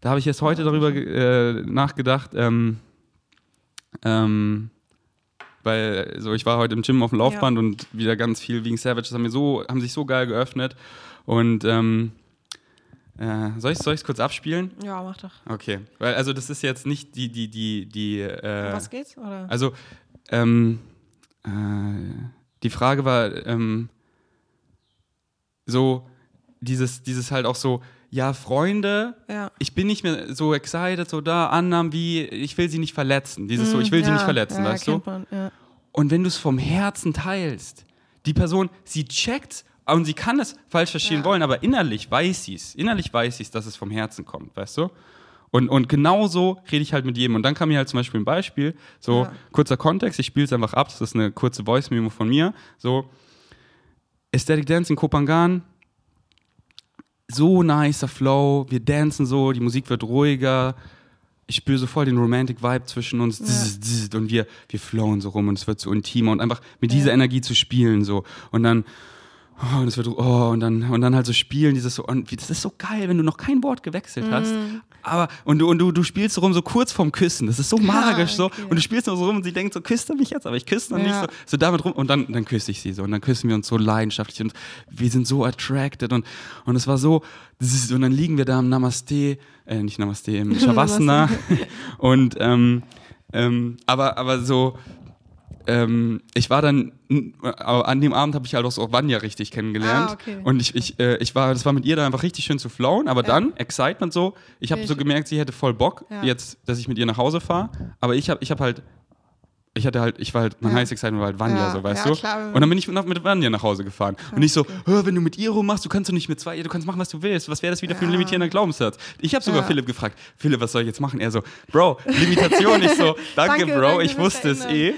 Da habe ich jetzt heute darüber äh, nachgedacht, ähm, ähm, weil so ich war heute im Gym auf dem Laufband und wieder ganz viel wegen Savages haben mir so haben sich so geil geöffnet und ähm, äh, soll ich es kurz abspielen? Ja, mach doch. Okay, weil also das ist jetzt nicht die die die die äh, Was geht's? Oder? also, ähm, äh, die Frage war ähm, so, dieses, dieses halt auch so, ja, Freunde, Ja. ich bin nicht mehr so excited, so da, Annahmen wie, ich will sie nicht verletzen. Dieses so, ich will sie ja, nicht verletzen, ja, weißt du? Man, ja. Und wenn du es vom Herzen teilst, die Person, sie checkt und sie kann es falsch verstehen Ja. wollen, aber innerlich weiß sie es. Innerlich weiß sie es, dass es vom Herzen kommt, weißt du? Und, und genau so rede ich halt mit jedem. Und dann kam mir halt zum Beispiel ein Beispiel, so Ja. kurzer Kontext, ich spiele es einfach ab, das ist eine kurze Voice-Memo von mir, so Aesthetic Dance in Kopangan, so nicer Flow, wir dancen so, die Musik wird ruhiger, ich spüre so voll den Romantic Vibe zwischen uns. Zzz, und wir, wir flowen so rum und es wird so intimer und einfach mit dieser Ja. Energie zu spielen so. Und dann oh, und es wird oh und dann und dann halt so spielen dieses so und das ist so geil, wenn du noch kein Wort gewechselt hast, aber und du und du du spielst so rum so kurz vorm Küssen, das ist so magisch so. okay. und du spielst nur so rum und sie denkt so küsst er mich jetzt, aber ich küsse noch nicht Ja. so so damit rum. Und dann dann küsse ich sie so. Und dann küssen wir uns so leidenschaftlich und wir sind so attracted und und es war so zzz, und dann liegen wir da im Namaste, äh, nicht Namaste, im Shavasana. Und ähm, ähm, aber aber so ähm, ich war dann äh, an dem Abend habe ich halt auch so Vanya richtig kennengelernt Ah, okay. und ich, ich, äh, ich war das war mit ihr da einfach richtig schön zu flowen, aber dann Excitement so, ich habe Okay, so gemerkt, sie hätte voll Bock Ja. jetzt, dass ich mit ihr nach Hause fahre, aber ich habe ich habe halt ich hatte halt, ich war halt, mein Ja. heißes Excitement war halt Vanya, Ja, so, weißt ja, du? klar, und dann bin ich mit, Vanya nach Hause gefahren. und ich so, "Hör, wenn du mit ihr rummachst, du kannst doch nicht mit zwei, du kannst machen, was du willst. Was wäre das wieder für ein Ja. limitierender Glaubenssatz? Ich habe sogar Ja. Philipp gefragt, Philipp, was soll ich jetzt machen? Er so, Bro, Limitation. ich so, danke, Danke, Bro, danke ich wusste es eh.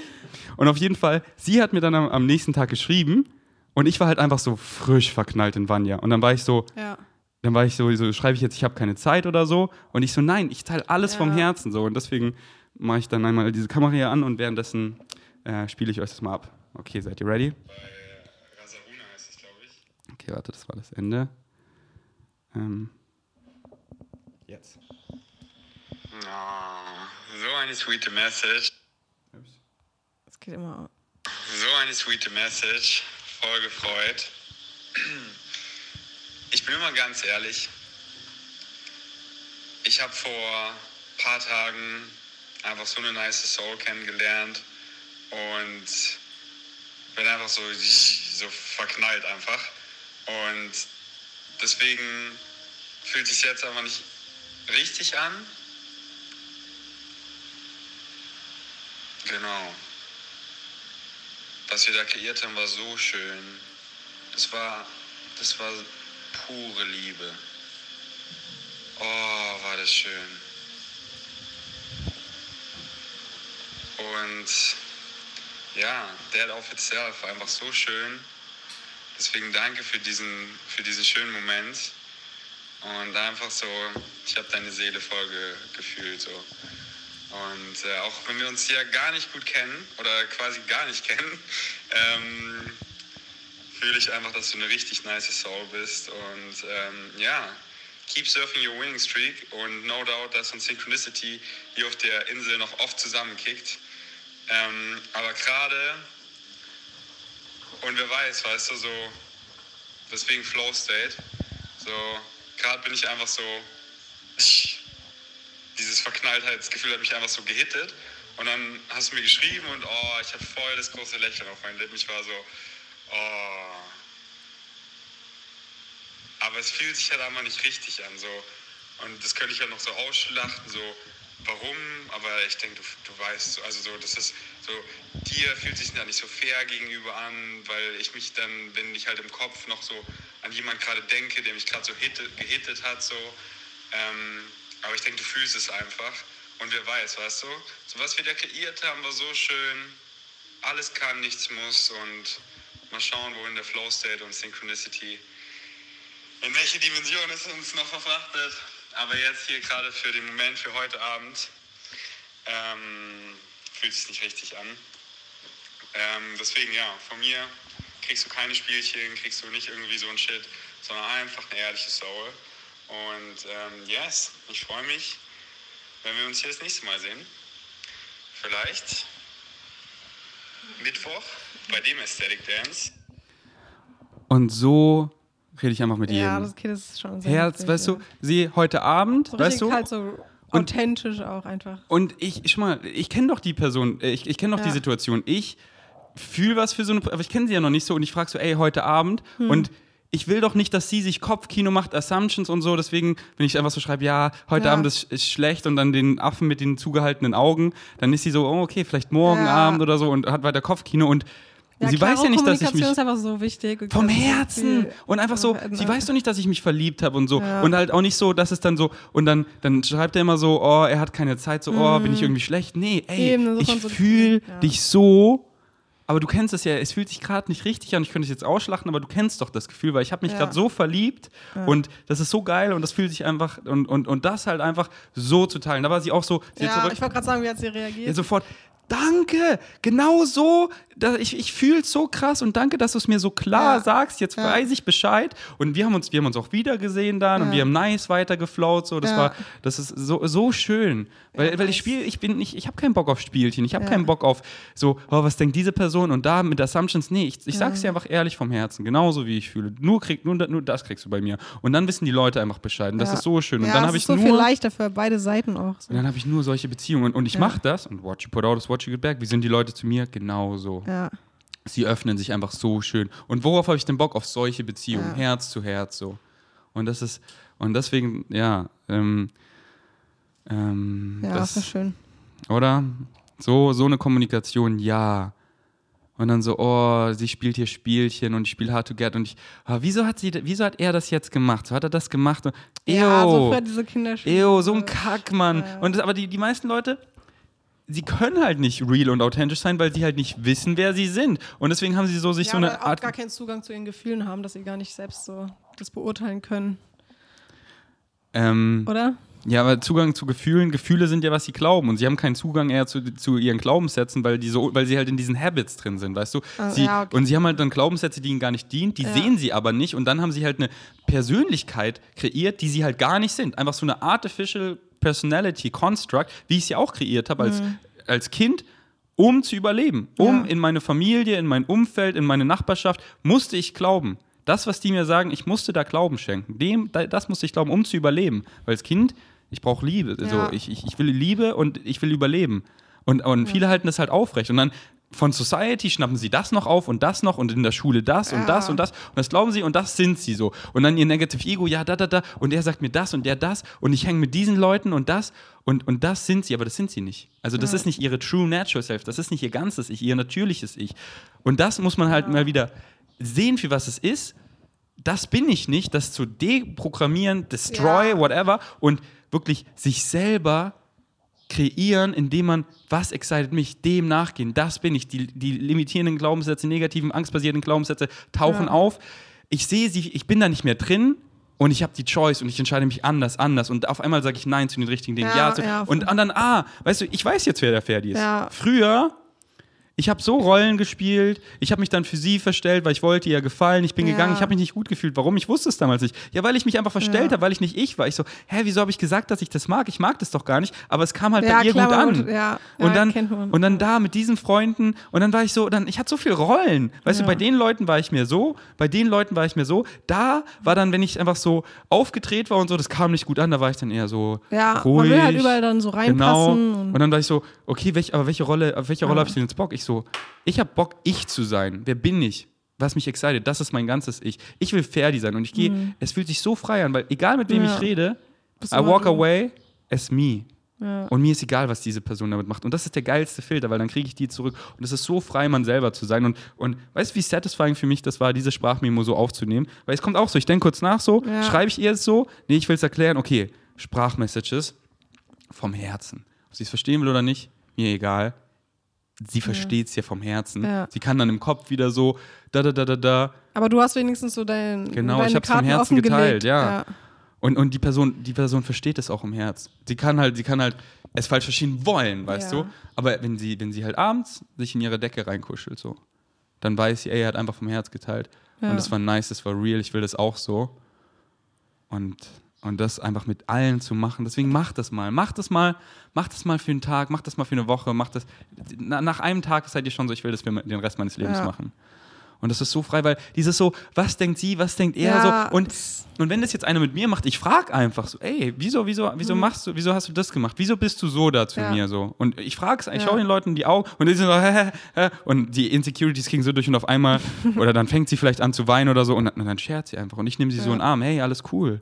Und auf jeden Fall, sie hat mir dann am, am nächsten Tag geschrieben und ich war halt einfach so frisch verknallt in Vanya. Und dann war ich so, Ja. dann war ich so, so schreibe ich jetzt, ich habe keine Zeit oder so. Und ich so, nein, ich teile alles Ja. vom Herzen so. Und deswegen mache ich dann einmal diese Kamera hier an und währenddessen äh, spiele ich euch das mal ab. Okay, seid ihr ready? Rasaruna heißt es, glaube ich. Okay, warte, das war das Ende. Ähm, jetzt. Oh, so eine sweete Message. Geht immer. So eine sweete Message. Voll gefreut. Ich bin immer ganz ehrlich. Ich habe vor ein paar Tagen einfach so eine nice Soul kennengelernt und bin einfach so, so verknallt einfach. Und deswegen fühlt sich jetzt einfach nicht richtig an. Genau. Was wir da kreiert haben, war so schön. Das war, das war pure Liebe. Oh, war das schön. Und ja, Dead of Itself war einfach so schön. Deswegen danke für diesen, für diesen schönen Moment. Und einfach so, ich habe deine Seele voll ge gefühlt. So. Und äh, auch wenn wir uns ja gar nicht gut kennen oder quasi gar nicht kennen, ähm, fühle ich einfach, dass du eine richtig nice Soul bist. Und ähm, ja, keep surfing your winning streak. Und no doubt, dass uns Synchronicity hier auf der Insel noch oft zusammenkickt. Ähm, aber gerade, und wer weiß, weißt du, so, deswegen Flow State, so, gerade bin ich einfach so, dieses Verknalltheitsgefühl hat mich einfach so gehittet. Und dann hast du mir geschrieben und oh, ich hatte voll das große Lächeln auf meinen Lippen. Ich war so, oh. Aber es fühlt sich halt einfach nicht richtig an. So. Und das könnte ich halt noch so ausschlachten, so, warum, aber ich denke, du, du weißt, so, also so, das ist so, dir fühlt sich da nicht so fair gegenüber an, weil ich mich dann, wenn ich halt im Kopf noch so an jemanden gerade denke, der mich gerade so hittet, gehittet hat, so, ähm, aber ich denke, du fühlst es einfach. Und wer weiß, weißt du? So was wir da kreiert haben, war so schön. Alles kann, nichts muss. Und mal schauen, wohin der Flow State und Synchronicity, in welche Dimension es uns noch verfrachtet. Aber jetzt hier gerade für den Moment, für heute Abend, ähm, fühlt sich nicht richtig an. Ähm, deswegen, ja, von mir kriegst du keine Spielchen, kriegst du nicht irgendwie so ein Shit, sondern einfach eine ehrliche Soul. Und ähm, yes, ich freue mich, wenn wir uns hier das nächste Mal sehen. Vielleicht Mittwoch bei dem Aesthetic Dance. Und so rede ich einfach mit Ja, jedem. das, okay, das ist schon sehr Herz, weißt ja. du, sie heute Abend, So weißt du, halt so authentisch auch einfach. Und ich, schau mal, ich kenne doch die Person, äh, ich, ich kenne doch die Ja. Situation. Ich fühle was für so eine, aber ich kenne sie ja noch nicht so und ich frage so, ey, heute Abend Hm. und ich will doch nicht, dass sie sich Kopfkino macht, Assumptions und so, deswegen, wenn ich einfach so schreibe, ja, heute Ja. Abend ist, ist schlecht und dann den Affen mit den zugehaltenen Augen, dann ist sie so, oh, okay, vielleicht morgen Ja. Abend oder so und hat weiter Kopfkino und Ja, sie weiß ja nicht, dass ich mich ist einfach so wichtig. vom Herzen und einfach so, sie weiß doch nicht, dass ich mich verliebt habe und so Ja. und halt auch nicht so, dass es dann so und dann dann schreibt er immer so, oh, er hat keine Zeit, so, oh, bin ich irgendwie schlecht? Nee, ey, Mhm. Eben, ich so- fühle ja. dich so, aber du kennst es ja, es fühlt sich gerade nicht richtig an, ich könnte es jetzt ausschlachten, aber du kennst doch das Gefühl, weil ich habe mich Ja. gerade so verliebt und das ist so geil und das fühlt sich einfach und, und, und das halt einfach so zu teilen. Da war sie auch so, sie Ja, zurück, ich wollte gerade sagen, wie hat sie reagiert? ja, sofort, danke, genau so, ich, ich fühle es so krass und danke, dass du es mir so klar Ja. sagst, jetzt Ja. weiß ich Bescheid. Und wir haben uns, wir haben uns auch wieder gesehen dann und Ja. wir haben nice weitergeflowt, so, das war, das ist so, so schön, weil, weil ich spiele, ich bin nicht, ich habe keinen Bock auf Spielchen, ich habe keinen Bock auf so, oh, was denkt diese Person? Und da mit Assumptions, nee, ich, ich sag's dir einfach ehrlich vom Herzen, genauso wie ich fühle, nur, krieg, nur, nur das kriegst du bei mir. Und dann wissen die Leute einfach Bescheid. Und das ist so schön. Und dann habe ich so nur... viel leichter für beide Seiten auch. So. Und dann habe ich nur solche Beziehungen. Und ich mache das. Und what you put out is what back. Wie sind die Leute zu mir? Genauso. Ja. Sie öffnen sich einfach so schön. Und worauf habe ich den Bock? Auf solche Beziehungen. Ja. Herz zu Herz so. Und das ist, und deswegen, ja, ähm, ähm, Ja, das, ist schön. oder? So, so eine Kommunikation, ja. Und dann so, oh, sie spielt hier Spielchen und ich spiele Hard to Get und ich, ah, wieso hat sie, wieso hat er das jetzt gemacht? So hat er das gemacht? Und, Ja, so diese Kinderspiele. Ew, so ein Kack, Mann. Und das, aber die, die meisten Leute, sie können halt nicht real und authentisch sein, weil sie halt nicht wissen, wer sie sind. Und deswegen haben sie so sich ja, so eine auch Art. gar keinen Zugang zu ihren Gefühlen haben, dass sie gar nicht selbst so das beurteilen können, Ähm, oder? ja, aber Zugang zu Gefühlen, Gefühle sind ja, was sie glauben. Und sie haben keinen Zugang eher zu, zu ihren Glaubenssätzen, weil, die so, weil sie halt in diesen Habits drin sind, weißt du? Ah, sie, ja, okay. Und sie haben halt dann Glaubenssätze, die ihnen gar nicht dienen, die Ja. sehen sie aber nicht. Und dann haben sie halt eine Persönlichkeit kreiert, die sie halt gar nicht sind. Einfach so eine Artificial Personality Construct, wie ich sie auch kreiert habe als, als Kind. Um zu überleben, um Mhm. Ja. in meine Familie, in mein Umfeld, in meine Nachbarschaft, musste ich glauben. Das, was die mir sagen, ich musste da Glauben schenken. Dem, da- das musste ich glauben, um zu überleben. Weil als Kind, ich brauche Liebe. Ja. So, ich, ich, ich will Liebe und ich will überleben. Und, und viele halten das halt aufrecht. Und dann von Society schnappen sie das noch auf und das noch und in der Schule das und Ja. das und das. Und das glauben sie und das sind sie so. Und dann ihr Negative Ego, ja, da, da, da. Und der sagt mir das und der das. Und ich hänge mit diesen Leuten und das. Und, und das sind sie, aber das sind sie nicht. Also das ist nicht ihre True Natural Self. Das ist nicht ihr ganzes Ich, ihr natürliches Ich. Und das muss man halt mal wieder sehen, für was es ist das bin ich nicht, das zu deprogrammieren, destroy, Ja. whatever und wirklich sich selber kreieren, indem man, was excited mich, dem nachgehen, das bin ich. Die, die limitierenden Glaubenssätze, negativen, angstbasierten Glaubenssätze tauchen Ja. auf. Ich sehe sie, ich bin da nicht mehr drin und ich habe die Choice und ich entscheide mich anders, anders und auf einmal sage ich Nein zu den richtigen Dingen, Ja, Ja, zu, ja, und, dann, ah, weißt du, ich weiß jetzt, wer der Ferdi ist. Ja. Früher Ich habe so Rollen gespielt. Ich habe mich dann für sie verstellt, weil ich wollte ihr gefallen. Ich bin Ja. gegangen. Ich habe mich nicht gut gefühlt. Warum? Ich wusste es damals nicht. Ja, weil ich mich einfach verstellt Ja. habe, weil ich nicht ich war. Ich so, hä, wieso habe ich gesagt, dass ich das mag? Ich mag das doch gar nicht. Aber es kam halt Ja, bei ihr klar, gut man an. ja, und ja, dann man. und dann da mit diesen Freunden und dann war ich so, dann ich hatte so viel Rollen. Weißt Ja. du, bei den Leuten war ich mir so, bei den Leuten war ich mir so. Da war dann, wenn ich einfach so aufgedreht war und so, das kam nicht gut an. Da war ich dann eher so Ja, man ruhig. will halt überall dann so Genau. reinpassen. Und, Und, dann war ich so, okay, welch, aber welche Rolle, auf welche Rolle Ja. habe ich denn jetzt Bock? Ich so, ich habe Bock, ich zu sein. Wer bin ich? Was mich excited, das ist mein ganzes Ich. Ich will Ferdi sein und ich gehe, es fühlt sich so frei an, weil egal mit wem Mhm. Ja. ich rede, Bist I walk du. away as me. ja. Und mir ist egal, was diese Person damit macht. Und das ist der geilste Filter, weil dann kriege ich die zurück. Und es ist so frei, man selber zu sein. Und, und weißt du, wie satisfying für mich das war, diese Sprachmemo so aufzunehmen? Weil es kommt auch so, ich denke kurz nach so, Ja. schreibe ich ihr es so? Nee, ich will es erklären. Okay, Sprachmessages vom Herzen. Ob sie es verstehen will oder nicht, mir egal. Sie versteht es ja vom Herzen. Ja. Sie kann dann im Kopf wieder so, da, da, da, da, da. Aber du hast wenigstens so dein, Genau, deine ich hab's vom Karten Herzen geteilt, ja. Und, und die, Person, die Person versteht es auch im Herz. Sie kann halt, sie kann halt es falsch verstehen wollen, weißt Ja. du? Aber wenn sie, wenn sie halt abends sich in ihre Decke reinkuschelt, so, dann weiß sie, ey, er hat einfach vom Herz geteilt. Ja. Und das war nice, das war real, ich will das auch so. Und, und das einfach mit allen zu machen. Deswegen mach das mal. Mach das mal, mach das mal für einen Tag, mach das mal für eine Woche, mach das. Na, nach einem Tag seid ihr schon so, ich will das für den Rest meines Lebens Ja. machen. Und das ist so frei, weil dieses so, was denkt sie, was denkt er Ja, so. Und, und wenn das jetzt einer mit mir macht, ich frage einfach so, ey, wieso, wieso, wieso machst du, wieso hast du das gemacht? Wieso bist du so da zu Mhm. Ja. mir so? Und ich frage es, ich Ja. schaue den Leuten in die Augen und die sind so, hä, hä, hä, und die Insecurities kriegen so durch und auf einmal, oder dann fängt sie vielleicht an zu weinen oder so und dann, und dann schert sie einfach. Und ich nehme sie so in den Arm, hey, alles cool,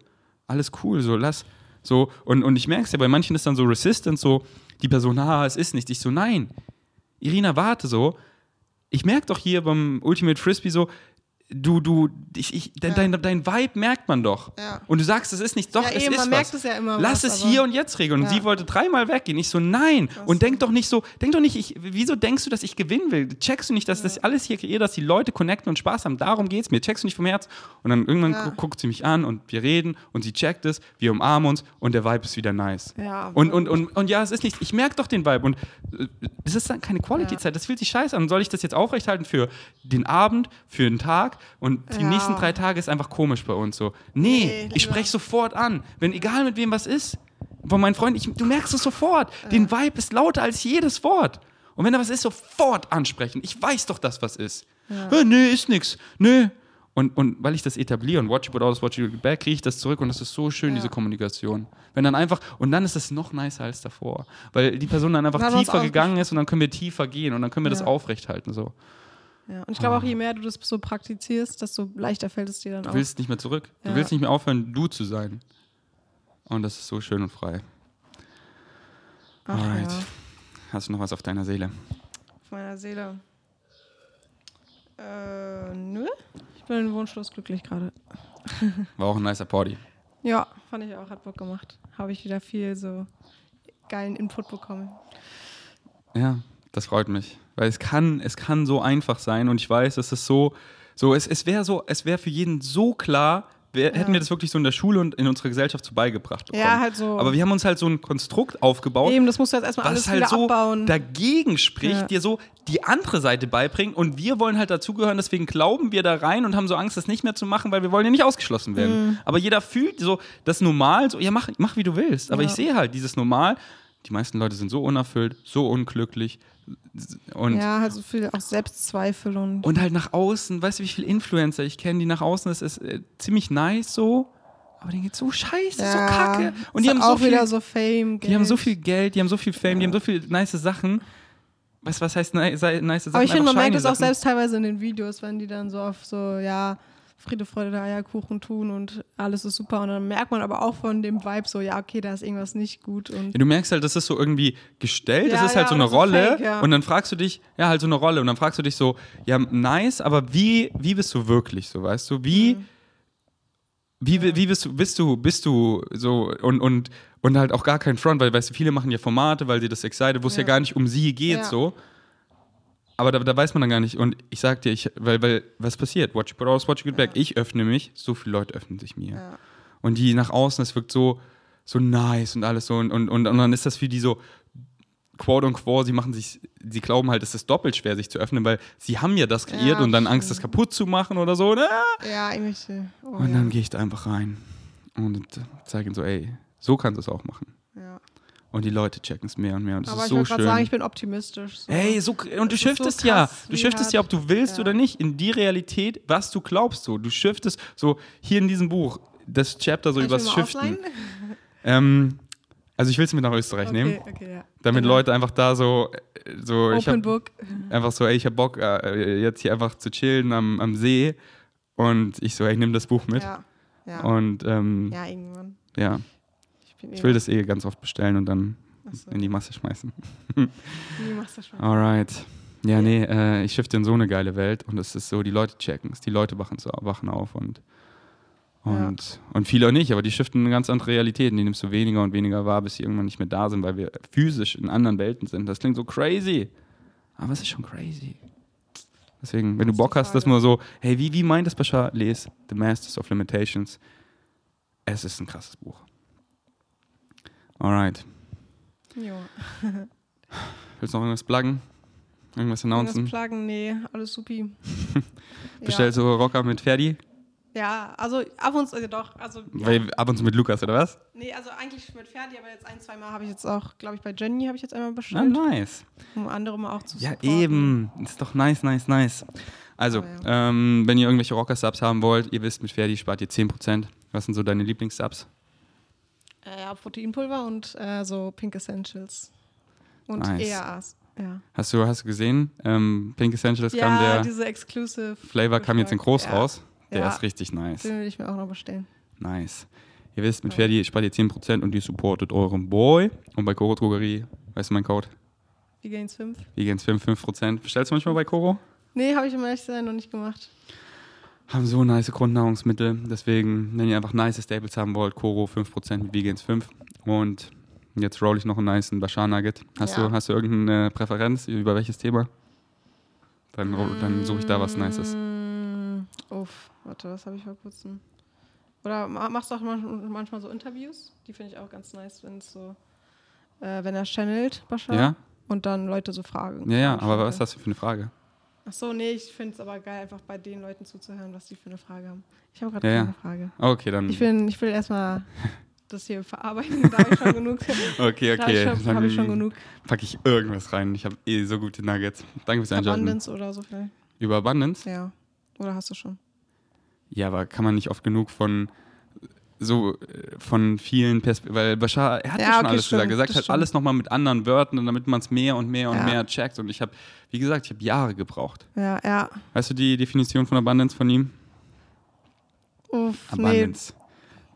alles cool, so lass. So, und, und ich merke es ja, bei manchen ist dann so Resistance, so, die Person, ah, es ist nicht. Ich so, nein, Irina, warte so. Ich merke doch hier beim Ultimate Frisbee so, du, du, ich, ich, dein, Ja. dein, dein Vibe merkt man doch. Ja. Und du sagst, es ist nicht, doch, Ja, es eben, ist man was. merkt es ja immer Lass was, es hier und jetzt regeln. Und sie wollte dreimal weggehen. Ich so, nein. Und denk doch nicht so, denk doch nicht, ich, wieso denkst du, dass ich gewinnen will? Checkst du nicht, dass das alles hier kreiert, dass die Leute connecten und Spaß haben? Darum geht's mir. Checkst du nicht vom Herz? Und dann irgendwann guckt sie mich an und wir reden und sie checkt es, wir umarmen uns und der Vibe ist wieder nice. Ja, und, und, und, und ja, es ist nicht, ich merke doch den Vibe und äh, es ist dann keine Quality-Zeit, das fühlt sich scheiße an. Soll ich das jetzt aufrechthalten für den Abend, für den Tag und die Ja. nächsten drei Tage ist einfach komisch bei uns so. Nee, Nee, ich spreche sofort an, wenn egal mit wem was ist. Von meinen Freunden, ich, du merkst es sofort. Den Vibe ist lauter als jedes Wort. Und wenn da was ist, sofort ansprechen. Ich weiß doch, dass was ist. Äh, nee, ist nix. Nee. Und, und weil ich das etabliere und watch put out, watch you get back, kriege ich das zurück und das ist so schön, Ja. diese Kommunikation. Wenn dann einfach, und dann ist es noch nicer als davor. Weil die Person dann einfach Dann tiefer gegangen ist und dann können wir tiefer gehen und dann können wir das Ja. aufrechthalten. So. Ja. Und ich glaube auch, je mehr du das so praktizierst, desto leichter fällt es dir dann Du auch. willst nicht mehr zurück. Du Ja. willst nicht mehr aufhören, du zu sein. Und das ist so schön und frei. Ach, Alright. ja. Hast du noch was auf deiner Seele? Auf meiner Seele. Äh, nö. Ich bin wunschlos glücklich gerade. War auch ein nicer Party. Ja, fand ich auch, hat Bock gemacht. Habe ich wieder viel so geilen Input bekommen. Ja, das freut mich. Weil es kann, es kann so einfach sein und ich weiß, es ist so, so es, es wäre so, es wäre für jeden so klar, wär, hätten wir das wirklich so in der Schule und in unserer Gesellschaft so beigebracht bekommen. Ja, halt so. Aber wir haben uns halt so ein Konstrukt aufgebaut, Eben, das musst du jetzt erstmal alles was halt so abbauen. dagegen spricht, Ja. dir so die andere Seite beibringt und wir wollen halt dazugehören, deswegen glauben wir da rein und haben so Angst, das nicht mehr zu machen, weil wir wollen ja nicht ausgeschlossen werden. Mhm. Aber jeder fühlt so das Normal, so ja mach, mach wie du willst. Aber Ja. ich sehe halt dieses Normal, die meisten Leute sind so unerfüllt, so unglücklich und ja, halt so viel auch Selbstzweifel und. und halt nach außen, weißt du, wie viele Influencer ich kenne, die nach außen ist, ist äh, ziemlich nice so, aber denen geht so scheiße, so kacke. Und die haben so auch viel, wieder so Fame. die haben so Geld. viel Geld, die haben so viel Fame, die haben so viele nice Sachen. Weißt du, was heißt nice, Sachen? Aber ich finde, man merkt es auch selbst teilweise in den Videos, wenn die dann so auf so, ja, Friede, Freude, der Eierkuchen tun und alles ist super. Und dann merkt man aber auch von dem Vibe so, ja, okay, da ist irgendwas nicht gut. Und Ja, du merkst halt, das ist so irgendwie gestellt, das Ja, ist halt ja, so eine oder so Rolle fake, und dann fragst du dich, ja, halt so eine Rolle und dann fragst du dich so, ja, nice, aber wie, wie bist du wirklich so, weißt du? Wie, Mhm. wie, wie bist du, bist du, bist du so und, und, und halt auch gar kein Front, weil, weißt du, viele machen ja Formate, weil sie das excited, wo es ja. Gar nicht um sie geht, so. Aber da, da weiß man dann gar nicht. Und ich sag dir, ich, weil, weil, was passiert? Watch put out, watch you get back. Ich öffne mich, so viele Leute öffnen sich mir. Ja. Und die nach außen, es wirkt so, so nice und alles so. Und, und, und, und dann ist das für die so quote und quo, sie machen sich, sie glauben halt, es ist doppelt schwer, sich zu öffnen, weil sie haben ja das kreiert Ja, und dann Angst, stimmt. das kaputt zu machen oder so. Ne? Ja, irgendwelche. Oh, Und ja. dann gehe ich da einfach rein und zeige ihnen so, ey, so kannst du es auch machen. ja. Und die Leute checken es mehr und mehr und das Aber ist ich so wollte gerade schön. sagen, ich bin optimistisch. So. Ey, so, und du shiftest so ja. Du shiftest ja, ob du willst ja. oder nicht, in die Realität, was du glaubst. So. Du shiftest so hier in diesem Buch, das Chapter so Kann ich übers Shiften. Ähm, also ich will es mit nach Österreich nehmen, Okay, okay, ja. damit Genau. Leute einfach da so, äh, so ich Open hab, Book. einfach so, ey, ich hab Bock, äh, jetzt hier einfach zu chillen am, am See. Und ich so, ey, ich nehme das Buch mit. Ja. Ja. Und ähm, ja, irgendwann. ja, Ich, will das eh ganz oft bestellen und dann Achso, in die Masse schmeißen. Wie machst du schon? Alright. Ja, nee, äh, ich shifte in so eine geile Welt und es ist so, die Leute checken es, die Leute wachen, so, wachen auf und, und, und viele auch nicht, aber die shiften eine ganz andere Realität und die nimmst du weniger und weniger wahr, bis sie irgendwann nicht mehr da sind, weil wir physisch in anderen Welten sind. Das klingt so crazy, aber es ist schon crazy. Deswegen, wenn du die Bock hast, dass man so, hey, wie, wie meint das Bashar? Les The Masters of Limitations. Es ist ein krasses Buch. Alright. Jo. Willst du noch irgendwas pluggen? Irgendwas Irgendwas announcen? plagen? Nee, alles supi. Bestellst du Rocker mit Ferdi? Ja, also ab und zu, äh, doch, also, ja. Ab und zu mit Lukas, oder was? nee, also eigentlich mit Ferdi, aber jetzt ein, zwei Mal habe ich jetzt auch, glaube ich, bei Jenny habe ich jetzt einmal Ah, bestellt, nice. um andere mal auch zu Ja, supporten. eben. Ist doch nice, nice, nice. Also, Aber ja. ähm, wenn ihr irgendwelche Rocker-Subs haben wollt, ihr wisst, mit Ferdi spart ihr 10%. Was sind so deine Lieblings-Subs? Äh, ja, Proteinpulver und äh, so Pink Essentials. Und Nice. EAAs. Ja, Hast du, hast du gesehen? Ähm, Pink Essentials kam ja der diese Exclusive. Flavor kam jetzt in groß ja. raus. Der Ja. ist richtig nice. Den will ich mir auch noch bestellen. Nice. Ihr wisst, mit. Ferdi spart ihr 10% und ihr supportet euren Boy. Und bei Koro Drogerie, weißt du mein Code? Die Gains 5. Vegan 5, 5%. Bestellst du manchmal bei Koro? Nee, habe ich im sein noch nicht gemacht. Haben so nice Grundnahrungsmittel. Deswegen, wenn ihr einfach nice Staples haben wollt, Koro 5% mit Vegans 5. Und jetzt roll ich noch einen nice Bashar Nugget. Hast, Ja. du, hast du irgendeine Präferenz über welches Thema? Dann, dann suche ich da was Nices. Mm, Uff, warte, was habe ich vor kurzem? Oder ma- machst du auch manchmal, so Interviews? Die finde ich auch ganz nice, wenn es so, äh, wenn er channelt, Bashar. Ja? Und dann Leute so fragen. Ja, ja, aber was ist das für eine Frage? Ach so, nee, ich finde es aber geil, einfach bei den Leuten zuzuhören, was die für eine Frage haben. Ich habe gerade Ja, ja. keine Frage. Okay, dann. Ich, bin, ich will erstmal das hier verarbeiten. Da habe ich schon genug. okay, Da habe ich, okay. schon- hab ich schon genug. packe ich irgendwas rein. Ich habe eh so gute Nuggets. Danke fürs Einschalten. Abundance oder so vielleicht. Über Abundance? Ja. Oder hast du schon? Ja, aber kann man nicht oft genug von so äh, von vielen Perspektiven, weil Bashar, er hat ja, Ja, schon okay, alles stimmt, gesagt. Er sagt halt stimmt. alles nochmal mit anderen Wörtern, damit man es mehr und mehr und Ja. mehr checkt. Und ich habe, wie gesagt, ich habe Jahre gebraucht. Ja, ja. Weißt du die Definition von Abundance von ihm? Uff, Abundance.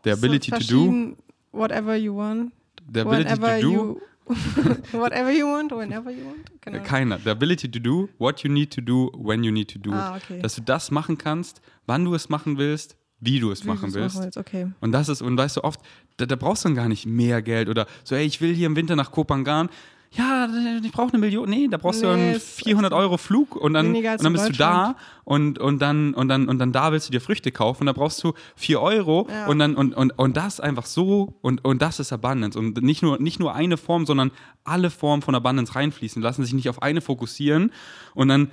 The ability so to do, Whatever you want. the ability whenever to do, you. whatever you want, whenever you want. Genau. keiner. The ability to do what you need to do when you need to do Ah, okay. Dass du das machen kannst, wann du es machen willst, wie du es Wie machen willst. willst, Okay. Und das ist, und weißt du, oft, da, da brauchst du dann gar nicht mehr Geld oder so, ey, ich will hier im Winter nach Kopangan. Ja, ich brauche eine Million. Nee, da brauchst du Nee, einen ist 400 echt so. Euro Flug und dann, und dann bist du da und, und, dann, und, dann, und dann da willst du dir Früchte kaufen und da brauchst du 4 Euro Ja. und, dann, und, und, und das einfach so und, und das ist Abundance. Und nicht nur, nicht nur eine Form, sondern alle Formen von Abundance reinfließen, lassen sich nicht auf eine fokussieren und dann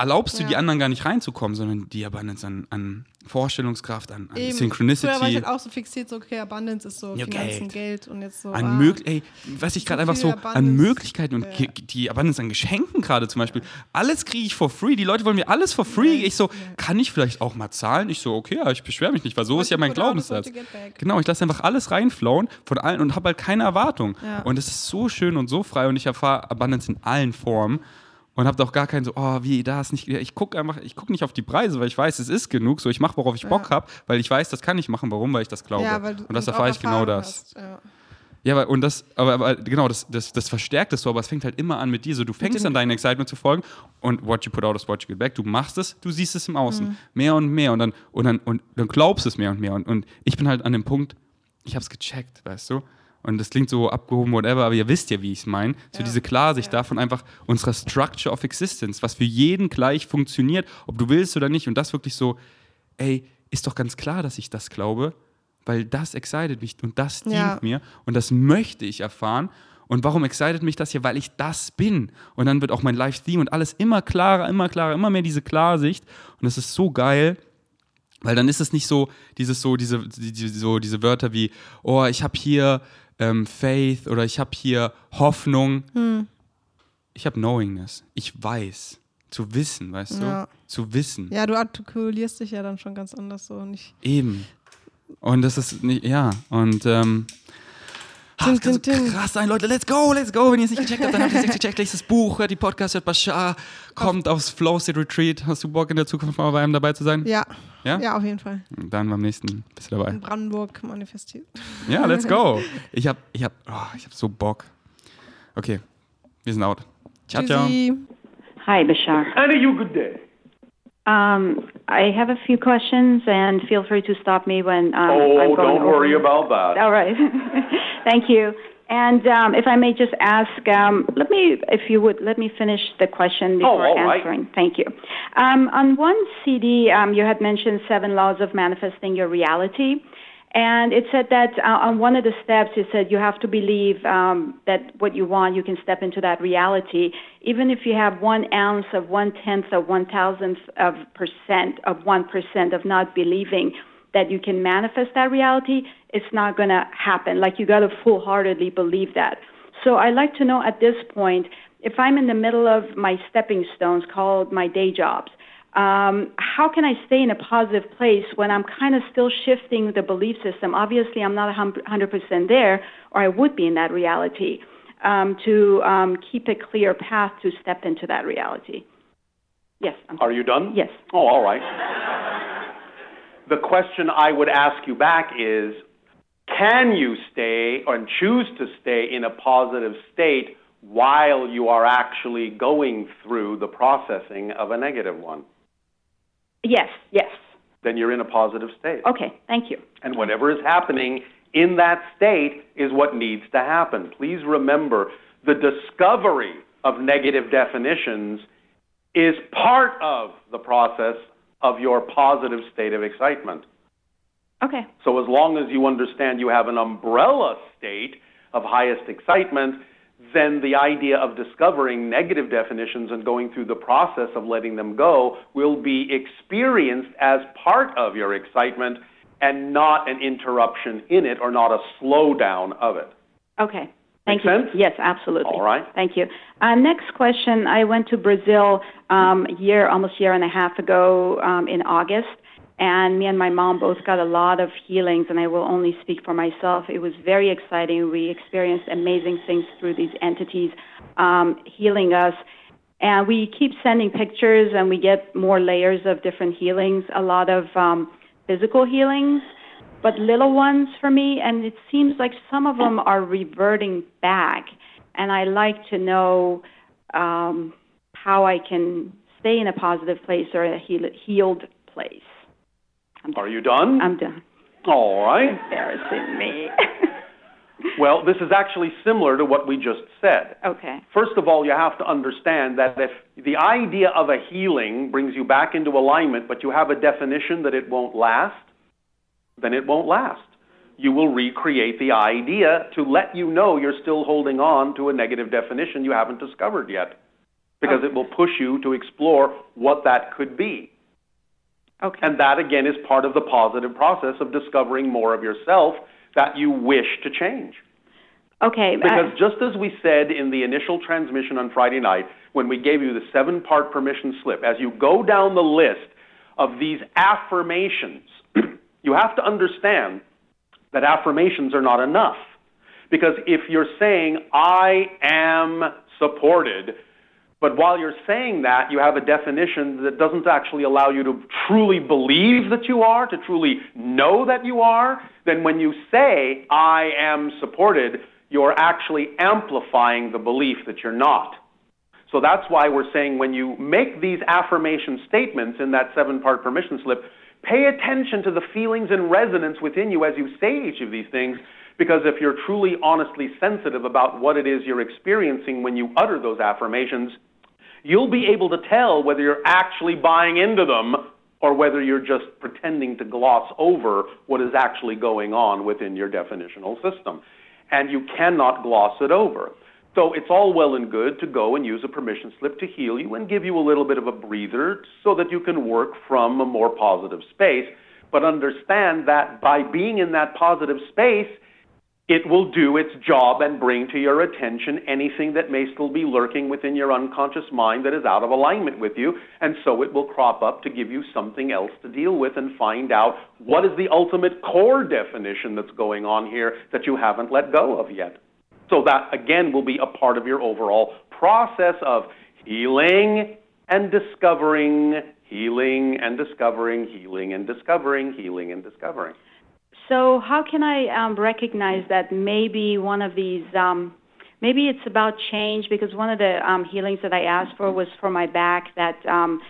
erlaubst du Ja. die anderen gar nicht reinzukommen, sondern die Abundance an, an Vorstellungskraft, an, an Eben. Synchronicity. Früher war ich halt auch so fixiert, so, okay, Abundance ist so Ja, Finanzen, Geld. Geld und jetzt so. an ah, mög ey, was ich so gerade einfach so Abundance. an Möglichkeiten und Ja. die Abundance an Geschenken gerade zum Beispiel. Alles kriege ich for free. Die Leute wollen mir alles for free. Ja, Ich so, ja. kann ich vielleicht auch mal zahlen? Ich so, okay, ja, ich beschwere mich nicht, weil so what ist ja mein Glaubenssatz. Genau, ich lasse einfach alles reinflowen von allen und habe halt keine Erwartung. Ja. Und es ist so schön und so frei und ich erfahre Abundance in allen Formen und habe auch gar keinen so, oh, wie, da ist nicht, ich gucke einfach, ich gucke nicht auf die Preise, weil ich weiß, es ist genug, so ich mache, worauf ich Bock Ja. habe, weil ich weiß, das kann ich machen, warum, weil ich das glaube. Ja, weil du und das erfahre ich genau das. hast, Ja. Ja, aber, und das, aber, aber genau, das, das, das verstärkt es so, aber es fängt halt immer an mit dir. So, du fängst an deinem Excitement zu folgen und what you put out is what you get back. Du machst es, du siehst es im Außen. Mhm. Mehr und mehr und dann, und dann, und dann glaubst es mehr und mehr. Und, und ich bin halt an dem Punkt, ich habe es gecheckt, weißt du? Und das klingt so abgehoben, whatever, aber ihr wisst ja, wie ich es meine. So Ja. diese Klarsicht Ja. davon einfach unserer Structure of Existence, was für jeden gleich funktioniert, ob du willst oder nicht. Und das wirklich so, ey, ist doch ganz klar, dass ich das glaube, weil das excited mich und das dient Ja. mir und das möchte ich erfahren. Und warum excited mich das hier? Weil ich das bin. Und dann wird auch mein Live-Theme und alles immer klarer, immer klarer, immer mehr diese Klarsicht. Und das ist so geil. Weil dann ist es nicht so, dieses so, diese, die, die, so, diese Wörter wie, oh, ich habe hier ähm, Faith oder ich habe hier Hoffnung. Hm. Ich habe Knowingness. Ich weiß. Zu wissen, weißt Ja. du? Zu wissen. Ja, du artikulierst dich ja dann schon ganz anders so. Nicht. Eben. Und das ist nicht, ja. Und ähm, Ding, das kann so krass sein, Leute. Let's go, let's go. Wenn ihr es nicht gecheckt habt, dann habt ihr es nicht gecheckt. Lest das Buch, hört die Podcast, hört Bashar, kommt aufs Flow State Retreat. Hast du Bock in der Zukunft mal bei einem dabei zu sein? Ja. Ja? Ja, auf jeden Fall. Dann beim nächsten bist du dabei. In Brandenburg manifestiert. Ja, let's go. Ich hab, ich hab, oh, ich hab so Bock. Okay, wir sind out. Ciao, ciao. Tschüssi. Hi, Bashar. And you good day. Um, I have a few questions, and feel free to stop me when um, Oh, I'm going don't worry about that. All right. Thank you. And um, if I may just ask, um, let me, if you would, let me finish the question before all right. answering. Thank you. Um, on one CD, um, you had mentioned seven laws of manifesting your reality. And it said that uh, on one of the steps, it said you have to believe um, that what you want, you can step into that reality, even if you have one ounce of one tenth of one thousandth of percent of one percent of not believing that you can manifest that reality, it's not going to happen. Like you got to full heartedly believe that. So I'd like to know at this point if I'm in the middle of my stepping stones called my day jobs, um, how can I stay in a positive place when I'm kind of still shifting the belief system? Obviously, I'm not 100% there, or I would be in that reality, um, to um, keep a clear path to step into that reality. Yes. I'm Are you done? Yes. Oh, all right. The question I would ask you back is can you stay and choose to stay in a positive state while you are actually going through the processing of a negative one? Yes, yes. Then you're in a positive state. Okay, thank you. And whatever is happening in that state is what needs to happen. Please remember the discovery of negative definitions is part of the process of your positive state of excitement. Okay, So as long as you understand you have an umbrella state of highest excitement, then the idea of discovering negative definitions and going through the process of letting them go will be experienced as part of your excitement and not an interruption in it or not a slowdown of it. okay. Thank Make you. sense? Yes, absolutely. All right. Thank you. Uh, next question. I went to Brazil um, a year, almost a year and a half ago um, in August, and me and my mom both got a lot of healings, and I will only speak for myself. It was very exciting. We experienced amazing things through these entities um, healing us. And we keep sending pictures, and we get more layers of different healings, a lot of um, physical healings but little ones for me, and it seems like some of them are reverting back. And I like to know um, how I can stay in a positive place or a heal- healed place. I'm Are done. you done? I'm done. All right. Embarrassing me. Well, this is actually similar to what we just said. okay. First of all, you have to understand that if the idea of a healing brings you back into alignment, but you have a definition that it won't last, then it won't last. You will recreate the idea to let you know you're still holding on to a negative definition you haven't discovered yet, because oh. it will push you to explore what that could be. Okay. And that, again, is part of the positive process of discovering more of yourself that you wish to change. okay. Because just as we said in the initial transmission on Friday night, when we gave you the seven part permission slip, as you go down the list of these affirmations, you have to understand that affirmations are not enough. Because if you're saying, I am supported, but while you're saying that, you have a definition that doesn't actually allow you to truly believe that you are, to truly know that you are, then when you say, I am supported, you're actually amplifying the belief that you're not. So that's why we're saying when you make these affirmation statements in that seven part permission slip, pay attention to the feelings and resonance within you as you say each of these things, because if you're truly honestly sensitive about what it is you're experiencing when you utter those affirmations, you'll be able to tell whether you're actually buying into them or whether you're just pretending to gloss over what is actually going on within your definitional system. And you cannot gloss it over. So it's all well and good to go and use a permission slip to heal you and give you a little bit of a breather so that you can work from a more positive space. But understand that by being in that positive space, it will do its job and bring to your attention anything that may still be lurking within your unconscious mind that is out of alignment with you. And so it will crop up to give you something else to deal with and find out what is the ultimate core definition that's going on here that you haven't let go of yet. So that, again, will be a part of your overall process of healing and discovering, healing and discovering, healing and discovering, healing and discovering. So, how can I um, recognize that maybe one of these, um, maybe it's about change? Because one of the um, healings that I asked for was for my back that um,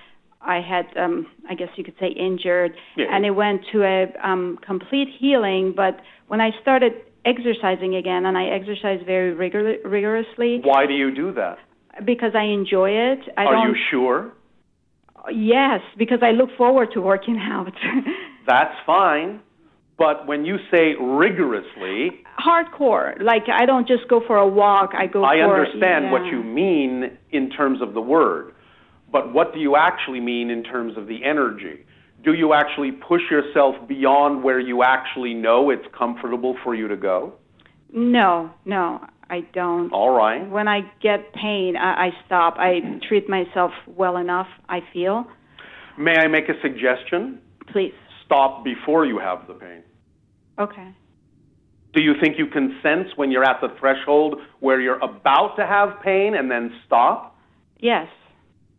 I had, um, I guess you could say, injured, Yeah. and it went to a um, complete healing. But when I started exercising again, and I exercise very rigor- rigorously Why do you do that? because I enjoy it. I Are you sure? Yes, because I look forward to working out. That's fine. But when you say rigorously, Hardcore. Like I don't just go for a walk. I go. I for, understand what you mean in terms of the word. But what do you actually mean in terms of the energy? Do you actually push yourself beyond where you actually know it's comfortable for you to go? No, no, I don't. All right. When I get pain, I, I stop. I treat myself well enough. I feel. May I make a suggestion? Please. Stop before you have the pain. Okay. Do you think you can sense when you're at the threshold where you're about to have pain and then stop? Yes.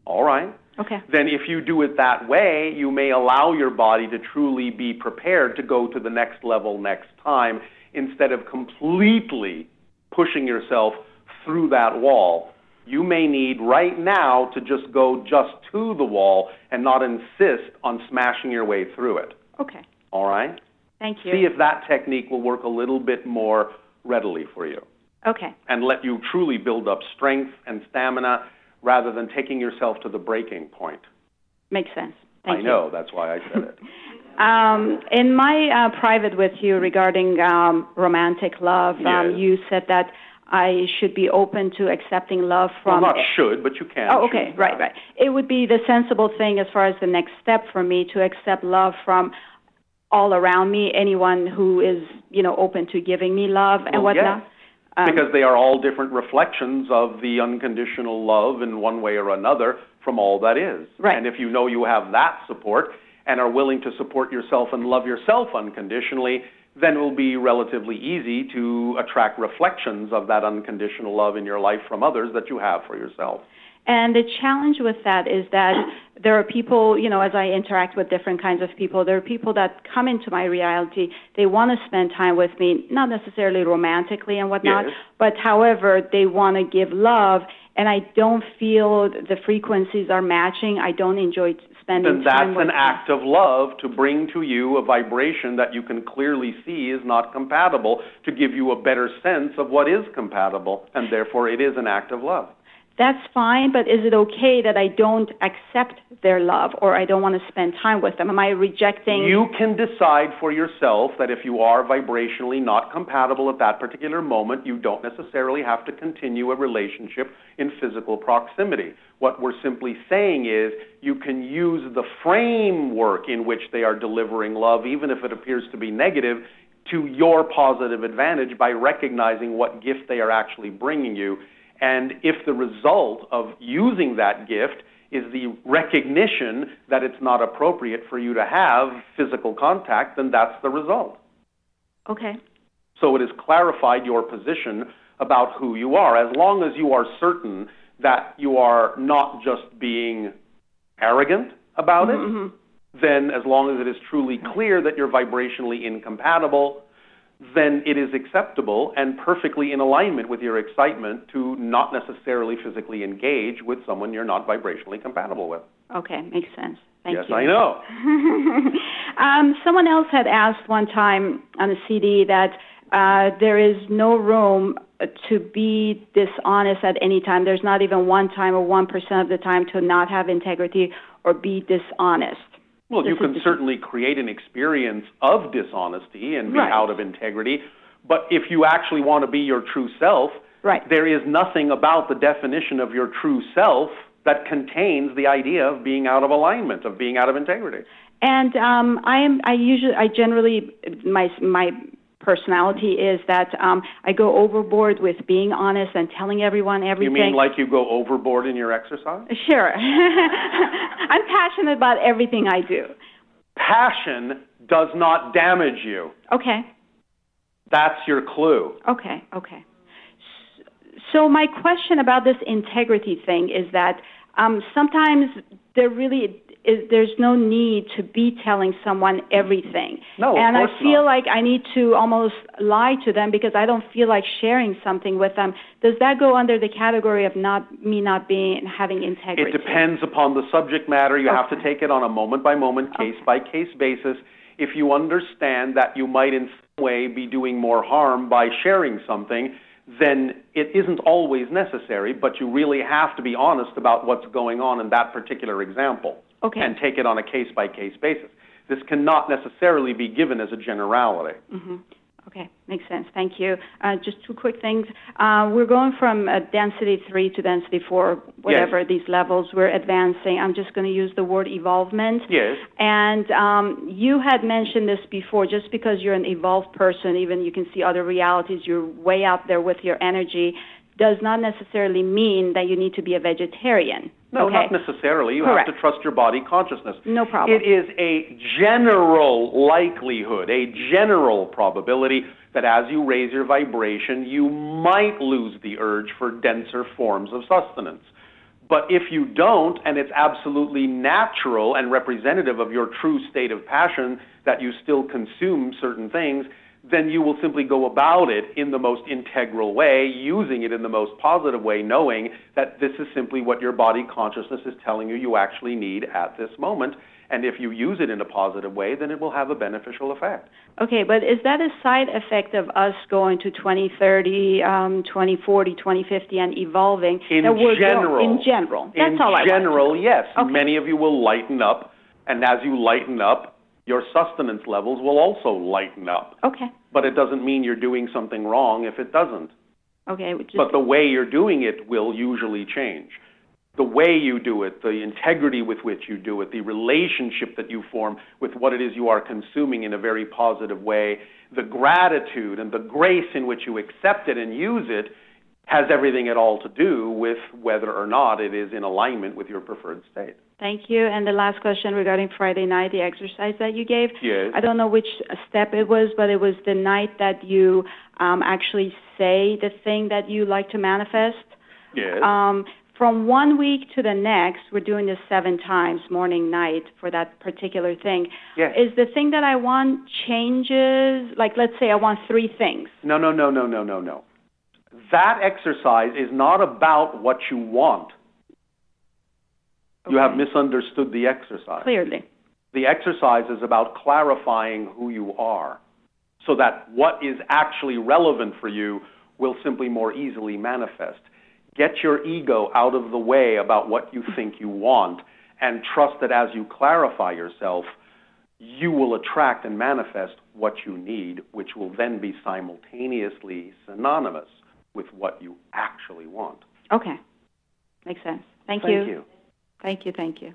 All right. Okay. Then, if you do it that way, you may allow your body to truly be prepared to go to the next level next time instead of completely pushing yourself through that wall. You may need right now to just go just to the wall and not insist on smashing your way through it. Okay. All right? Thank you. See if that technique will work a little bit more readily for you okay. and let you truly build up strength and stamina rather than taking yourself to the breaking point. Makes sense. Thank you. I you. know, that's why I said it. Um, in my uh, private with you regarding um, romantic love, um, you said that I should be open to accepting love well, from. not should, but you can. Oh, okay, right, that. right. It would be the sensible thing as far as the next step for me to accept love from all around me, anyone who is, you know, open to giving me love and Well, whatnot. yes. Um, because they are all different reflections of the unconditional love in one way or another from all that is. Right. And if you know you have that support and are willing to support yourself and love yourself unconditionally, then it will be relatively easy to attract reflections of that unconditional love in your life from others that you have for yourself. And the challenge with that is that there are people, you know, as I interact with different kinds of people, there are people that come into my reality. They want to spend time with me, not necessarily romantically and whatnot, Yes. but however, they want to give love. And I don't feel the frequencies are matching. I don't enjoy spending time. Then that's an them. act of love to bring to you a vibration that you can clearly see is not compatible to give you a better sense of what is compatible, and therefore it is an act of love. That's fine, but is it okay that I don't accept their love or I don't want to spend time with them? Am I rejecting? You can decide for yourself that if you are vibrationally not compatible at that particular moment, you don't necessarily have to continue a relationship in physical proximity. What we're simply saying is you can use the framework in which they are delivering love, even if it appears to be negative, to your positive advantage by recognizing what gift they are actually bringing you. And if the result of using that gift is the recognition that it's not appropriate for you to have physical contact, then that's the result. okay. So it has clarified your position about who you are. As long as you are certain that you are not just being arrogant about it, mm-hmm. then as long as it is truly clear that you're vibrationally incompatible, then it is acceptable and perfectly in alignment with your excitement to not necessarily physically engage with someone you're not vibrationally compatible with. Okay, makes sense. Thank yes, you. I know. um, someone else had asked one time on a CD that uh, there is no room to be dishonest at any time. There's not even one time or one percent of the time to not have integrity or be dishonest. Well, you can certainly create an experience of dishonesty and be Right. out of integrity. But if you actually want to be your true self, Right. There is nothing about the definition of your true self that contains the idea of being out of alignment, of being out of integrity. And um, I am. I usually. I generally. My my personality is that um, I go overboard with being honest and telling everyone everything. You mean like you go overboard in your exercise? Sure. I'm passionate about everything I do. Passion does not damage you. Okay. That's your clue. Okay. Okay. So my question about this integrity thing is that um, sometimes there really is, there's no need to be telling someone everything. No, of and I feel not. like I need to almost lie to them because I don't feel like sharing something with them. Does that go under the category of not me not being having integrity? It depends upon the subject matter. You have to take it on a moment by moment, case by case basis. If you understand that you might in some way be doing more harm by sharing something, then it isn't always necessary, but you really have to be honest about what's going on in that particular example Okay. and take it on a case by case basis. This cannot necessarily be given as a generality. Mm-hmm. Okay, makes sense. Thank you. Uh, just two quick things. Uh, we're going from uh, density three to density four, whatever these levels. We're advancing. I'm just going to use the word evolvement. Yes. And um, you had mentioned this before. Just because you're an evolved person, even you can see other realities, you're way out there with your energy, does not necessarily mean that you need to be a vegetarian. No, okay? not necessarily. You Correct. have to trust your body consciousness. No problem. It is a general likelihood, a general probability that as you raise your vibration, you might lose the urge for denser forms of sustenance. But if you don't, and it's absolutely natural and representative of your true state of passion that you still consume certain things, then you will simply go about it in the most integral way, using it in the most positive way, knowing that this is simply what your body consciousness is telling you you actually need at this moment. And if you use it in a positive way, then it will have a beneficial effect. Okay, but is that a side effect of us going to 2030, um, 2040, 2050 and evolving? In that we're go- general. in general. That's in all I. In general, yes. Okay. Many of you will lighten up, and as you lighten up, your sustenance levels will also lighten up. Okay. But it doesn't mean you're doing something wrong if it doesn't. Okay. Just, But the way you're doing it will usually change. The way you do it, the integrity with which you do it, the relationship that you form with what it is you are consuming in a very positive way, the gratitude and the grace in which you accept it and use it has everything at all to do with whether or not it is in alignment with your preferred state. Thank you. And the last question regarding Friday night, the exercise that you gave. Yes. I don't know which step it was, but it was the night that you um, actually say the thing that you like to manifest. Yes. Um, from one week to the next, we're doing this seven times, morning, night, for that particular thing. Yes. Is the thing that I want changes? Like, let's say I want three things. No, no, no, no, no, no, no. That exercise is not about what you want. You have misunderstood the exercise. Clearly. The exercise is about clarifying who you are so that what is actually relevant for you will simply more easily manifest. Get your ego out of the way about what you think you want and trust that as you clarify yourself, you will attract and manifest what you need, which will then be simultaneously synonymous with what you actually want. Okay. Makes sense. Thank, you. Thank you. Thank you. Thank you.